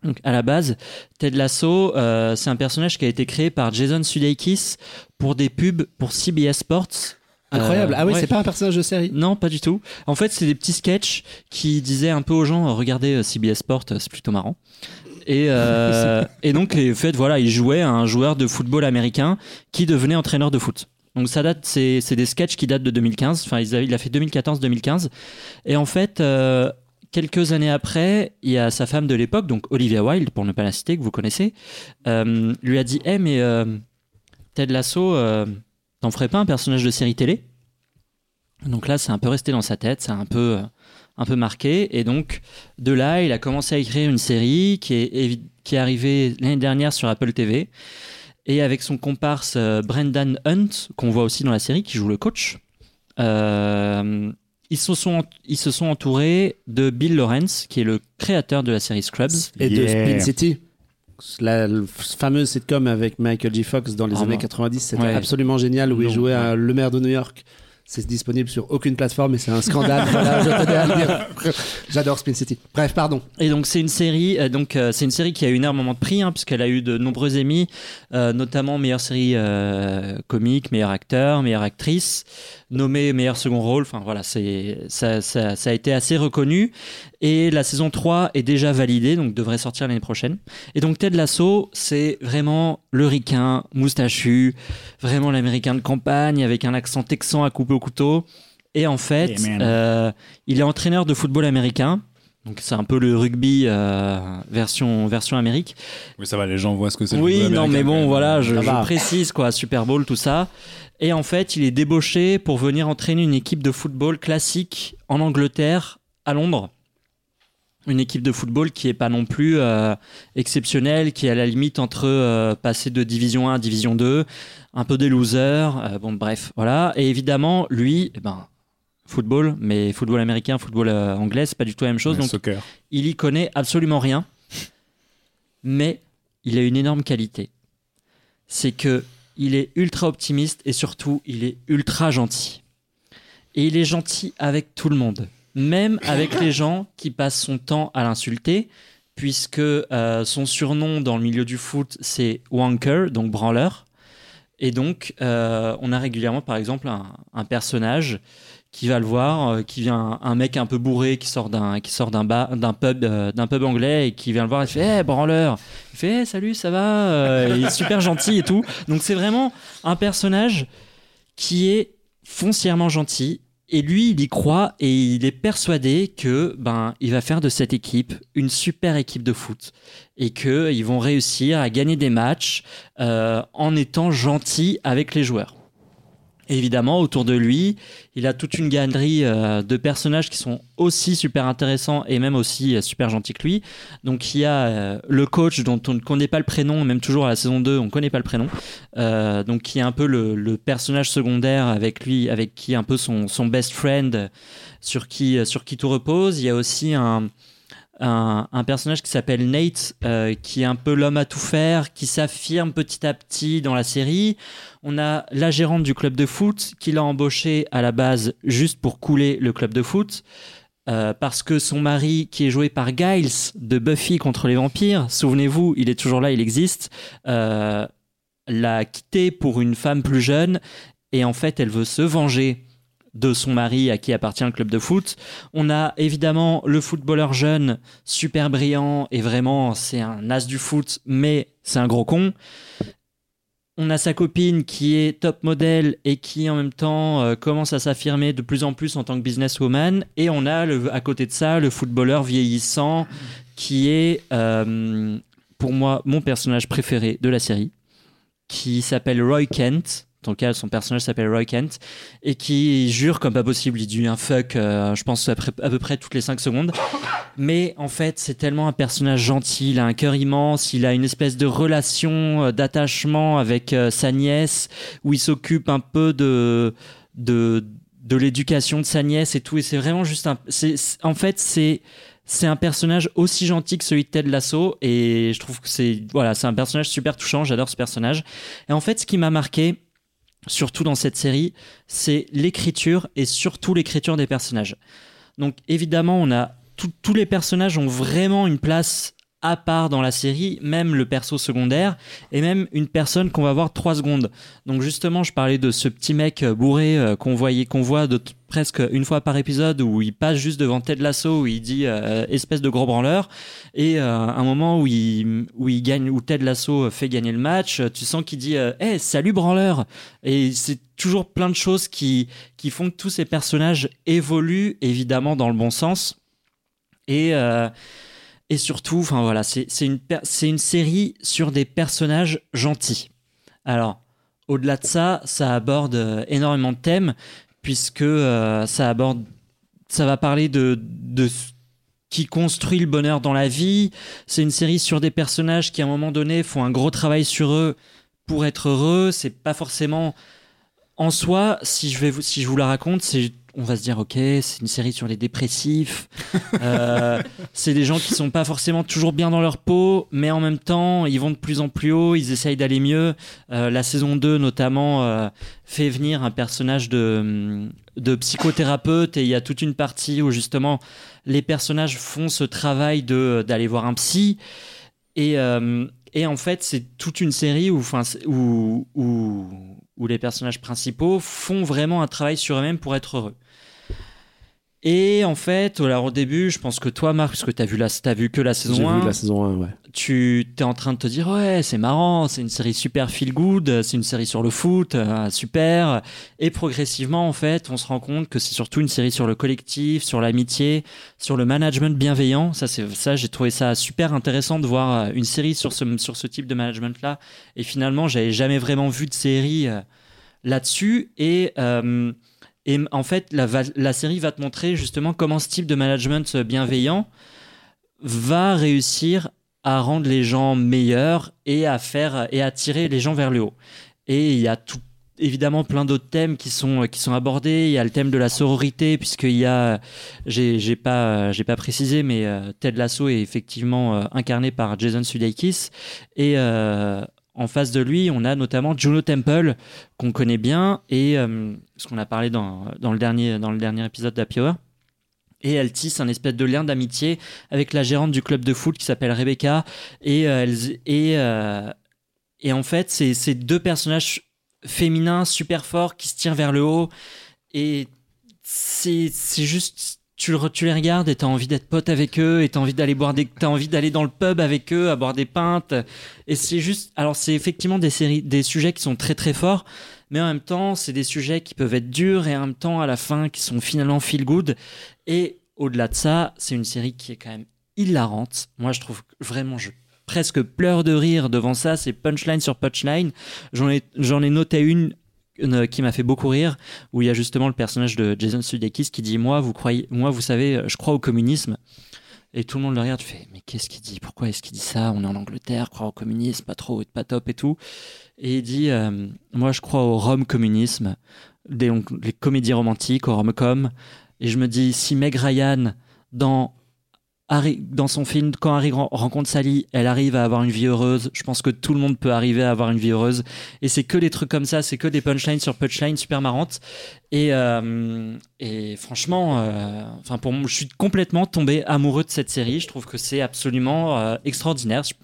Donc à la base, Ted Lasso, euh, c'est un personnage qui a été créé par Jason Sudeikis pour des pubs pour CBS Sports. Incroyable. Euh, ah oui, ouais. c'est pas un personnage de série. Non, pas du tout. En fait, c'est des petits sketchs qui disaient un peu aux gens, euh, regardez CBS Sport, euh, c'est plutôt marrant. Et, euh, et donc, en fait, voilà, il jouait à un joueur de football américain qui devenait entraîneur de foot. Donc ça date, c'est des sketchs qui datent de 2015. Enfin, il a fait 2014-2015. Et en fait, euh, quelques années après, il y a sa femme de l'époque, donc Olivia Wilde, pour ne pas la citer, que vous connaissez, euh, lui a dit, Eh, mais euh, Ted Lasso, euh, t'en ferais pas un personnage de série télé? Donc là, c'est un peu resté dans sa tête, c'est un peu, un peu marqué. Et donc, de là, il a commencé à écrire une série qui est, qui est arrivée l'année dernière sur Apple TV. Et avec son comparse Brendan Hunt, qu'on voit aussi dans la série, qui joue le coach, ils, se sont, ils se sont entourés de Bill Lawrence, qui est le créateur de la série Scrubs. Et de. Spin City. La fameuse sitcom avec Michael J. Fox dans les années non. 90, c'était Ouais. absolument génial où il jouait à le maire de New York. C'est disponible sur aucune plateforme et c'est un scandale. J'adore Spin City. Bref, pardon. Et donc c'est une série, euh, donc euh, c'est une série qui a eu énormément de prix, hein, puisqu'elle a eu de nombreux Emmy, euh, notamment meilleure série comique, meilleur acteur, meilleure actrice, nommé meilleur second rôle. Enfin voilà, c'est ça a été assez reconnu. Et la saison 3 est déjà validée, donc devrait sortir l'année prochaine. Et donc Ted Lasso, c'est vraiment le ricain moustachu, vraiment l'américain de campagne avec un accent texan à couper au couteau. Et en fait, Yeah, euh, il est entraîneur de football américain. Donc c'est un peu le rugby euh, version version Amérique. Oui, ça va, les gens voient ce que c'est. Oui, non, mais bon, voilà, je, précise quoi, Super Bowl, tout ça. Et en fait, il est débauché pour venir entraîner une équipe de football classique en Angleterre, à Londres. Une équipe de football qui est pas non plus euh, exceptionnelle, qui est à la limite entre euh, passer de Division 1 à Division 2, un peu des losers. euh, bon, bref, voilà. Et évidemment, lui, eh ben, football, mais football américain, football anglais, c'est pas du tout la même chose. Donc soccer. il y connaît absolument rien, mais il a une énorme qualité. C'est que il est ultra optimiste et surtout il est ultra gentil. Et il est gentil avec tout le monde, même avec les gens qui passent son temps à l'insulter, puisque euh, son surnom dans le milieu du foot c'est Wanker, donc branleur. Et donc euh, on a régulièrement par exemple un, personnage qui va le voir, euh, qui vient un mec un peu bourré qui sort d'un qui sort d'un pub d'un pub anglais et qui vient le voir et fait "Eh branleur." Il fait "Eh, salut, ça va Il est super gentil et tout. Donc c'est vraiment un personnage qui est foncièrement gentil et lui, il y croit et il est persuadé que ben il va faire de cette équipe une super équipe de foot et que ils vont réussir à gagner des matchs euh, en étant gentils avec les joueurs. Évidemment, autour de lui, il a toute une galerie euh, de personnages qui sont aussi super intéressants et même aussi euh, super gentils que lui. Donc il y a euh, le coach dont on ne connaît pas le prénom, même toujours à la saison 2, on ne connaît pas le prénom. Donc qui est un peu le, le personnage secondaire avec lui, avec qui un peu son, son best friend sur qui, sur qui tout repose. Il y a aussi un, un, personnage qui s'appelle Nate, euh, qui est un peu l'homme à tout faire, qui s'affirme petit à petit dans la série. On a la gérante du club de foot qui l'a embauché à la base juste pour couler le club de foot. euh, parce que son mari, qui est joué par Giles de Buffy contre les vampires, souvenez-vous, il est toujours là, il existe, euh, l'a quitté pour une femme plus jeune et en fait elle veut se venger de son mari à qui appartient le club de foot. On a évidemment le footballeur jeune, super brillant et vraiment c'est un as du foot, mais c'est un gros con. On a sa copine qui est top modèle et qui en même temps euh, commence à s'affirmer de plus en plus en tant que businesswoman. Et on a le, à côté de ça le footballeur vieillissant qui est euh, pour moi mon personnage préféré de la série, qui s'appelle Roy Kent. Dans le cas, son personnage s'appelle Roy Kent et qui jure comme pas possible. Il dit un fuck, euh, je pense à, peu- près toutes les 5 secondes. Mais en fait, c'est tellement un personnage gentil. Il a un cœur immense. Il a une espèce de relation euh, d'attachement avec euh, sa nièce où il s'occupe un peu de de l'éducation de sa nièce et tout. Et c'est vraiment juste un. en fait, c'est c'est un personnage aussi gentil que celui de Ted Lasso et je trouve que c'est voilà, c'est un personnage super touchant. J'adore ce personnage. Et en fait, ce qui m'a marqué surtout dans cette série, c'est l'écriture et surtout l'écriture des personnages. Donc évidemment, on a tous les personnages ont vraiment une place à part dans la série, même le perso secondaire et même une personne qu'on va voir trois secondes. Donc justement, je parlais de ce petit mec euh, bourré euh, qu'on voyait, qu'on voit de presque une fois par épisode où il passe juste devant Ted Lasso où il dit euh, espèce de gros branleur et un moment où il où il gagne où Ted Lasso fait gagner le match, tu sens qu'il dit euh, hey, salut branleur et c'est toujours plein de choses qui qui font que tous ces personnages évoluent évidemment dans le bon sens et et surtout enfin voilà c'est une série sur des personnages gentils. Alors au-delà de ça ça aborde euh, énormément de thèmes puisque euh, ça aborde ça va parler de ce qui construit le bonheur dans la vie. C'est une série sur des personnages qui à un moment donné font un gros travail sur eux pour être heureux. C'est pas forcément en soi, si je vous la raconte, c'est on va se dire ok, c'est une série sur les dépressifs. Euh, c'est des gens qui sont pas forcément toujours bien dans leur peau, mais en même temps, ils vont de plus en plus haut, ils essayent d'aller mieux. Euh, la saison 2 notamment euh, fait venir un personnage de de psychothérapeute et il y a toute une partie où justement les personnages font ce travail de d'aller voir un psy et et en fait, c'est toute une série où, enfin, c'est- où, où, où les personnages principaux font vraiment un travail sur eux-mêmes pour être heureux. Et en fait, alors au début, je pense que toi, Marc, parce que tu vu, la, vu que la saison 1, vu la saison 1, ouais. tu es en train de te dire ouais c'est marrant c'est une série super feel good c'est une série sur le foot euh, super. Et progressivement en fait on se rend compte que c'est surtout une série sur le collectif sur l'amitié sur le management bienveillant. Ça c'est ça j'ai trouvé ça super intéressant de voir euh, une série sur ce sur ce type de management là et finalement j'avais jamais vraiment vu de série euh, là-dessus. Et euh, et en fait la, série va te montrer justement comment ce type de management bienveillant va réussir à rendre les gens meilleurs et à faire et à tirer les gens vers le haut. Et il y a évidemment plein d'autres thèmes qui sont qui sont abordés. Il y a le thème de la sororité puisqu'il y a j'ai pas pas précisé mais euh, Ted Lasso est effectivement euh, incarné par Jason Sudeikis et euh, en face de lui, on a notamment Juno Temple qu'on connaît bien et euh, ce qu'on a parlé dans, dans le dernier dans le dernier épisode d'Happy Hour. Et elle tisse un espèce de lien d'amitié avec la gérante du club de foot qui s'appelle Rebecca. Et, euh, elles- et, euh, et en fait, c'est c'est deux personnages féminins super forts qui se tirent vers le haut. Et c'est juste. Tu, le- tu les regardes et t'as envie d'être pote avec eux et t'as envie d'aller boire t'as envie d'aller dans le pub avec eux à boire des pintes et c'est juste alors c'est effectivement des séries des sujets qui sont très très forts mais en même temps c'est des sujets qui peuvent être durs et en même temps à la fin qui sont finalement feel good et au-delà de ça, c'est une série qui est quand même hilarante. Moi, je trouve vraiment, je presque pleure de rire devant ça. C'est punchline sur punchline. J'en ai, j'en ai noté une euh, qui m'a fait beaucoup rire, où il y a justement le personnage de Jason Sudeikis qui dit moi, vous croyez, moi, vous savez, je crois au communisme. Et tout le monde le regarde, tu fais mais qu'est-ce qu'il dit? Pourquoi est-ce qu'il dit ça? On est en Angleterre, croire au communisme, pas trop, pas top et tout. Et il dit euh, moi, je crois au rom communisme, les comédies romantiques, au rom-com. Et je me dis, si Meg Ryan, dans, Harry, dans son film, quand Harry ren- rencontre Sally, elle arrive à avoir une vie heureuse, je pense que tout le monde peut arriver à avoir une vie heureuse. Et c'est que des trucs comme ça, c'est que des punchlines sur punchlines super marrantes. Et, euh, et franchement, euh, enfin pour moi, je suis complètement tombé amoureux de cette série. Je trouve que c'est absolument euh, extraordinaire. Je-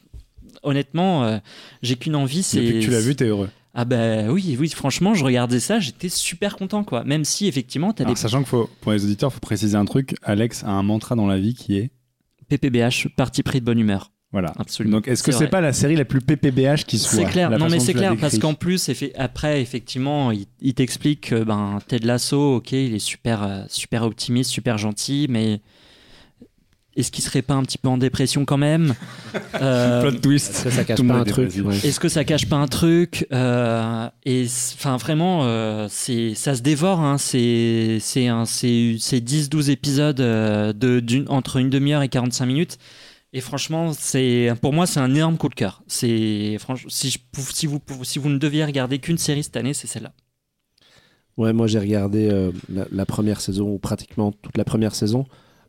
honnêtement, j'ai qu'une envie, c'est. Depuis que tu l'as vu, t'es heureux. Ah ben oui, oui, franchement, je regardais ça, j'étais super content, quoi. Même si, effectivement, t'as des sachant qu'il faut, pour les auditeurs, faut préciser un truc. Alex a un mantra dans la vie qui est PPBH, parti pris de bonne humeur. voilà. Absolument. Donc, est-ce que C'est pas la série la plus PPBH qui soit C'est clair, la non mais c'est clair, parce qu'en plus, après, effectivement, il, il t'explique que ben, Ted Lasso, ok, il est super, euh, super optimiste, super gentil, mais est-ce qu'il serait pas un petit peu en dépression quand même Euh, Plot twist. Est-ce que ça cache Tout pas un truc ouais. Est-ce que ça cache pas un truc Euh, Et enfin vraiment, euh, c'est ça se dévore. Hein, c'est c'est un c'est c'est 10-12 épisodes euh, de d'une entre une demi-heure et 45 minutes. Et franchement, c'est pour moi c'est un énorme coup de cœur. C'est franchement si je pou- si vous pou- si vous ne deviez regarder qu'une série cette année, c'est celle-là. Ouais, moi j'ai regardé euh, la, la première saison, ou pratiquement toute la première saison.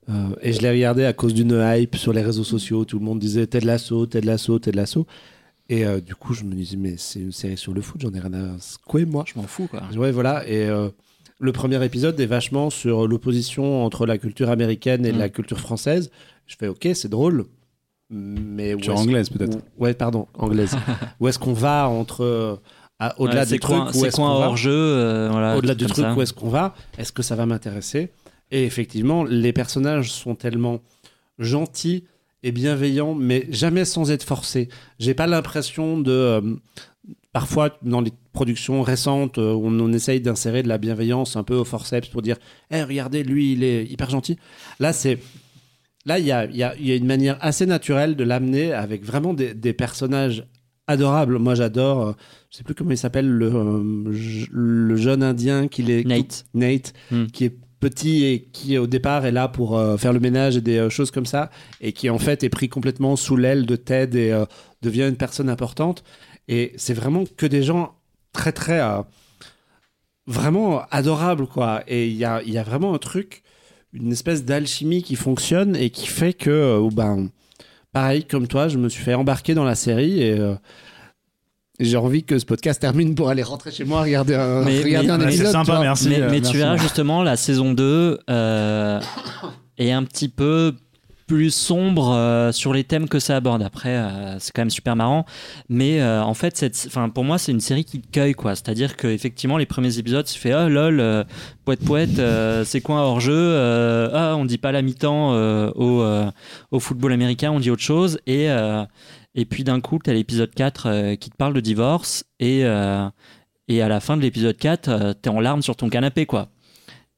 Euh, et je l'ai regardé à cause d'une hype sur les réseaux sociaux. Tout le monde disait Ted Lasso, Ted Lasso, Ted Lasso. Et euh, du coup, je me disais, mais c'est une série sur le foot, j'en ai rien à secouer, moi. Je m'en fous quoi. Ouais, voilà. Et euh, le premier épisode est vachement sur l'opposition entre la culture américaine et Mm. la culture française. Je fais, ok, c'est drôle. mais est-ce- anglaise, peut-être. où- Ouais, pardon, anglaise. où est-ce qu'on va entre au-delà Ouais, du c'est truc quoi, où est-ce qu'on va euh, voilà, au-delà du truc ça. où est-ce qu'on va? Est-ce que ça va m'intéresser? Et effectivement, les personnages sont tellement gentils et bienveillants, mais jamais sans être forcés. J'ai pas l'impression de euh, parfois dans les productions récentes euh, on, on essaye d'insérer de la bienveillance un peu au forceps pour dire Eh, regardez lui il est hyper gentil là c'est là il y a, il y a- y a une manière assez naturelle de l'amener avec vraiment des, des personnages adorables moi j'adore euh, je sais plus comment il s'appelle le, euh, le jeune indien qui est Nate. Nate Hmm. qui est petit et qui au départ est là pour euh, faire le ménage et des euh, choses comme ça et qui en fait est pris complètement sous l'aile de Ted et euh, devient une personne importante. Et c'est vraiment que des gens très très vraiment adorables quoi. Et il y a, y a vraiment un truc une espèce d'alchimie qui fonctionne et qui fait que ben pareil comme toi je me suis fait embarquer dans la série et j'ai envie que ce podcast termine pour aller rentrer chez moi regarder un, Mais- regarder mais- un épisode. c'est sympa, merci. mais euh, mais merci. tu verras justement, la saison 2 euh, est un petit peu plus sombre euh, sur les thèmes que ça aborde. Après, euh, c'est quand même super marrant. Mais euh, en fait, cette, enfin, pour moi, c'est une série qui te cueille. quoi. C'est-à-dire qu'effectivement, les premiers épisodes, tu fais Oh lol, euh, poète poète, euh, c'est quoi un hors-jeu euh, Ah, on dit pas la mi-temps euh, au, euh, au football américain, on dit autre chose. Et, euh, et puis d'un coup, tu as l'épisode 4 euh, qui te parle de divorce. Et, euh, et à la fin de l'épisode 4, euh, t'es en larmes sur ton canapé, quoi.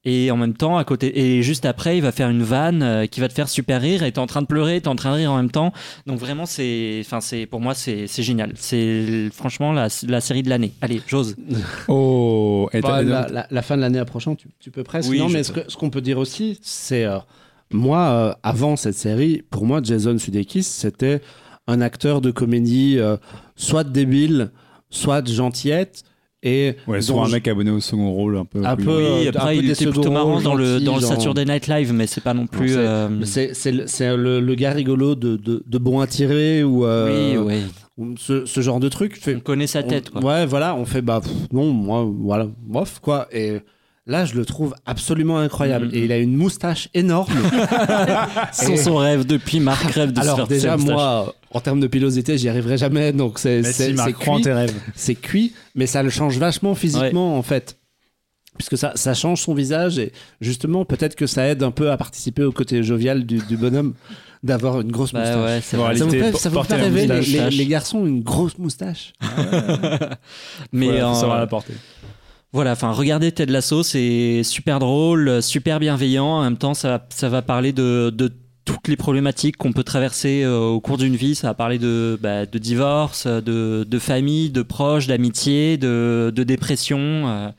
Et en même temps, à côté, et juste après, il va faire une vanne euh, qui va te faire super rire, et t'es en train de pleurer, t'es en train de rire en même temps. Donc vraiment, c'est, enfin, c'est, pour moi, c'est, c'est génial. C'est franchement la, la série de l'année. Allez, j'ose. Oh, et Bah, la, la- la fin de l'année approchant, tu, tu peux presque. Oui, non, mais ce que- ce qu'on peut dire aussi, c'est euh, moi, euh, avant cette série, pour moi, Jason Sudeikis, c'était un acteur de comédie euh, soit débile, soit gentillette. Et Ouais, soit un mec abonné au second rôle un peu. Un plus- peu, Oui, euh, un après, peu il des était plutôt marrant dans le, dans le Saturday Night Live, mais c'est pas non plus. c'est- euh, C'est c'est le, le- gars rigolo de, de, de bon à tirer ou, euh, oui, oui. ou ce, ce genre de truc. Fait- On connaît sa tête, on- quoi. Ouais, voilà, on fait bah pff, non, moi voilà, bof quoi. Et là, je le trouve absolument incroyable. Mhm. Et il a une moustache énorme. Sans Et- son rêve depuis Marc rêve de se Alors faire déjà moi, en termes de pilosité, j'y arriverai jamais. Donc c'est si, cuit, tes rêves. c'est cuit, mais ça le change vachement physiquement en fait. Puisque ça, ça change son visage et justement peut-être que ça aide un peu à participer au côté jovial du, du bonhomme d'avoir une grosse Bah moustache. ouais, vrai. Ça vous fait, ça vous rêver les, les- les garçons une grosse moustache Mais Mais faut savoir la porter. Voilà, enfin, regardez Ted Lasso, c'est super drôle, super bienveillant. En même temps, ça, va- ça va parler de, de toutes les problématiques qu'on peut traverser euh, au cours d'une vie. Ça va parler de, bah, de divorce, de, de famille, de proches, d'amitié, de, de dépression. euh,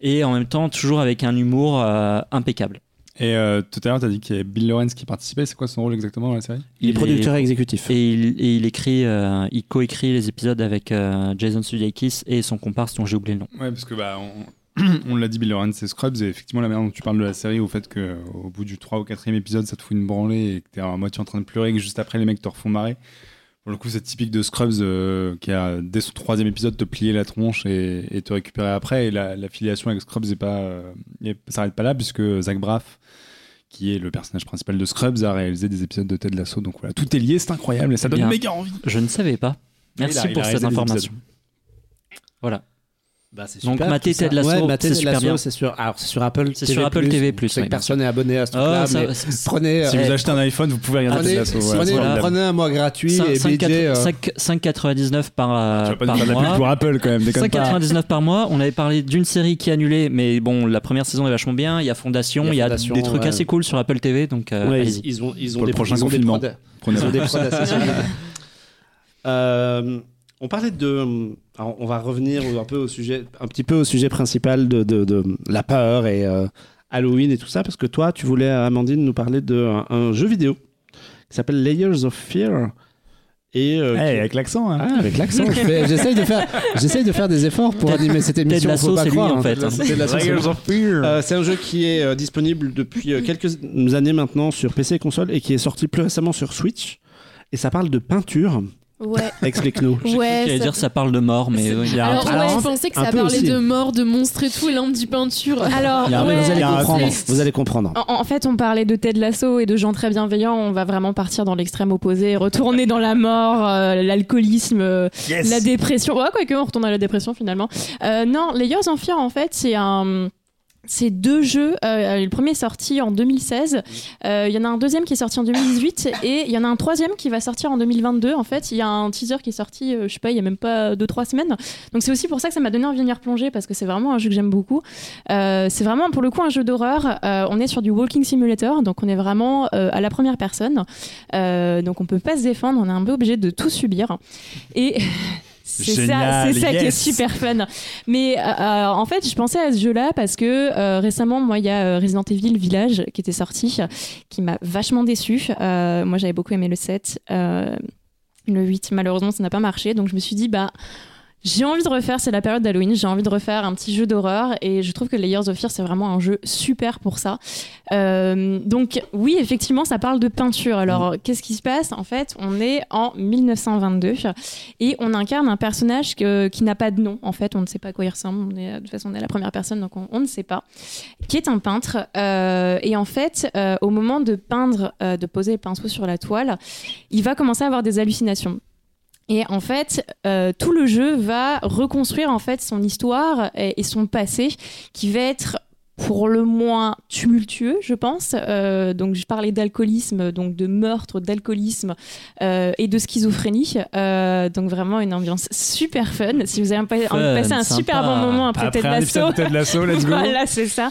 et en même temps, toujours avec un humour euh, impeccable. Et euh, tout à l'heure, t'as dit qu'il y avait Bill Lawrence qui participait. C'est quoi son rôle exactement dans la série? Il est producteur exécutif. Et il, et il écrit, euh, il coécrit les épisodes avec euh, Jason Sudeikis et son comparse dont j'ai oublié le nom. Ouais, parce que bah, on, on l'a dit, Bill Lawrence, c'est Scrubs. Et effectivement, la manière dont tu parles de la série, au fait qu'au bout du 3 ou 4 épisode, ça te fout une branlée et que t'es à moitié en train de pleurer et que juste après, les mecs te refont marrer. Pour le coup, c'est typique de Scrubs euh, qui a, dès son troisième épisode, te plier la tronche et, et te récupérer après. Et la, la filiation avec Scrubs est pas, euh, s'arrête pas là, puisque Zach Braff, qui est le personnage principal de Scrubs, a réalisé des épisodes de Ted Lasso. Donc voilà, tout est lié, c'est incroyable et ça donne Bien. méga envie. Je ne savais pas. Merci pour cette information. Voilà. Bah, Donc, ça. Ted Lasso, Ouais, c'est super Lasso, bien. C'est sur, alors c'est sur Apple. C'est sur Apple TV+, ouais, que personne n'est abonné à ce Oh, truc-là, prenez, Si euh, vous achetez un iPhone, vous pouvez regarder Ted prenez, Lasso. voilà, prenez, formidable. prenez un mois gratuit Cinq- et cinq bidez, quatre- euh, cinq- 5,99 par, euh, Tu vas pas par nous de la pub mois. pour Apple quand même, déconne pas. 5,99 par mois. On avait parlé d'une série qui est annulée, mais bon, la première saison est vachement bien. Il y a Fondation, il y a, Fondation, des trucs ouais. assez cool sur Apple TV, donc euh, ils, ont, ils des prochain ils ont des confinement. prods- Prenez Ils ont des prods assez solides. On parlait de. alors, on va revenir un peu au sujet, un petit peu au sujet principal de, de, de la peur et euh, Halloween et tout ça, parce que toi, tu voulais, Amandine, nous parler d'un un jeu vidéo qui s'appelle Layers of Fear. Et euh, Eh, qui- avec l'accent, hein. Ah, avec l'accent. J'essaye de faire, j'essaye de faire des efforts pour animer cette émission. Lasso, faut pas c'est lui, croire, en hein. fait. Of Fear. Euh, c'est un jeu qui est euh, disponible depuis euh, quelques années maintenant sur PC et console et qui est sorti plus récemment sur Switch. Et ça parle de peinture. Ouais. Explique-nous. Ouais. J'allais ça- dire ça parle de mort, mais oui. il y a un Alors, ouais, alors, je pensais que ça parlait aussi. de mort, de monstres et tout, et là on dit peinture. Alors, ouais, vous allez comprendre. Vous allez comprendre. En, en fait, on parlait de Ted Lasso et de gens très bienveillants. On va vraiment partir dans l'extrême opposé, retourner dans la mort, euh, l'alcoolisme, euh, la dépression. Ouais, quoique, on retourne à la dépression finalement. Euh, non, Layers of Fear, en fait, c'est un. C'est deux jeux. euh, le premier est sorti en 2016. Euh, Il y en a un deuxième qui est sorti en 2018 et il y en a un troisième qui va sortir en 2022. En fait, il y a un teaser qui est sorti, euh, je sais pas, il y a même pas deux trois semaines. Donc c'est aussi pour ça que ça m'a donné envie de venir plonger parce que c'est vraiment un jeu que j'aime beaucoup. Euh, c'est vraiment pour le coup un jeu d'horreur. Euh, on est sur du walking simulator, donc on est vraiment euh, à la première personne. Euh, donc on peut pas se défendre, on est un peu obligé de tout subir. Et c'est ça, c'est ça qui est super fun. Mais euh, euh, en fait, je pensais à ce jeu-là parce que euh, récemment, moi, il y a Resident Evil Village qui était sorti, qui m'a vachement déçu. Euh, moi, j'avais beaucoup aimé le 7. Euh, le 8, malheureusement, ça n'a pas marché. Donc, je me suis dit, bah. J'ai envie de refaire, c'est la période d'Halloween, j'ai envie de refaire un petit jeu d'horreur et je trouve que Layers of Fear c'est vraiment un jeu super pour ça. Euh, donc oui, effectivement, ça parle de peinture. Alors qu'est-ce qui se passe? En fait, on est en 1922 et on incarne un personnage que- qui n'a pas de nom. En fait, on ne sait pas à quoi il ressemble. On est, de toute façon, on est la première personne, donc on, on ne sait pas. Qui est un peintre. Euh, et en fait, euh, au moment de peindre, euh, de poser le pinceau sur la toile, il va commencer à avoir des hallucinations. Et en fait, euh, tout le jeu va reconstruire en fait son histoire et, et son passé, qui va être pour le moins tumultueux, je pense. Euh, donc, je parlais d'alcoolisme, donc de meurtre, d'alcoolisme euh, et de schizophrénie. Euh, donc, vraiment une ambiance super fun. Si vous avez passer un super bon moment après, Après Ted Lasso, let's go. voilà, c'est ça.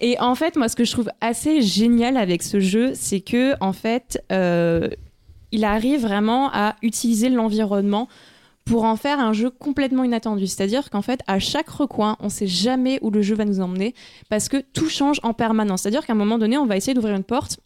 Et en fait, moi, ce que je trouve assez génial avec ce jeu, c'est que en fait, il arrive vraiment à utiliser l'environnement pour en faire un jeu complètement inattendu. C'est-à-dire qu'en fait, à chaque recoin, on ne sait jamais où le jeu va nous emmener parce que tout change en permanence. C'est-à-dire qu'à un moment donné, on va essayer d'ouvrir une porte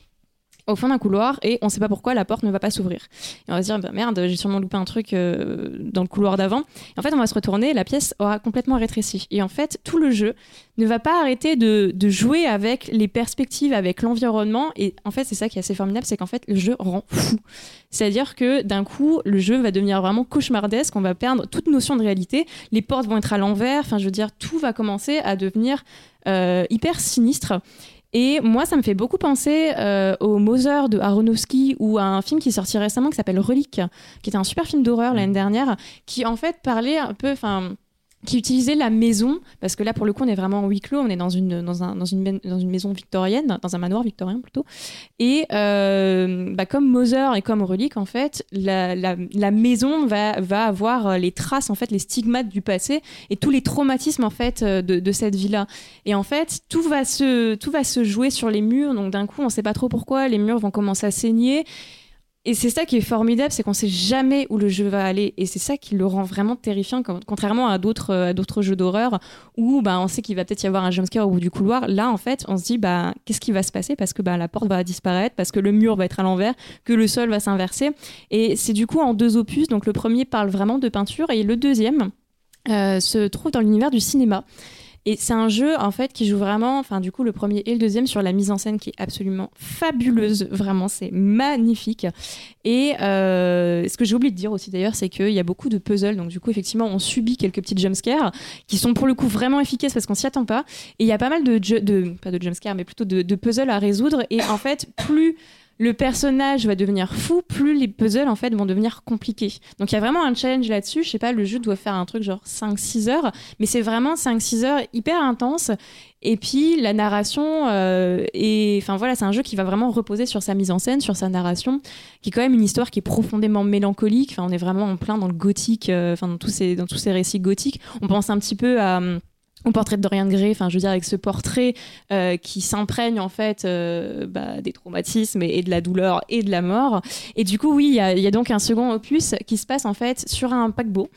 au fond d'un couloir et on ne sait pas pourquoi la porte ne va pas s'ouvrir. Et on va se dire, bah, merde, j'ai sûrement loupé un truc euh, dans le couloir d'avant. Et en fait, on va se retourner et la pièce aura complètement rétréci. Et en fait, tout le jeu ne va pas arrêter de, de jouer avec les perspectives, avec l'environnement. Et en fait, c'est ça qui est assez formidable, c'est qu'en fait, le jeu rend fou. C'est-à-dire que d'un coup, le jeu va devenir vraiment cauchemardesque, on va perdre toute notion de réalité, les portes vont être à l'envers, enfin, je veux dire, tout va commencer à devenir euh, hyper sinistre. Et moi, ça me fait beaucoup penser euh, au Mother de Aronofsky ou à un film qui est sorti récemment qui s'appelle Relique, qui était un super film d'horreur l'année dernière, qui en fait parlait un peu, enfin, qui utilisait la maison, parce que là, pour le coup, on est vraiment en huis clos, on est dans une, dans un, dans une, maison- victorienne, dans un manoir victorien plutôt. Et euh, bah, comme Mother et comme Relique, en fait, la, maison va, va avoir euh, les traces, en fait, les stigmates du passé et tous les traumatismes, en fait, euh, de, cette vie-là. Et en fait, tout va se, tout va se jouer sur les murs. Donc d'un coup, on sait pas trop pourquoi. Les murs vont commencer à saigner. Et c'est ça qui est formidable, c'est qu'on sait jamais où le jeu va aller. Et c'est ça qui le rend vraiment terrifiant, contrairement à d'autres, euh, à d'autres jeux d'horreur où bah, on sait qu'il va peut-être y avoir un jumpscare au bout du couloir. Là, en fait, on se dit bah, qu'est-ce qui va se passer? Parce que bah, la porte va disparaître, parce que le mur va être à l'envers, que le sol va s'inverser. Et c'est du coup en deux opus. Donc le premier parle vraiment de peinture et le deuxième euh, se trouve dans l'univers du cinéma. Et c'est un jeu en fait qui joue vraiment, enfin du coup le premier et le deuxième sur la mise en scène qui est absolument fabuleuse, vraiment c'est magnifique. Et euh, ce que j'ai oublié de dire aussi d'ailleurs, c'est qu'il y a beaucoup de puzzles, donc du coup effectivement on subit quelques petites jumpscares qui sont pour le coup vraiment efficaces parce qu'on s'y attend pas. Et il y a pas mal de, jumpscares mais plutôt de puzzles à résoudre. Et en fait plus le personnage va devenir fou, plus les puzzles en fait vont devenir compliqués. Donc il y a vraiment un challenge là-dessus. Je sais pas, le jeu doit faire un truc genre 5-6 heures, mais c'est vraiment 5-6 heures hyper intense. Et puis la narration, euh, enfin voilà, c'est un jeu qui va vraiment reposer sur sa mise en scène, sur sa narration, qui est quand même une histoire qui est profondément mélancolique. Enfin, on est vraiment en plein dans le gothique, euh, enfin dans tous ces dans tous ces récits gothiques. On pense un petit peu à hum, au portrait de Dorian Gray, enfin je veux dire avec ce portrait euh, qui s'imprègne en fait euh, bah, des traumatismes et, de la douleur et de la mort. Et du coup oui, il y a, donc un second opus qui se passe en fait sur un paquebot.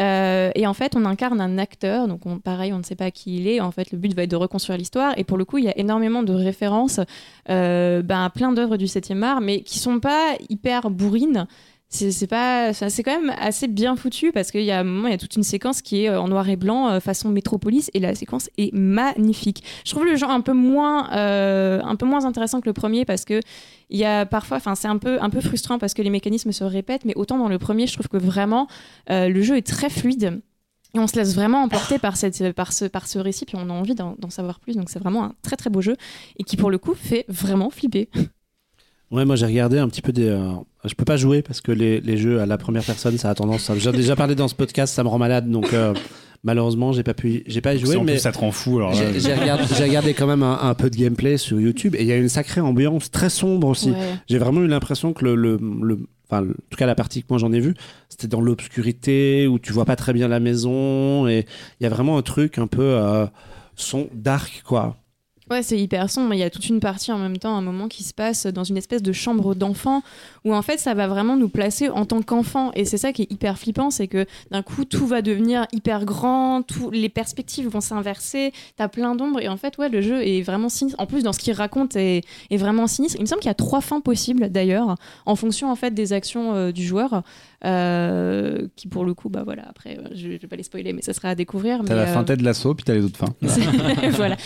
Euh, et en fait, on incarne un acteur, donc on- pareil, on ne sait pas qui il est. En fait, le but va être de reconstruire l'histoire. Et pour le coup, il y a énormément de références ben, à plein d'œuvres du 7e art, mais qui sont pas hyper bourrines. C'est pas c'est quand même assez bien foutu parce qu'il y a un il y a toute une séquence qui est euh, en noir et blanc euh, façon métropolis et la séquence est magnifique je trouve le genre un peu moins euh, un peu moins intéressant que le premier parce que il y a parfois enfin c'est un peu un peu frustrant parce que les mécanismes se répètent mais autant dans le premier je trouve que vraiment le jeu est très fluide et on se laisse vraiment emporter par, cette, par, ce, par ce récit, puis on a envie d'en savoir plus. Donc c'est vraiment un très très beau jeu et qui pour le coup fait vraiment flipper. Ouais, moi j'ai regardé un petit peu des. euh, je peux pas jouer parce que les, les jeux à la première personne, ça a tendance. à- J'ai déjà parlé dans ce podcast, ça me rend malade, donc euh, malheureusement j'ai pas pu, j'ai pas y joué, en mais plus, ça te rend fou. Alors, là, j'ai j'ai regardé, j'ai regardé quand même un, un peu de gameplay sur YouTube et il y a une sacrée ambiance très sombre aussi. Ouais. J'ai vraiment eu l'impression que le, le, le- enfin, en tout cas la partie que moi j'en ai vue, c'était dans l'obscurité où tu vois pas très bien la maison et il y a vraiment un truc un peu euh, son dark quoi. Ouais, c'est hyper sombre. Il y a toute une partie en même temps, un moment qui se passe dans une espèce de chambre d'enfant où en fait ça va vraiment nous placer en tant qu'enfant. Et c'est ça qui est hyper flippant, c'est que d'un coup tout va devenir hyper grand, tout, les perspectives vont s'inverser, t'as plein d'ombres. Et en fait, ouais, le jeu est vraiment sinistre. En plus, dans ce qu'il raconte est, est vraiment sinistre. Il me semble qu'il y a trois fins possibles d'ailleurs, en fonction en fait des actions euh, du joueur. Euh, qui pour le coup, bah voilà, après, euh, je, je vais pas les spoiler, mais ça sera à découvrir. T'as la euh, fin tête de l'assaut, puis t'as les autres fins. voilà.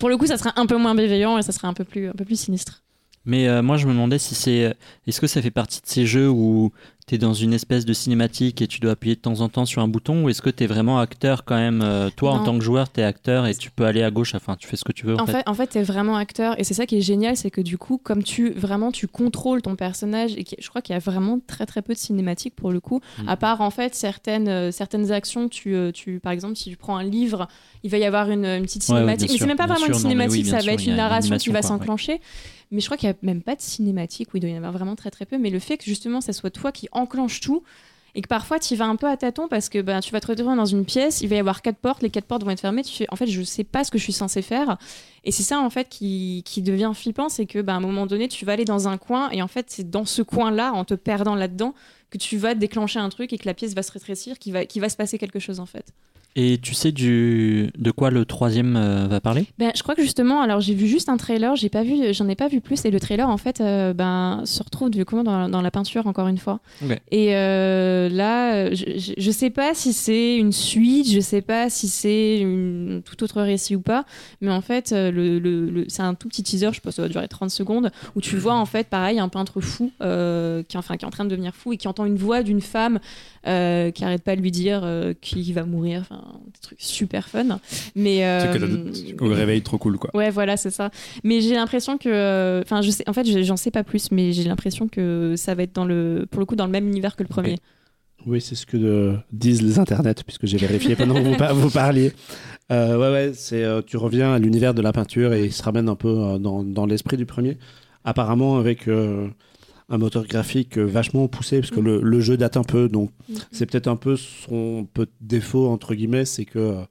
Pour le coup, ça sera un peu moins bienveillant et ça sera un peu plus, un peu plus sinistre. Mais euh, moi, je me demandais si c'est. Est-ce que ça fait partie de ces jeux où tu es dans une espèce de cinématique et tu dois appuyer de temps en temps sur un bouton ou est-ce que tu es vraiment acteur quand même euh, Toi, en tant que joueur, tu es acteur et tu peux aller à gauche, enfin, tu fais ce que tu veux. En, En fait. fait, en fait, t'es vraiment acteur et c'est ça qui est génial, c'est que du coup, comme tu vraiment tu contrôles ton personnage et qui- je crois qu'il y a vraiment très très peu de cinématiques pour le coup, Mm. à part en fait certaines euh, certaines actions. Tu, euh, tu par exemple, si tu prends un livre, il va y avoir une, une petite Ouais, ouais, cinématique, bien mais c'est même pas bien vraiment sûr, une non, oui, cinématique, ça sûr, va être une narration qui va ouais. s'enclencher. Mais je crois qu'il y a même pas de cinématique, ou il doit y en avoir vraiment très très peu. Mais le fait que justement, ça soit toi qui enclenche tout. Et que parfois tu vas un peu à tâtons parce que ben, tu vas te retrouver dans une pièce, il va y avoir quatre portes, les quatre portes vont être fermées. Tu fais, en fait, je sais pas ce que je suis censé faire. Et c'est ça en fait qui, qui devient flippant, c'est que ben, à un moment donné, tu vas aller dans un coin et en fait, c'est dans ce coin-là, en te perdant là-dedans, que tu vas déclencher un truc et que la pièce va se rétrécir, qu'il va, qu'il va se passer quelque chose en fait. Et tu sais du... de quoi le troisième euh, va parler? Ben, je crois que justement, alors j'ai vu juste un trailer, j'ai pas vu, j'en ai pas vu plus, et le trailer en fait, euh, ben se retrouve du coup dans, dans la peinture encore une fois. Et euh, là, je, je, sais pas si c'est une suite, je sais pas si c'est une tout autre récit ou pas, mais en fait, le, le, le- c'est un tout petit teaser, je pense ça va durer 30 secondes, où tu vois en fait, pareil, un peintre fou qui, enfin, qui est en train de devenir fou et qui entend une voix d'une femme qui arrête pas de lui dire qu'il va mourir, enfin, des trucs super fun. Mais C'est que euh, au réveil, trop cool, quoi. Ouais, voilà, c'est ça. Mais j'ai l'impression que, enfin, je sais, en fait, je- j'en sais pas plus, mais j'ai l'impression que ça va être dans le, pour le coup, dans le même univers que le premier. Oui, c'est ce que euh, disent les internets, puisque j'ai vérifié pendant que vous, par- vous parliez. Euh, ouais, ouais, c'est, euh, tu reviens à l'univers de la peinture et il se ramène un peu euh, dans, dans l'esprit du premier. Apparemment, avec euh, un moteur graphique euh, vachement poussé, parce que le, le jeu date un peu, donc c'est peut-être un peu son peu défaut, entre guillemets, c'est que euh,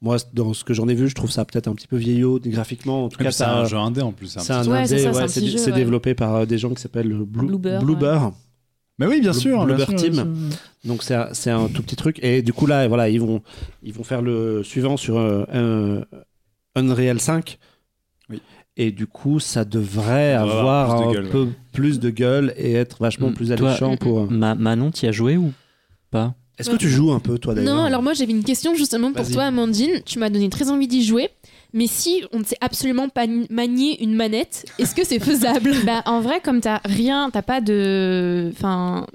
moi, dans ce que j'en ai vu, je trouve ça peut-être un petit peu vieillot graphiquement. En tout Et cas, C'est un jeu indé en plus. c'est un Ouais, indé, c'est ouais, ouais. développé par euh, des gens qui s'appellent Blue, Bluebird, Bluebird. Mais oui, bien Blue- sûr. bien Bluebird sûr, Team. bien sûr. Donc c'est un, c'est un tout petit truc. Et du coup là, voilà, ils vont, ils vont faire le suivant sur euh, un Unreal 5. Et du coup, ça devrait avoir, de un gueule, peu plus de gueule et être vachement Mm. plus Toi- alléchant pour. euh, Ma- Manon, t'y as joué ou pas? Est-ce que tu joues un peu toi d'ailleurs? Non, alors moi j'avais une question justement pour toi, Amandine. Tu m'as donné très envie d'y jouer. Mais si on ne sait absolument pas ni- manier une manette, est-ce que c'est faisable? Bah, en vrai, comme t'as rien, t'as pas de, enfin,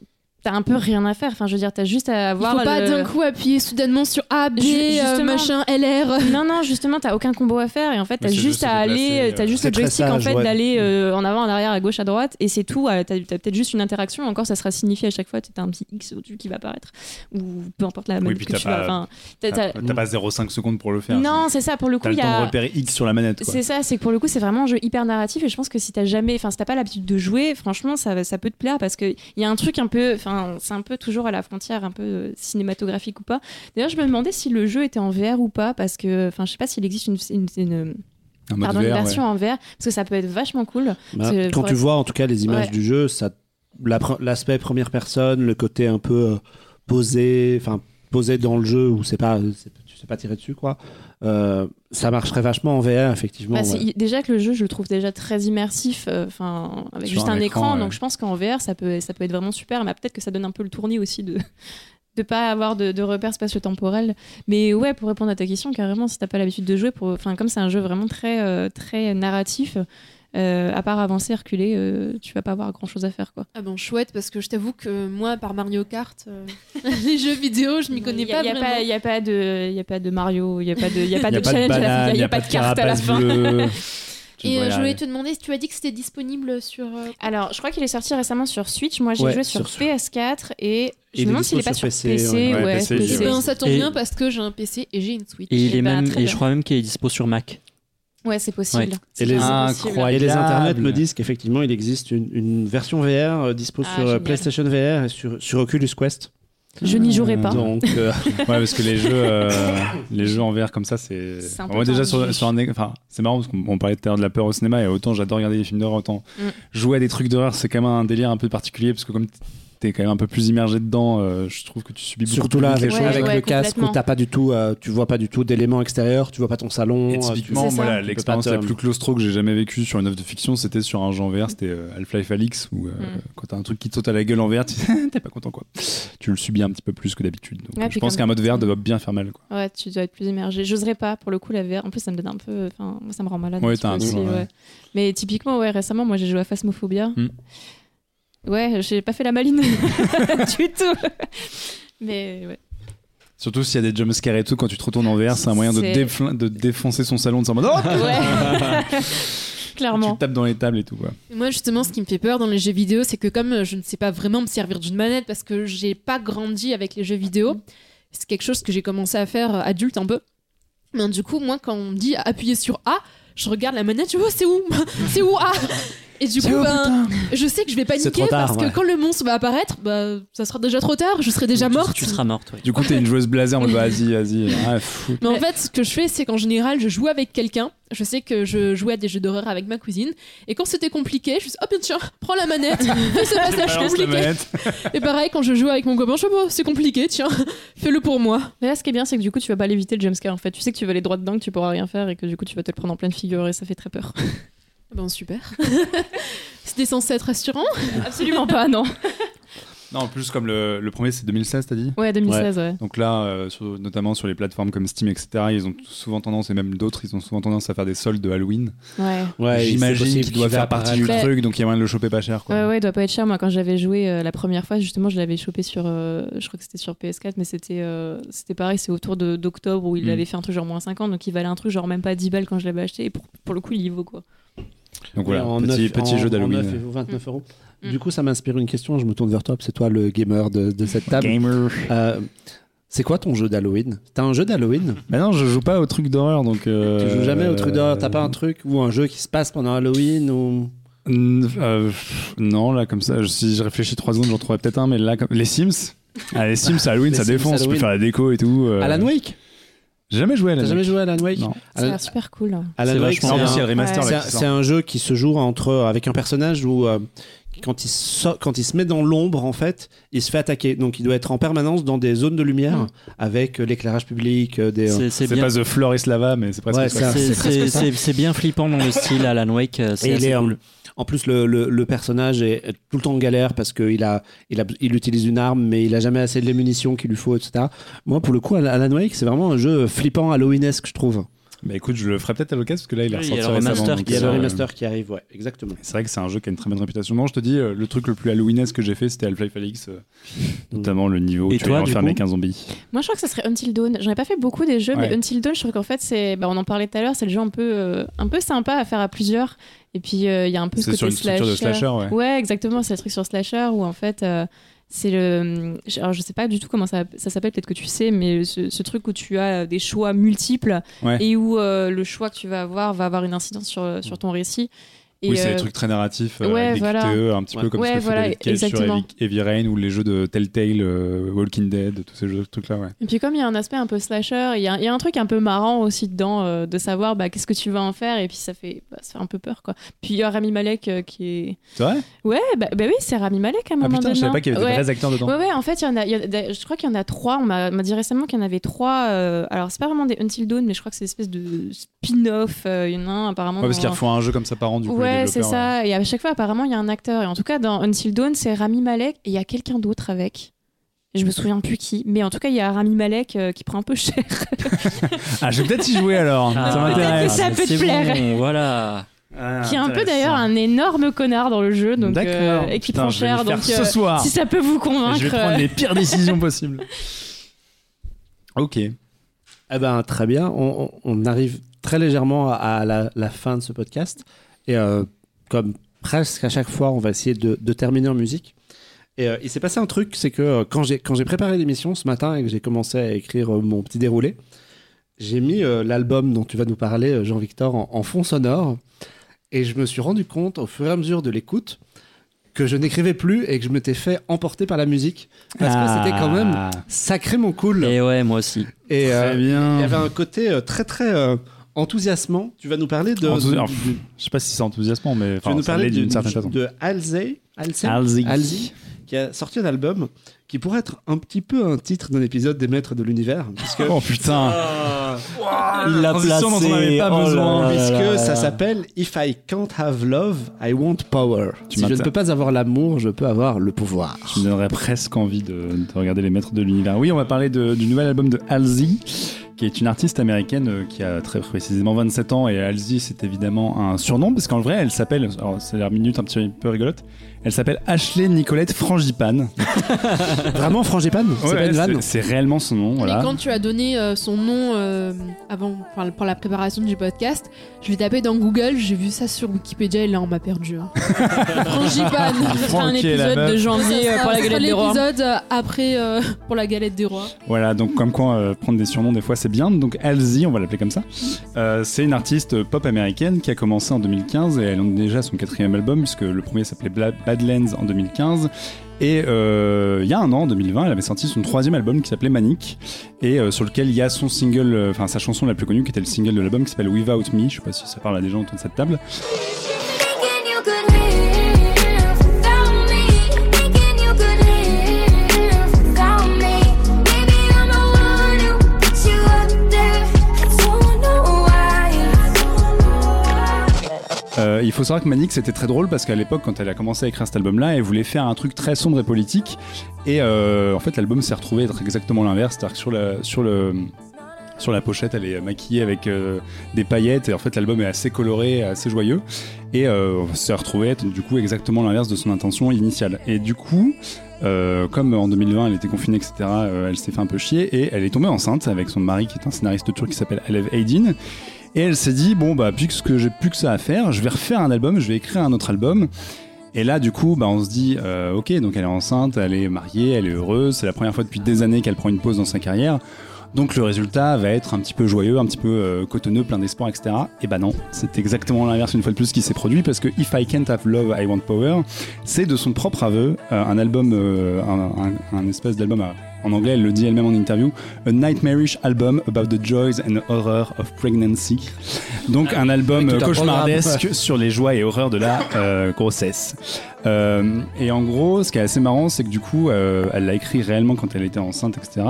t'as un peu rien à faire. Enfin, je veux dire, t'as juste à Il avoir. faut pas le- d'un coup appuyer soudainement sur A, B, euh, justement. machin, LR. Non, non, justement, t'as aucun combo à faire et en fait, t'as juste juste à aller, t'as euh, juste le en fait ouais. d'aller euh, en avant, en arrière, à gauche, à droite et c'est tout. T'as peut-être juste une interaction. Encore, ça sera signifié à chaque fois. T'as un petit X au-dessus qui va apparaître ou peu importe la manette puis que t'as tu pas- vas. Enfin, t'as- T'as t'as- t'as pas 0,5 secondes pour le faire. non, c'est ça. Pour le coup, T'as il le y temps de a. repérer X sur la manette. C'est ça, c'est que pour le coup, c'est vraiment un jeu hyper narratif et je pense que si t'as jamais, enfin, si t'as pas l'habitude de jouer, franchement, ça, peut te plaire parce que il y a un truc un peu, enfin, c'est un peu toujours à la frontière, un peu euh, cinématographique ou pas. D'ailleurs, je me demandais si le jeu était en VR ou pas parce que, enfin, je sais pas s'il existe une, une, une- Un mode pardon, une VR, ouais. version en VR parce que ça peut être vachement cool. Bah, quand tu être- vois en tout cas les images Ouais. du jeu, ça, la pre- l'aspect première personne, le côté un peu euh, posé, enfin posé dans le jeu où c'est pas, sais pas tirer dessus, quoi. Euh, ça marcherait vachement en VR, effectivement. Bah, ouais. Déjà que le jeu, je le trouve déjà très immersif, euh, enfin avec Sur juste un un, écran, écran. ouais. Donc je pense qu'en VR, ça peut, ça peut être vraiment super. Mais peut-être que ça donne un peu le tournis aussi de de pas avoir de, de repères spatio-temporels. Mais ouais, pour répondre à ta question, carrément, si t'as pas l'habitude de jouer, pour, enfin comme c'est un jeu vraiment très euh, très narratif. Euh, à part avancer, reculer, euh, tu vas pas avoir grand chose à faire quoi. Ah bon, chouette, parce que je t'avoue que moi, par Mario Kart, euh, les jeux vidéo, je m'y connais Il y a- pas il y a vraiment. Il n'y a, pas de- il y a pas de Mario, il n'y a pas de, il y a pas de challenge, à la fin, banane, il n'y a, pas de carte à la fin. Et devrais euh, je voulais te demander si tu as dit que c'était disponible sur. euh, Alors, je crois qu'il est sorti récemment sur Switch. Moi, j'ai Ouais, joué sur, sur- PS4 et je me demande s'il est dispo pas sur PC, PC. ouais. ouais, PC, PC. Eh ben, ça tombe Et- bien parce que j'ai un PC et j'ai une Switch. Et il Eh est ben, même, et je crois même qu'il est dispo sur Mac. Ouais, c'est possible. Ouais. C'est Et les- possible. Incroyable. Et les internets me disent qu'effectivement, il existe une, une version VR euh, dispo Ah, sur euh, génial. PlayStation VR et sur, sur Oculus Quest. Je n'y jouerai pas. Donc, euh, Ouais, parce que les jeux, euh, les jeux en VR comme ça, c'est. Moi déjà sur, un, enfin, c'est marrant parce qu'on on parlait tout à l'heure de la peur au cinéma et autant j'adore regarder des films d'horreur, autant Mm. jouer à des trucs d'horreur, c'est quand même un délire un peu particulier parce que comme t'es quand même un peu plus immergé dedans, euh, je trouve que tu subis beaucoup surtout plus là, avec, les Ouais, choses. avec ouais, le casque où t'as pas du tout, euh, tu vois pas du tout d'éléments extérieurs, tu vois pas ton salon. Et euh, typiquement, peux l'expérience la plus claustro que j'ai jamais vécue sur une œuvre de fiction, c'était sur un en VR, c'était euh, Half-Life Alix, où euh, Mm. quand t'as un truc qui te saute à la gueule en VR, tu- t'es pas content quoi. Tu le subis un petit peu plus que d'habitude. Donc, Ouais, puis je pense qu'un mode VR doit bien faire mal. Quoi. Ouais, tu dois être plus immergé. J'oserais pas, pour le coup, la VR. En plus, ça me donne un peu. Enfin, moi, ça me rend malade. Ouais, t'as peu un aussi, truc, ouais. ouais. Mais typiquement, ouais, récemment, moi, j'ai joué à Phasmophobia. Hmm. Ouais, j'ai pas fait la maline du tout. Mais ouais. Surtout s'il y a des jumpscares et tout, quand tu te retournes en VR, c'est un moyen de, défoncer son salon de s'en mode Oh Ouais. Tu Clairement. tapes dans les tables et tout. Quoi. Moi, justement, ce qui me fait peur dans les jeux vidéo, c'est que comme je ne sais pas vraiment me servir d'une manette parce que j'ai pas grandi avec les jeux vidéo, c'est quelque chose que j'ai commencé à faire euh, adulte un peu. Mais du coup, moi, quand on me dit appuyer sur A, je regarde la manette, je vois c'est où? C'est où A? Et du coup, ben, je sais que je vais paniquer tard, parce ouais. que quand le monstre va apparaître, bah, ça sera déjà trop tard, je serai déjà morte. Tu seras morte, ouais. Du coup, t'es une joueuse blasée en mode vas-y, vas-y. Ah. Mais en fait, ce que je fais, c'est qu'en général, je joue avec quelqu'un. Je sais que je jouais à des jeux d'horreur avec ma cousine. Et quand c'était compliqué, je me suis dit, oh bien tiens, prends la manette, fais ce passage compliqué. Et pareil, quand je joue avec mon copain, je sais pas, c'est compliqué, tiens, fais-le pour moi. Mais là, ce qui est bien, c'est que du coup, tu vas pas l'éviter le jumpscare. En fait, tu sais que tu vas aller droit dedans, que tu pourras rien faire et que du coup, tu vas te le prendre en pleine figure et ça fait très peur. Bon, super. C'était censé être rassurant. Absolument pas, non. Non, en plus, comme le, le premier, c'est 2016, t'as dit? Ouais, 2016, ouais. Donc là, euh, sur- notamment sur les plateformes comme Steam, etc., ils ont souvent tendance, et même d'autres, ils ont souvent tendance à faire des soldes de Halloween. Ouais. J'imagine qu'il doit faire partie du truc, donc il y a moyen de le choper pas cher. Quoi. Ouais, ouais, il doit pas être cher. Moi, quand j'avais joué euh, la première fois, justement, je l'avais chopé sur. euh, je crois que c'était sur PS4, mais c'était euh, c'était pareil, c'est autour de- d'octobre où il Mm. avait fait un truc genre moins 50, donc il valait un truc genre même pas 10 balles quand je l'avais acheté. Et pour, pour le coup, il y vaut quoi. Donc voilà, en petit, neuf- petit en- jeu en d'Halloween. 9 et 29 euros. Mm. Du coup, ça m'inspire une question. Je me tourne vers toi. C'est toi le gamer de, de cette table. Gamer. Euh, c'est quoi ton jeu d'Halloween? T'as un jeu d'Halloween? Bah non, je joue pas au truc d'horreur, donc. euh, Tu joues jamais au truc d'horreur T'as pas un truc ou un jeu qui se passe pendant Halloween ou euh, non, là, comme ça, je- si je réfléchis trois secondes, j'en trouverais peut-être un, mais là, comme... les Sims. Ah, les Sims, Halloween, Les ça Sims défonce, tu peux Halloween. faire la déco et tout. euh. Alan Wake? J'ai jamais joué à Alan jamais Wake. joué à Alan Wake Non. Ça a Alan, l'air super cool. Alan C'est Wake, vachement c'est un- le remaster là, C'est qui c'est un jeu qui se joue entre avec un personnage où euh, quand il sort- quand il se met dans l'ombre en fait, il se fait attaquer. Donc il doit être en permanence dans des zones de lumière Mm. avec euh, l'éclairage public, euh, des. C'est c'est C'est bien. pas The Floor is Lava, mais c'est presque Ouais, ça. c'est C'est- C'est ça. c'est- c'est bien flippant dans le style Alan Wake. euh, C'est Et il assez est, euh, cool. En plus, le, le- le personnage est est tout le temps en galère parce qu'il a, il a, il utilise une arme, mais il a jamais assez de munitions qu'il lui faut, etc. Moi, pour le coup, Alan Wake, c'est vraiment un jeu flippant Halloweenesque, je trouve. Bah écoute, je le ferai peut-être à l'occasion parce que là, il est Oui, il y a ressorti le récemment. Il y a le euh, remaster qui arrive, ouais, exactement. C'est vrai que c'est un jeu qui a une très bonne réputation. Non, je te dis, euh, le truc le plus Halloweenesque que j'ai fait, c'était Half-Life Alix, euh, notamment le niveau où Et tu toi, vas du enfermer coup 15 zombies. Moi, je crois que ça serait Until Dawn. J'en ai pas fait beaucoup des jeux, Ouais. mais Until Dawn, je trouve qu'en fait, c'est. Bah, on en parlait tout à l'heure, c'est le jeu un peu, euh, un peu sympa à faire à plusieurs. Et puis, euh, il y a un peu ce C'est côté sur une structure de slasher. slasher, ouais. Ouais, exactement. C'est le truc sur slasher où en fait. euh, c'est le. Alors, je sais pas du tout comment ça, ça s'appelle, peut-être que tu sais, mais ce, ce truc où tu as des choix multiples Ouais. et où euh, le choix que tu vas avoir va avoir une incidence sur, sur ton récit. Et, oui, c'est euh, des trucs très narratifs, euh, ouais, voilà. QTE, un petit Ouais. peu comme Ouais, ce que voilà, fait sur. Heavy, Rain ou les jeux de Telltale, euh, Walking Dead, tous ces jeux- trucs-là, ouais. Et puis comme il y a un aspect un peu slasher, il y a, il y a un truc un peu marrant aussi dedans euh, de savoir bah, qu'est-ce que tu vas en faire et puis ça fait, bah, ça fait un peu peur quoi. Puis il y a Rami Malek euh, qui est... C'est vrai? Ouais, bah, bah oui, c'est Rami Malek à un Ah moment putain, je donné. savais pas qu'il y avait des vrais acteurs dedans. Ouais, ouais, en fait, y en a, il y a- je crois qu'il y en a trois. On m'a dit récemment qu'il y en avait trois. euh, alors, c'est pas vraiment des Until Dawn, mais je crois que c'est une espèce de spin-off. euh, Il y en a un apparemment. Ouais, parce dans- qu'ils refont un jeu comme ça par an, du coup. Ouais, c'est ça. Et à chaque fois, apparemment, il y a un acteur. Et en tout cas, dans Until Dawn, c'est Rami Malek et il y a quelqu'un d'autre avec. Je me souviens plus qui. Mais en tout cas, il y a Rami Malek euh, qui prend un peu cher. Ah, je vais peut-être y jouer alors. Ah, ça m'intéresse. ça mais peut te plaire. bon, voilà. qui est un peu d'ailleurs un énorme connard dans le jeu. Donc, D'accord. euh, et qui Putain, prend cher. Donc, ce euh, soir. si ça peut vous convaincre. Je vais prendre les pires décisions possibles. Ok. Eh ben, très bien. On, on- on arrive très légèrement à la, la fin de ce podcast. Et euh, comme presque à chaque fois, on va essayer de, de terminer en musique. Et euh, il s'est passé un truc, c'est que euh, quand j'ai quand j'ai préparé l'émission ce matin et que j'ai commencé à écrire euh, mon petit déroulé, j'ai mis euh, l'album dont tu vas nous parler, euh, Jean-Victor, en, en fond sonore. Et je me suis rendu compte au fur et à mesure de l'écoute que je n'écrivais plus et que je m'étais fait emporter par la musique parce que c'était quand même Ah, sacrément cool. Et ouais, moi aussi. Et, euh, Très bien. il y avait un côté euh, très très euh, enthousiasmant. Tu vas nous parler de. Enthousi- de- du- Je sais pas si c'est enthousiasmant, mais tu vas nous ça parler d'une certaine façon. de Halsey, qui a sorti un album qui pourrait être un petit peu un titre d'un épisode des Maîtres de l'univers, puisque Oh putain. Il l'a transition dont on placé. n'avait pas Oh besoin, là puisque là ça là. s'appelle If I Can't Have Love, I Want Power. Tu si je ne peux pas avoir l'amour, je peux avoir le pouvoir. Me donnerais presque envie de, de regarder les maîtres de l'univers. Oui, on va parler de- du nouvel album de Halsey, qui est une artiste américaine euh, qui a très précisément 27 ans. Et Halsey, c'est évidemment un surnom, parce qu'en vrai, elle s'appelle, alors c'est la minute un petit peu rigolote, elle s'appelle Ashley Nicolette Frangipane. Vraiment, Frangipane C'est Ouais, pas une vanne c'est- c'est réellement son nom. Voilà. Mais quand tu as donné euh, son nom euh, avant, enfin, pour la préparation du podcast, je l'ai tapé dans Google, j'ai vu ça sur Wikipédia et là on m'a perdu. hein. Frangipane. Ce sera un épisode de janvier Ça euh, pour la galette des rois. l'épisode après euh, pour la galette des rois. Voilà, donc comme quoi euh, prendre des surnoms des fois c'est bien. Donc Halsey, on va l'appeler comme ça. Euh, c'est une artiste pop américaine qui a commencé en 2015 et elle a déjà son quatrième album puisque le premier s'appelait Bla- Badlands en 2015. Et euh, il y a un an, en 2020, elle avait sorti son troisième album qui s'appelait Manic et euh, sur lequel il y a son single, euh, enfin sa chanson la plus connue qui était le single de l'album qui s'appelle Without Me. Je sais pas si ça parle à des gens autour de cette table. Euh, il faut savoir que Manic c'était très drôle parce qu'à l'époque quand elle a commencé à écrire cet album là elle voulait faire un truc très sombre et politique. Et euh, en fait l'album s'est retrouvé être exactement l'inverse. C'est-à-dire que sur, la, sur, le, sur la pochette elle est maquillée avec euh, des paillettes et en fait l'album est assez coloré assez joyeux. Et euh, s'est retrouvé être du coup exactement l'inverse de son intention initiale. Et du coup comme en 2020 elle était confinée etc elle s'est fait un peu chier et elle est tombée enceinte avec son mari qui est un scénariste turc qui s'appelle Alev Aydin et elle s'est dit, bon, bah, puisque j'ai plus que ça à faire, je vais refaire un album, je vais écrire un autre album. Et là, du coup, bah, on se dit, euh, ok, donc elle est enceinte, elle est mariée, elle est heureuse, c'est la première fois depuis des années qu'elle prend une pause dans sa carrière. Donc le résultat va être un petit peu joyeux, un petit peu euh, cotonneux, plein d'espoir, etc. Et bah non, c'est exactement l'inverse une fois de plus qui s'est produit parce que If I Can't Have Love, I Want Power, c'est de son propre aveu euh, un album, un- un espèce d'album à- en anglais, elle le dit elle-même en interview, A Nightmarish Album About the Joys and Horror of Pregnancy. Donc un album un cauchemardesque sur les joies et horreurs de la euh, grossesse. Euh, et en gros, ce qui est assez marrant, c'est que du coup, euh, elle l'a écrit réellement quand elle était enceinte, etc.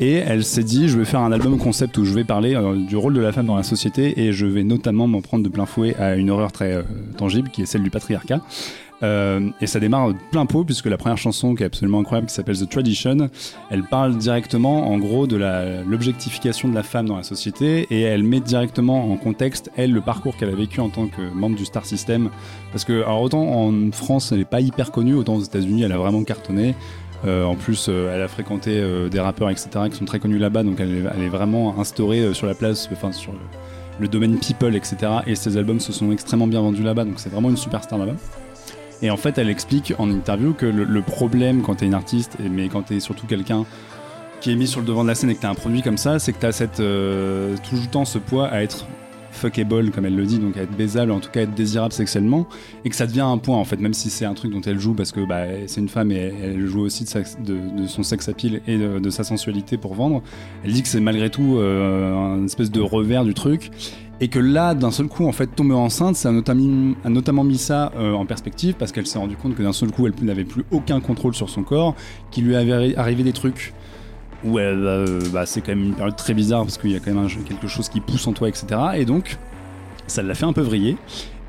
Et elle s'est dit, je vais faire un album concept où je vais parler euh, du rôle de la femme dans la société et je vais notamment m'en prendre de plein fouet à une horreur très euh, tangible qui est celle du patriarcat. Euh, et ça démarre plein pot puisque la première chanson qui est absolument incroyable qui s'appelle The Tradition, elle parle directement en gros de l'objectification de la femme dans la société et elle met directement en contexte elle le parcours qu'elle a vécu en tant que membre du Star System parce que alors autant en France elle est pas hyper connue autant aux États-Unis elle a vraiment cartonné Euh, en plus, euh, elle a fréquenté des rappeurs, etc., qui sont très connus là-bas, donc elle, est- vraiment instaurée sur la place, enfin sur le, le domaine people, etc. Et ses albums se sont extrêmement bien vendus là-bas, donc c'est vraiment une superstar là-bas. Et en fait, elle explique en interview que le, problème quand t'es une artiste, mais quand t'es surtout quelqu'un qui est mis sur le devant de la scène et que t'as un produit comme ça, c'est que t'as cette, euh, tout le temps ce poids à être fuckable comme elle le dit, donc à être baisable, en tout cas être désirable sexuellement, et que ça devient un point en fait, même si c'est un truc dont elle joue parce que bah, c'est une femme et elle joue aussi de, sa- de- de son sex appeal et de, de sa sensualité pour vendre. Elle dit que c'est malgré tout euh, un espèce de revers du truc. Et que là, d'un seul coup, en fait, tomber enceinte, ça a notamment, mis ça euh, en perspective parce qu'elle s'est rendue compte que d'un seul coup, elle n'avait plus aucun contrôle sur son corps, qu'il lui avait arri- arrivé des trucs où euh, bah, c'est quand même une période très bizarre parce qu'il y a quand même quelque chose qui pousse en toi, etc. Et donc, ça l'a fait un peu vriller.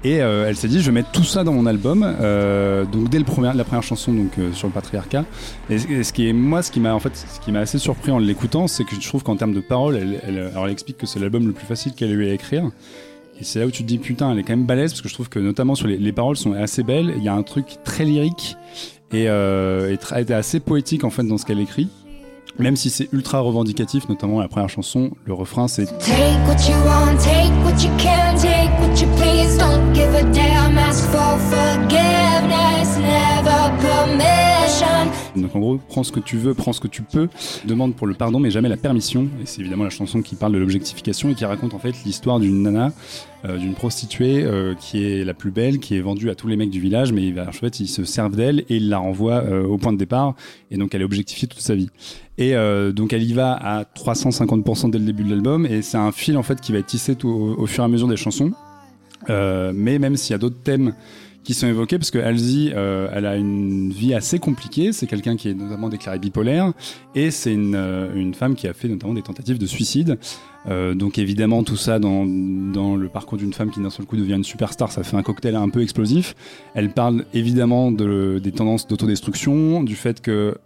Et euh, elle s'est dit, je vais mettre tout ça dans mon album. Euh, donc dès le premier, la première chanson, donc euh, sur le patriarcat. Et, ce- qui est moi, ce qui m'a en fait, ce qui m'a assez surpris en l'écoutant, c'est que je trouve qu'en termes de paroles, elle, alors elle explique que c'est l'album le plus facile qu'elle ait eu à écrire. Et c'est là où tu te dis putain, elle est quand même balèze parce que je trouve que notamment sur les, les paroles sont assez belles. Il y a un truc très lyrique et, et assez poétique en fait dans ce qu'elle écrit. Même si c'est ultra revendicatif, notamment la première chanson, le refrain c'est Take what you want, take what you can, take Donc en gros, prends ce que tu veux, prends ce que tu peux, demande pour le pardon mais jamais la permission. Et c'est évidemment la chanson qui parle de l'objectification et qui raconte en fait l'histoire d'une nana, euh, d'une prostituée euh, qui est la plus belle, qui est vendue à tous les mecs du village, mais en fait ils se servent d'elle et ils la renvoient euh, au point de départ. Et donc elle est objectifiée toute sa vie. Et donc elle y va à 350% dès le début de l'album et c'est un fil en fait qui va être tissé au fur et à mesure des chansons. Euh, mais même s'il y a d'autres thèmes qui sont évoqués, parce que Halsey, euh, elle a une vie assez compliquée. C'est quelqu'un qui est notamment déclaré bipolaire, et c'est une, euh, une femme qui a fait notamment des tentatives de suicide. Euh, donc évidemment, tout ça dans, dans le parcours d'une femme qui d'un seul coup devient une superstar, ça fait un cocktail un peu explosif. Elle parle évidemment de, des tendances d'autodestruction, du fait que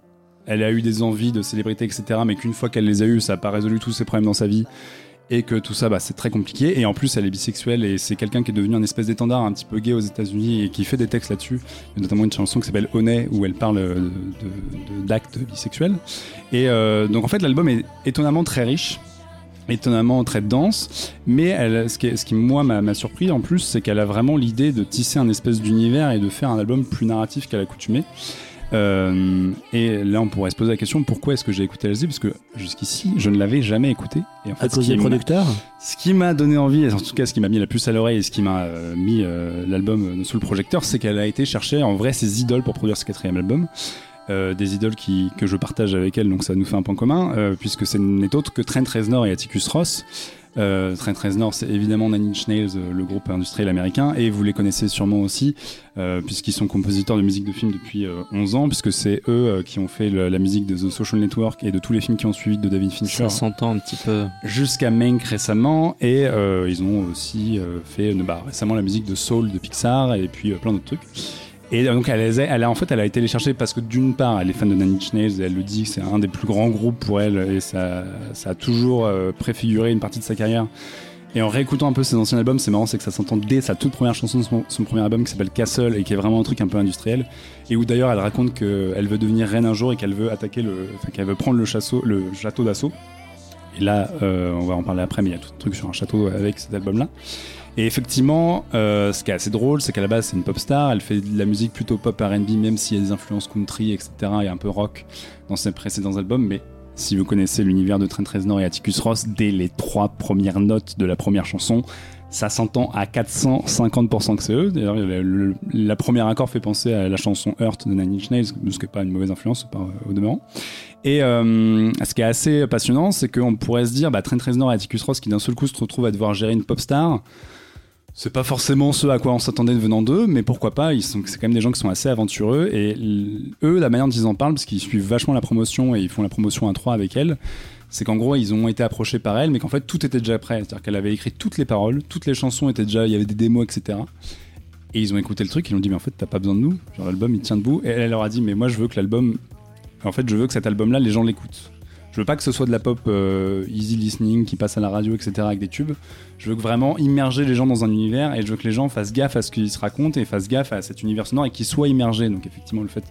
elle a eu des envies de célébrité, etc., mais qu'une fois qu'elle les a eues, ça n'a pas résolu tous ses problèmes dans sa vie et que tout ça bah, c'est très compliqué. Et en plus elle est bisexuelle et c'est quelqu'un qui est devenu un espèce d'étendard un petit peu gay aux États-Unis et qui fait des textes là-dessus. Notamment une chanson qui s'appelle Honey où elle parle euh, d'actes bisexuels. Et euh, donc en fait l'album est étonnamment très riche étonnamment très dense. Mais elle, ce, qui moi m'a surpris en plus c'est qu'elle a vraiment l'idée de tisser un espèce d'univers et de faire un album plus narratif qu'à l'accoutumée euh, et là, on pourrait se poser la question pourquoi est-ce que j'ai écouté Halsey Parce que jusqu'ici, je ne l'avais jamais écouté. Et en fait, À ce cause qui des m'a- producteurs ce qui m'a donné envie, et en tout cas ce qui m'a mis la puce à l'oreille et ce qui m'a euh, mis euh, l'album sous le projecteur, c'est qu'elle a été chercher en vrai ses idoles pour produire ce quatrième album. Des idoles qui, que je partage avec elle, donc ça nous fait un point commun, puisque ce n'est autre que Trent Reznor et Atticus Ross. Euh, Trent Reznor, c'est évidemment Nine Inch Nails, euh, le groupe industriel américain, et vous les connaissez sûrement aussi, euh, puisqu'ils sont compositeurs de musique de film depuis euh, 11 ans, puisque c'est eux euh, qui ont fait le- la musique de The Social Network et de tous les films qui ont suivi de David Fincher Ça s'entend un petit peu. jusqu'à Mank récemment et euh, ils ont aussi euh, fait bah, récemment la musique de Soul de Pixar et puis plein d'autres trucs. Et donc elle, elle a en fait elle a été les chercher parce que d'une part elle est fan de Nine Inch elle le dit c'est un des plus grands groupes pour elle et ça, ça a toujours euh, préfiguré une partie de sa carrière. Et en réécoutant un peu ses anciens albums, c'est marrant, c'est que ça s'entend dès sa toute première chanson de son, son premier album qui s'appelle Castle et qui est vraiment un truc un peu industriel. Et où d'ailleurs elle raconte qu'elle veut devenir reine un jour et qu'elle veut attaquer le, enfin, qu'elle veut prendre le, chasseau, le château d'assaut. Et là, euh, on va en parler après, mais il y a tout un truc sur un château avec cet album-là. Et effectivement, euh, ce qui est assez drôle, c'est qu'à la base, c'est une pop star. Elle fait de la musique plutôt pop RB, même s'il y a des influences country, etc. et un peu rock dans ses précédents albums. Mais si vous connaissez l'univers de Trent Reznor et Atticus Ross, dès les trois premières notes de la première chanson, ça s'entend à 450% que c'est eux. D'ailleurs, le, le- la première accord fait penser à la chanson Hurt de Nine Inch Nails, ce qui n'est pas une mauvaise influence pas, au demeurant. Et euh, ce qui est assez passionnant, c'est qu'on pourrait se dire, bah, Trent Reznor et Atticus Ross, qui d'un seul coup se retrouvent à devoir gérer une pop star, c'est pas forcément ce à quoi on s'attendait venant d'eux, mais pourquoi pas Ils sont, c'est quand même des gens qui sont assez aventureux et eux, la manière dont ils en parlent, parce qu'ils suivent vachement la promotion et ils font la promotion à trois avec elle, c'est qu'en gros ils ont été approchés par elle, mais qu'en fait tout était déjà prêt. C'est-à-dire qu'elle avait écrit toutes les paroles, toutes les chansons étaient déjà, il y avait des démos, etc. Et ils ont écouté le truc, ils ont dit mais en fait t'as pas besoin de nous, genre l'album il tient debout. Et elle leur a dit mais moi je veux que l'album, en fait je veux que cet album-là les gens l'écoutent. Je veux pas que ce soit de la pop euh, easy listening qui passe à la radio, etc. avec des tubes. Je veux vraiment immerger les gens dans un univers et je veux que les gens fassent gaffe à ce qu'ils se racontent et fassent gaffe à cet univers sonore et qu'ils soient immergés. Donc effectivement, le fait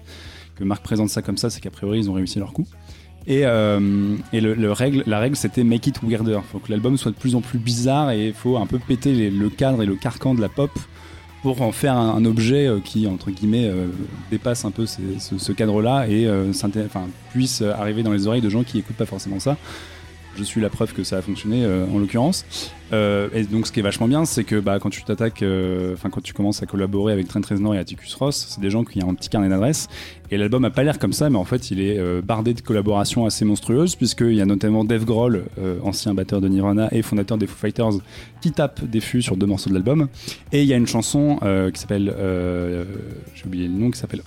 que Marc présente ça comme ça, c'est qu'a priori ils ont réussi leur coup. Et, euh, et le, le règle, la règle, c'était make it weirder. Faut que l'album soit de plus en plus bizarre et il faut un peu péter le cadre et le carcan de la pop pour en faire un, objet euh, qui, entre guillemets, euh, dépasse un peu ce, ce cadre-là et euh, puisse arriver dans les oreilles de gens qui écoutent pas forcément ça. Je suis la preuve que ça a fonctionné en l'occurrence. Euh, et donc, ce qui est vachement bien, c'est que bah, quand tu t'attaques, euh, enfin, quand tu commences à collaborer avec Trent Reznor et Atticus Ross, c'est des gens qui ont un petit carnet d'adresses. Et l'album a pas l'air comme ça, mais en fait, il est euh, bardé de collaborations assez monstrueuses, puisqu'il y a notamment Dave Grohl, ancien batteur de Nirvana et fondateur des Foo Fighters, qui tape des fûts sur deux morceaux de l'album. Et il y a une chanson qui s'appelle, j'ai oublié le nom, qui s'appelle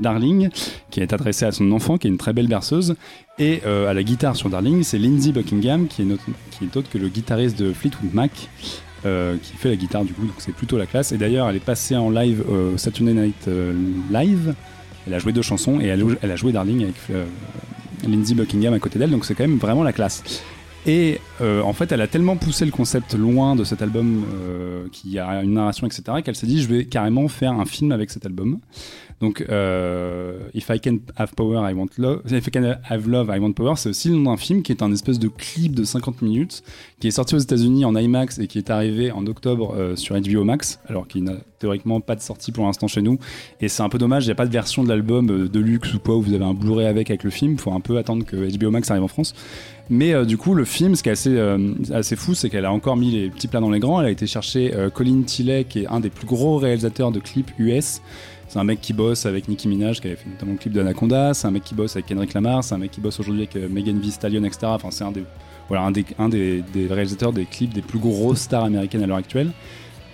Darling, qui est adressée à son enfant, qui est une très belle berceuse. Et à la guitare sur Darling, c'est Lindsey Buckingham, qui est, notre- qui est autre que le guitariste de Fleetwood Mac. euh, qui fait la guitare du coup, donc c'est plutôt la classe. Et d'ailleurs, elle est passée en live au Saturday Night euh, Live. Elle a joué deux chansons et elle, a joué Darling avec euh, Lindsey Buckingham à côté d'elle, donc c'est quand même vraiment la classe. Et euh, en fait, elle a tellement poussé le concept loin de cet album euh, qui a une narration, etc., qu'elle s'est dit je vais carrément faire un film avec cet album. Donc, euh, If I Can Have Power, I Want Love. If I Can Have Love, I Want Power, c'est aussi le nom d'un film qui est un espèce de clip de 50 minutes qui est sorti aux États-Unis en IMAX et qui est arrivé en octobre euh, sur HBO Max, alors qu'il n'a théoriquement pas de sortie pour l'instant chez nous. Et c'est un peu dommage, il n'y a pas de version de l'album euh, de luxe ou quoi où vous avez un Blu-ray avec avec le film. Il faut un peu attendre que HBO Max arrive en France. Mais euh, du coup, le film, ce qui est assez, euh, assez fou, c'est qu'elle a encore mis les petits plats dans les grands. Elle a été chercher euh, Colin Tilley, qui est un des plus gros réalisateurs de clips US. C'est un mec qui bosse avec Nicki Minaj, qui avait fait notamment le clip d'Anaconda. C'est un mec qui bosse avec Kendrick Lamar. C'est un mec qui bosse aujourd'hui avec euh, Megan Thee Stallion, etc. Enfin, c'est un des, réalisateurs des clips des plus grosses stars américaines à l'heure actuelle.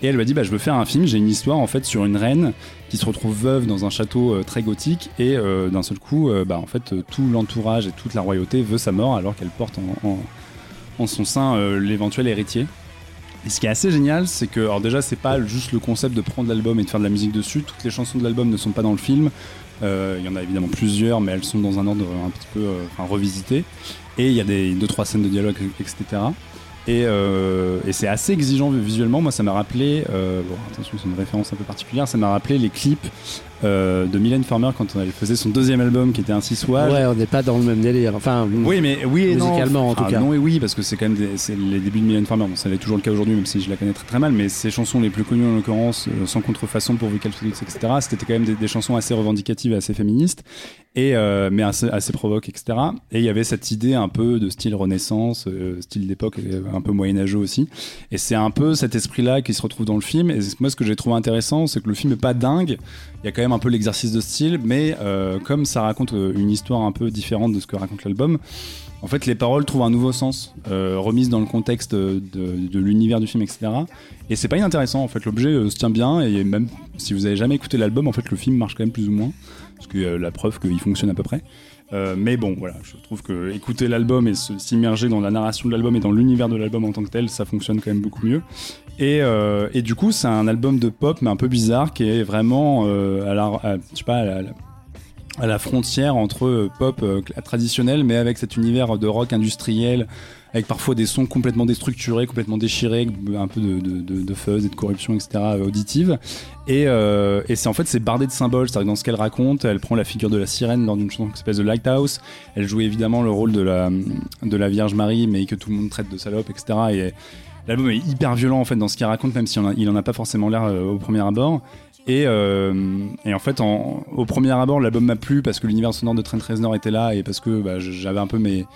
Et elle lui a dit bah, Je veux faire un film, j'ai une histoire en fait sur une reine qui se retrouve veuve dans un château euh, très gothique et euh, d'un seul coup, bah, en fait, tout l'entourage et toute la royauté veut sa mort alors qu'elle porte en, son sein l'éventuel héritier. Et ce qui est assez génial, c'est que, alors déjà, c'est pas juste le concept de prendre l'album et de faire de la musique dessus. Toutes les chansons de l'album ne sont pas dans le film. Euh, Il y en a évidemment plusieurs, mais elles sont dans un ordre un petit peu euh, revisité. Et il y a des deux trois scènes de dialogue, etc. Et, euh, et c'est assez exigeant visuellement. Moi, ça m'a rappelé, bon, attention, c'est une référence un peu particulière, ça m'a rappelé les clips euh, de Mylène Farmer quand elle faisait son deuxième album qui était Ainsi soit. Ouais, on n'est pas dans le même délire. Enfin, Oui, mais oui et non. Musicalement, en tout Enfin, cas. Non et oui, parce que c'est quand même des- les débuts de Mylène Farmer. Bon, ça l'est toujours le cas aujourd'hui, même si je la connais très très mal. Mais ses chansons les plus connues en l'occurrence, euh, sans contrefaçon pour Vocal Felix, etc. C'était quand même des, des chansons assez revendicatives et assez féministes, et euh, mais assez, assez provoques, etc. Et il y avait cette idée un peu de style Renaissance, style d'époque, un peu moyenâgeux aussi. Et c'est un peu cet esprit-là qui se retrouve dans le film. Et moi, ce que j'ai trouvé intéressant, c'est que le film est pas dingue. Il y a quand même un peu l'exercice de style, mais euh, comme ça raconte euh, une histoire un peu différente de ce que raconte l'album, en fait, les paroles trouvent un nouveau sens, euh, remises dans le contexte de, l'univers du film, etc. Et c'est pas inintéressant. En fait, l'objet se tient bien, et même si vous avez jamais écouté l'album, en fait, le film marche quand même plus ou moins, parce que la preuve qu'il fonctionne à peu près. Euh, mais bon, voilà, je trouve que écouter l'album et s'immerger dans la narration de l'album et dans l'univers de l'album en tant que tel, ça fonctionne quand même beaucoup mieux. Et, euh, du coup, c'est un album de pop, mais un peu bizarre, qui est vraiment euh, à la, à- je sais pas, la, à la frontière entre pop traditionnel, mais avec cet univers de rock industriel, avec parfois des sons complètement déstructurés, complètement déchirés, un peu de, fuzz et de corruption, etc. euh, auditive. Et, euh, et c'est en fait c'est bardé de symboles. C'est-à-dire dans ce qu'elle raconte, elle prend la figure de la sirène lors d'une chanson qui s'appelle The Lighthouse. Elle joue évidemment le rôle de la de la Vierge Marie, mais que tout le monde traite de salope, etc. Et l'album est hyper violent en fait dans ce qu'il raconte, même si en a- il en a pas forcément l'air euh, au premier abord. Et, euh, et en fait, au premier abord, l'album m'a plu parce que l'univers sonore de Trent Reznor était là et parce que bah, j'avais un peu mes,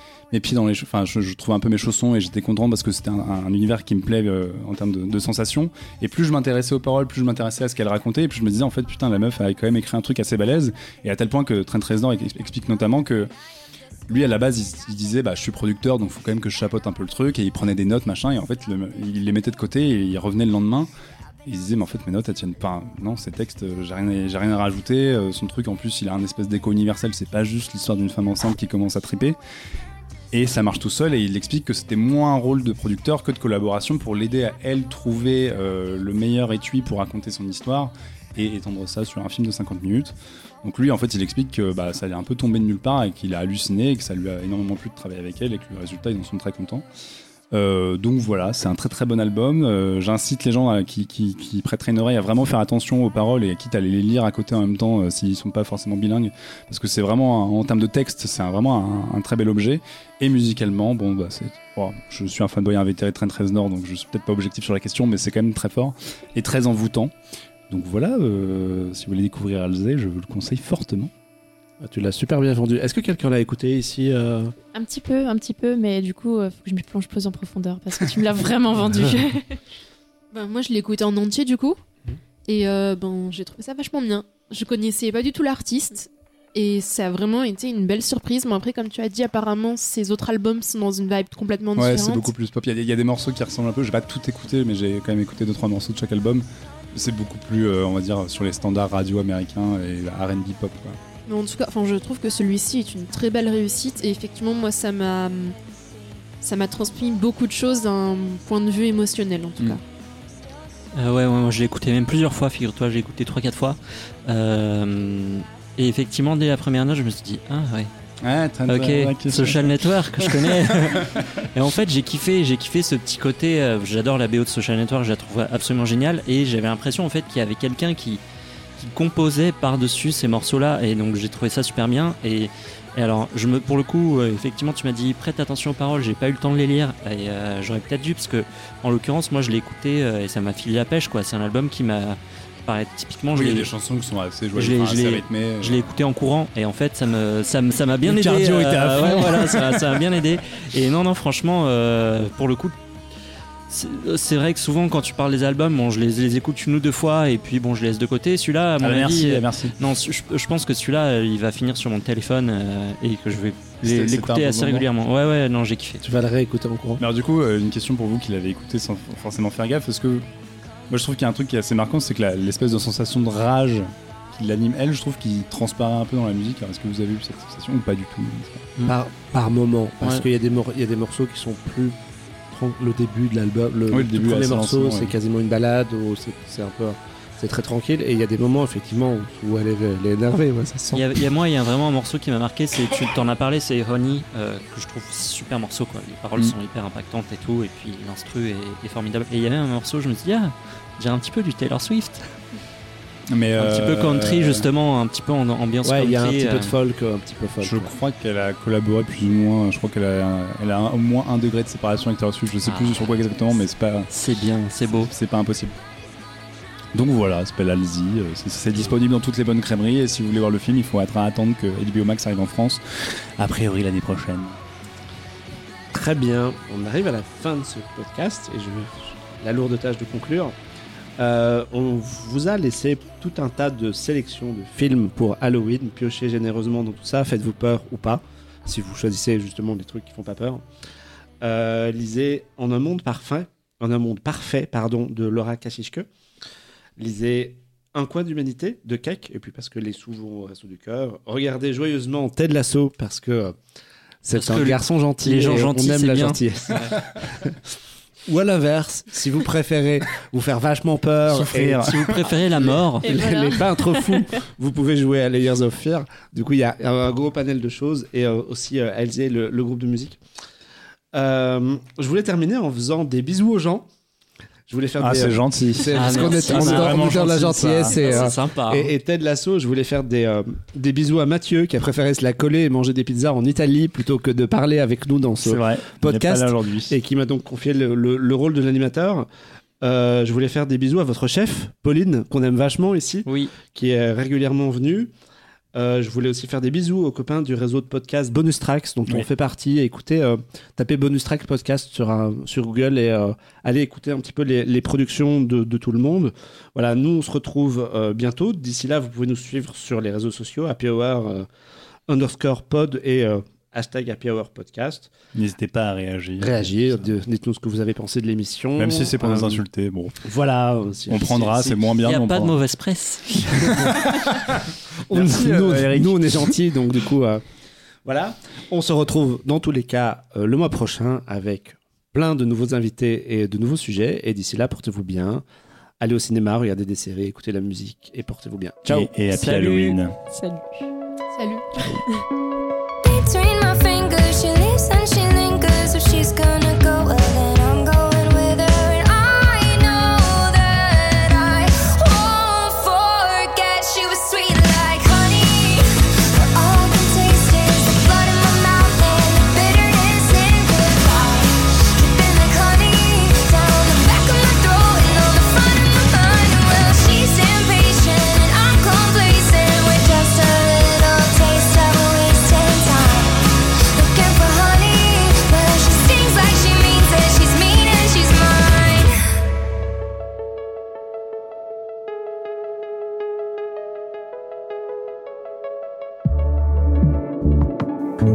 pieds dans les, enfin, je, trouvais un peu mes chaussons et j'étais content parce que c'était un, un univers qui me plaît euh, en termes de, sensations. Et plus je m'intéressais aux paroles, plus je m'intéressais à ce qu'elle racontait, et plus je me disais en fait, putain, la meuf a quand même écrit un truc assez balèze. Et à tel point que Trent Reznor ex- explique notamment que lui à la base il, disait bah je suis producteur donc faut quand même que je chapeaute un peu le truc et il prenait des notes machin et en fait il les mettait de côté et il revenait le lendemain et il disait mais en fait mes notes elles tiennent pas non ces textes euh, j'ai rien à- rien à rajouter Euh, son truc en plus il a un espèce d'écho universel c'est pas juste l'histoire d'une femme enceinte qui commence à triper et ça marche tout seul et il explique que c'était moins un rôle de producteur que de collaboration pour l'aider à elle trouver euh, le meilleur étui pour raconter son histoire et étendre ça sur un film de 50 minutes. Donc lui en fait il explique que bah, ça allait un peu tomber de nulle part et qu'il a halluciné et que ça lui a énormément plu de travailler avec elle et que le résultat ils en sont très contents. Euh, donc voilà, c'est un très très bon album. Euh, J'incite les gens qui, qui, qui prêteraient une oreille à vraiment faire attention aux paroles et quitte à les lire à côté en même temps euh, s'ils sont pas forcément bilingues, parce que c'est vraiment en termes de texte, c'est vraiment un, très bel objet. Et musicalement, bon bah c'est, bon, je suis un fanboy invétéré de Trent Reznor, donc je suis peut-être pas objectif sur la question, mais c'est quand même très fort et très envoûtant. Donc voilà, euh, si vous voulez découvrir Alzé, je vous le conseille fortement. Ah, Tu l'as super bien vendu. Est-ce que quelqu'un l'a écouté ici euh Un petit peu, un petit peu, mais du coup, euh, faut que je me plonge plus en profondeur parce que tu me l'as vraiment vendu. Ben, moi, je l'ai écouté en entier du coup. Et euh, ben, j'ai trouvé ça vachement bien. Je connaissais pas du tout l'artiste. Et ça a vraiment été une belle surprise. Mais après, comme tu as dit, apparemment, ces autres albums sont dans une vibe complètement Ouais, différente. c'est beaucoup plus pop. Il y, a des- il y a des morceaux qui ressemblent un peu. J'ai pas tout écouté, mais j'ai quand même écouté deux trois morceaux de chaque album. C'est beaucoup plus, euh, on va dire, sur les standards radio américains et R&B pop. Quoi. Mais en tout cas, enfin, je trouve que celui-ci est une très belle réussite. Et effectivement, moi, ça m'a. Ça m'a transmis beaucoup de choses d'un point de vue émotionnel, en tout Mm. cas. Euh, ouais, ouais, moi je l'ai écouté même plusieurs fois, figure-toi, j'ai écouté 3-4 fois. Euh, et effectivement, dès la première note, je me suis dit, ah ouais, Ouais, ok, Social Network, que je connais. et en fait, j'ai kiffé, j'ai kiffé ce petit côté. euh, J'adore la BO de Social Network, je la trouve absolument géniale. Et j'avais l'impression en fait qu'il y avait quelqu'un qui, qui composait par-dessus ces morceaux-là. Et donc j'ai trouvé ça super bien. Et, et alors, je me, pour le coup, euh, effectivement, tu m'as dit prête attention aux paroles. J'ai pas eu le temps de les lire. Et euh, j'aurais peut-être dû, parce que en l'occurrence, moi je l'ai écouté euh, et ça m'a filé la pêche. quoi. C'est un album qui m'a. paraît typiquement, je Oui, il y a des chansons qui sont assez je joyeuses, enfin, je assez rythmées. je l'ai écouté en courant et en fait ça me ça me- ça m'a bien Le aidé. cardio était à fond. ouais, voilà, ça ça m'a bien aidé. Et non non franchement euh, pour le coup c'est c'est vrai que souvent quand tu parles des albums, bon je les, les écoute une ou deux fois et puis bon je les laisse de côté. Celui-là à mon Ah, merci, euh, merci. non je, je pense que celui-là euh, il va finir sur mon téléphone euh, et que je vais l'écouter bon assez moment. régulièrement. Ouais ouais non j'ai kiffé. Tu vas le réécouter en courant. Mais alors du coup, euh, une question pour vous qui l'avez écouté sans forcément faire gaffe, est-ce que moi je trouve qu'il y a un truc qui est assez marquant, c'est que l'espèce de sensation de rage qui l'anime, elle, je trouve qu'il transparaît un peu dans la musique. Est-ce que vous avez eu cette sensation ou pas du tout? Par, par moment. Parce Ouais. qu'il y, a des mor- il y a des morceaux qui sont plus. Le début de l'album, le, Oui, le tout début, premier morceau, c'est ouais. quasiment une balade, ou c'est c'est un peu. C'est très tranquille, et il y a des moments effectivement où, où elle, est, elle est énervée, ouais, ça se Il sent. y, a, il y a moi, il y a vraiment un morceau qui m'a marqué, c'est tu t'en as parlé, c'est Honey, euh, que je trouve super morceau quoi. Les paroles Mm. sont hyper impactantes et tout, et puis l'instru est, est formidable. Et il y avait un morceau, je me suis dit ah, j'ai un petit peu du Taylor Swift, Mais un petit peu euh, country justement, un petit peu en ambiance Ouais, il country. y a un petit peu euh, de folk, un petit peu folk. Je crois qu'elle a collaboré plus ou moins. Je crois qu'elle a, elle a un- au moins un degré de séparation avec Taylor Swift. Je sais Ah. plus sur quoi exactement, mais c'est pas, C'est bien, c'est beau. c'est pas impossible. Donc voilà, ça s'appelle Alzi. euh, C'est, c'est disponible dans toutes les bonnes crèmeries. Et si vous voulez voir le film, il faut être à attendre que HBO Max arrive en France. A priori l'année prochaine. Très bien, on arrive à la fin de ce podcast et je vais la lourde tâche de conclure. Euh, on vous a laissé tout un tas de sélections de films pour Halloween. Piochez généreusement dans tout ça. Faites-vous peur ou pas, si vous choisissez justement des trucs qui font pas peur. Euh, lisez En un monde parfait, En un monde parfait, pardon, de Laura Kasischke. Lisez Un coin d'humanité de Keck, et puis parce que les sous vont au resto du cœur. Regardez joyeusement Ted Lasso parce que euh, c'est un garçon gentil. les gens gentils, on aime la bien. gentillesse. Ou à l'inverse, si vous préférez vous faire vachement peur Souffrir. et Si vous préférez la mort, les, voilà. les peintres fous, vous pouvez jouer à Layers of Fear. Du coup, il y a un gros panel de choses et euh, aussi euh, Elzé, le, le groupe de musique. Euh, je voulais terminer en faisant des bisous aux gens. Je voulais faire Ah, des. c'est gentil. c'est- Ah, parce qu'on est on est la gentillesse et, c'est euh, sympa. et, et Ted Lasso, je voulais faire des, euh, des bisous à Mathieu qui a préféré se la coller et manger des pizzas en Italie plutôt que de parler avec nous dans ce vrai. podcast. Aujourd'hui. et qui m'a donc confié le, le- le rôle de l'animateur. Euh, je voulais faire des bisous à votre chef, Pauline, qu'on aime vachement ici, Oui, qui est régulièrement venue. Euh, je voulais aussi faire des bisous aux copains du réseau de podcast Bonus Tracks, dont on fait partie. Écoutez, euh, tapez Bonus Tracks podcast sur, un- sur Google et euh, allez écouter un petit peu les, les productions de, de tout le monde. Voilà, nous on se retrouve bientôt. D'ici là, vous pouvez nous suivre sur les réseaux sociaux, Happy Hour underscore pod et hashtag Happy Hour podcast. N'hésitez pas à réagir. Réagir, dites-nous ce que vous avez pensé de l'émission. Même si c'est pour nous Euh, insulter, bon, Voilà. euh, on prendra, c'est moins il bien. n'y a pas de mauvaise presse. on- Merci, nous, euh, Eric. nous, on est gentils, donc du coup, euh, voilà. On se retrouve dans tous les cas euh, le mois prochain avec plein de nouveaux invités et de nouveaux sujets. Et d'ici là, portez-vous bien. Allez au cinéma, regardez des séries, écoutez la musique et portez-vous bien. Ciao. Et, et happy Salut. Halloween. Salut. Salut. she's gonna go,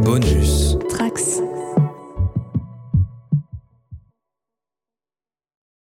Bonus. Trax.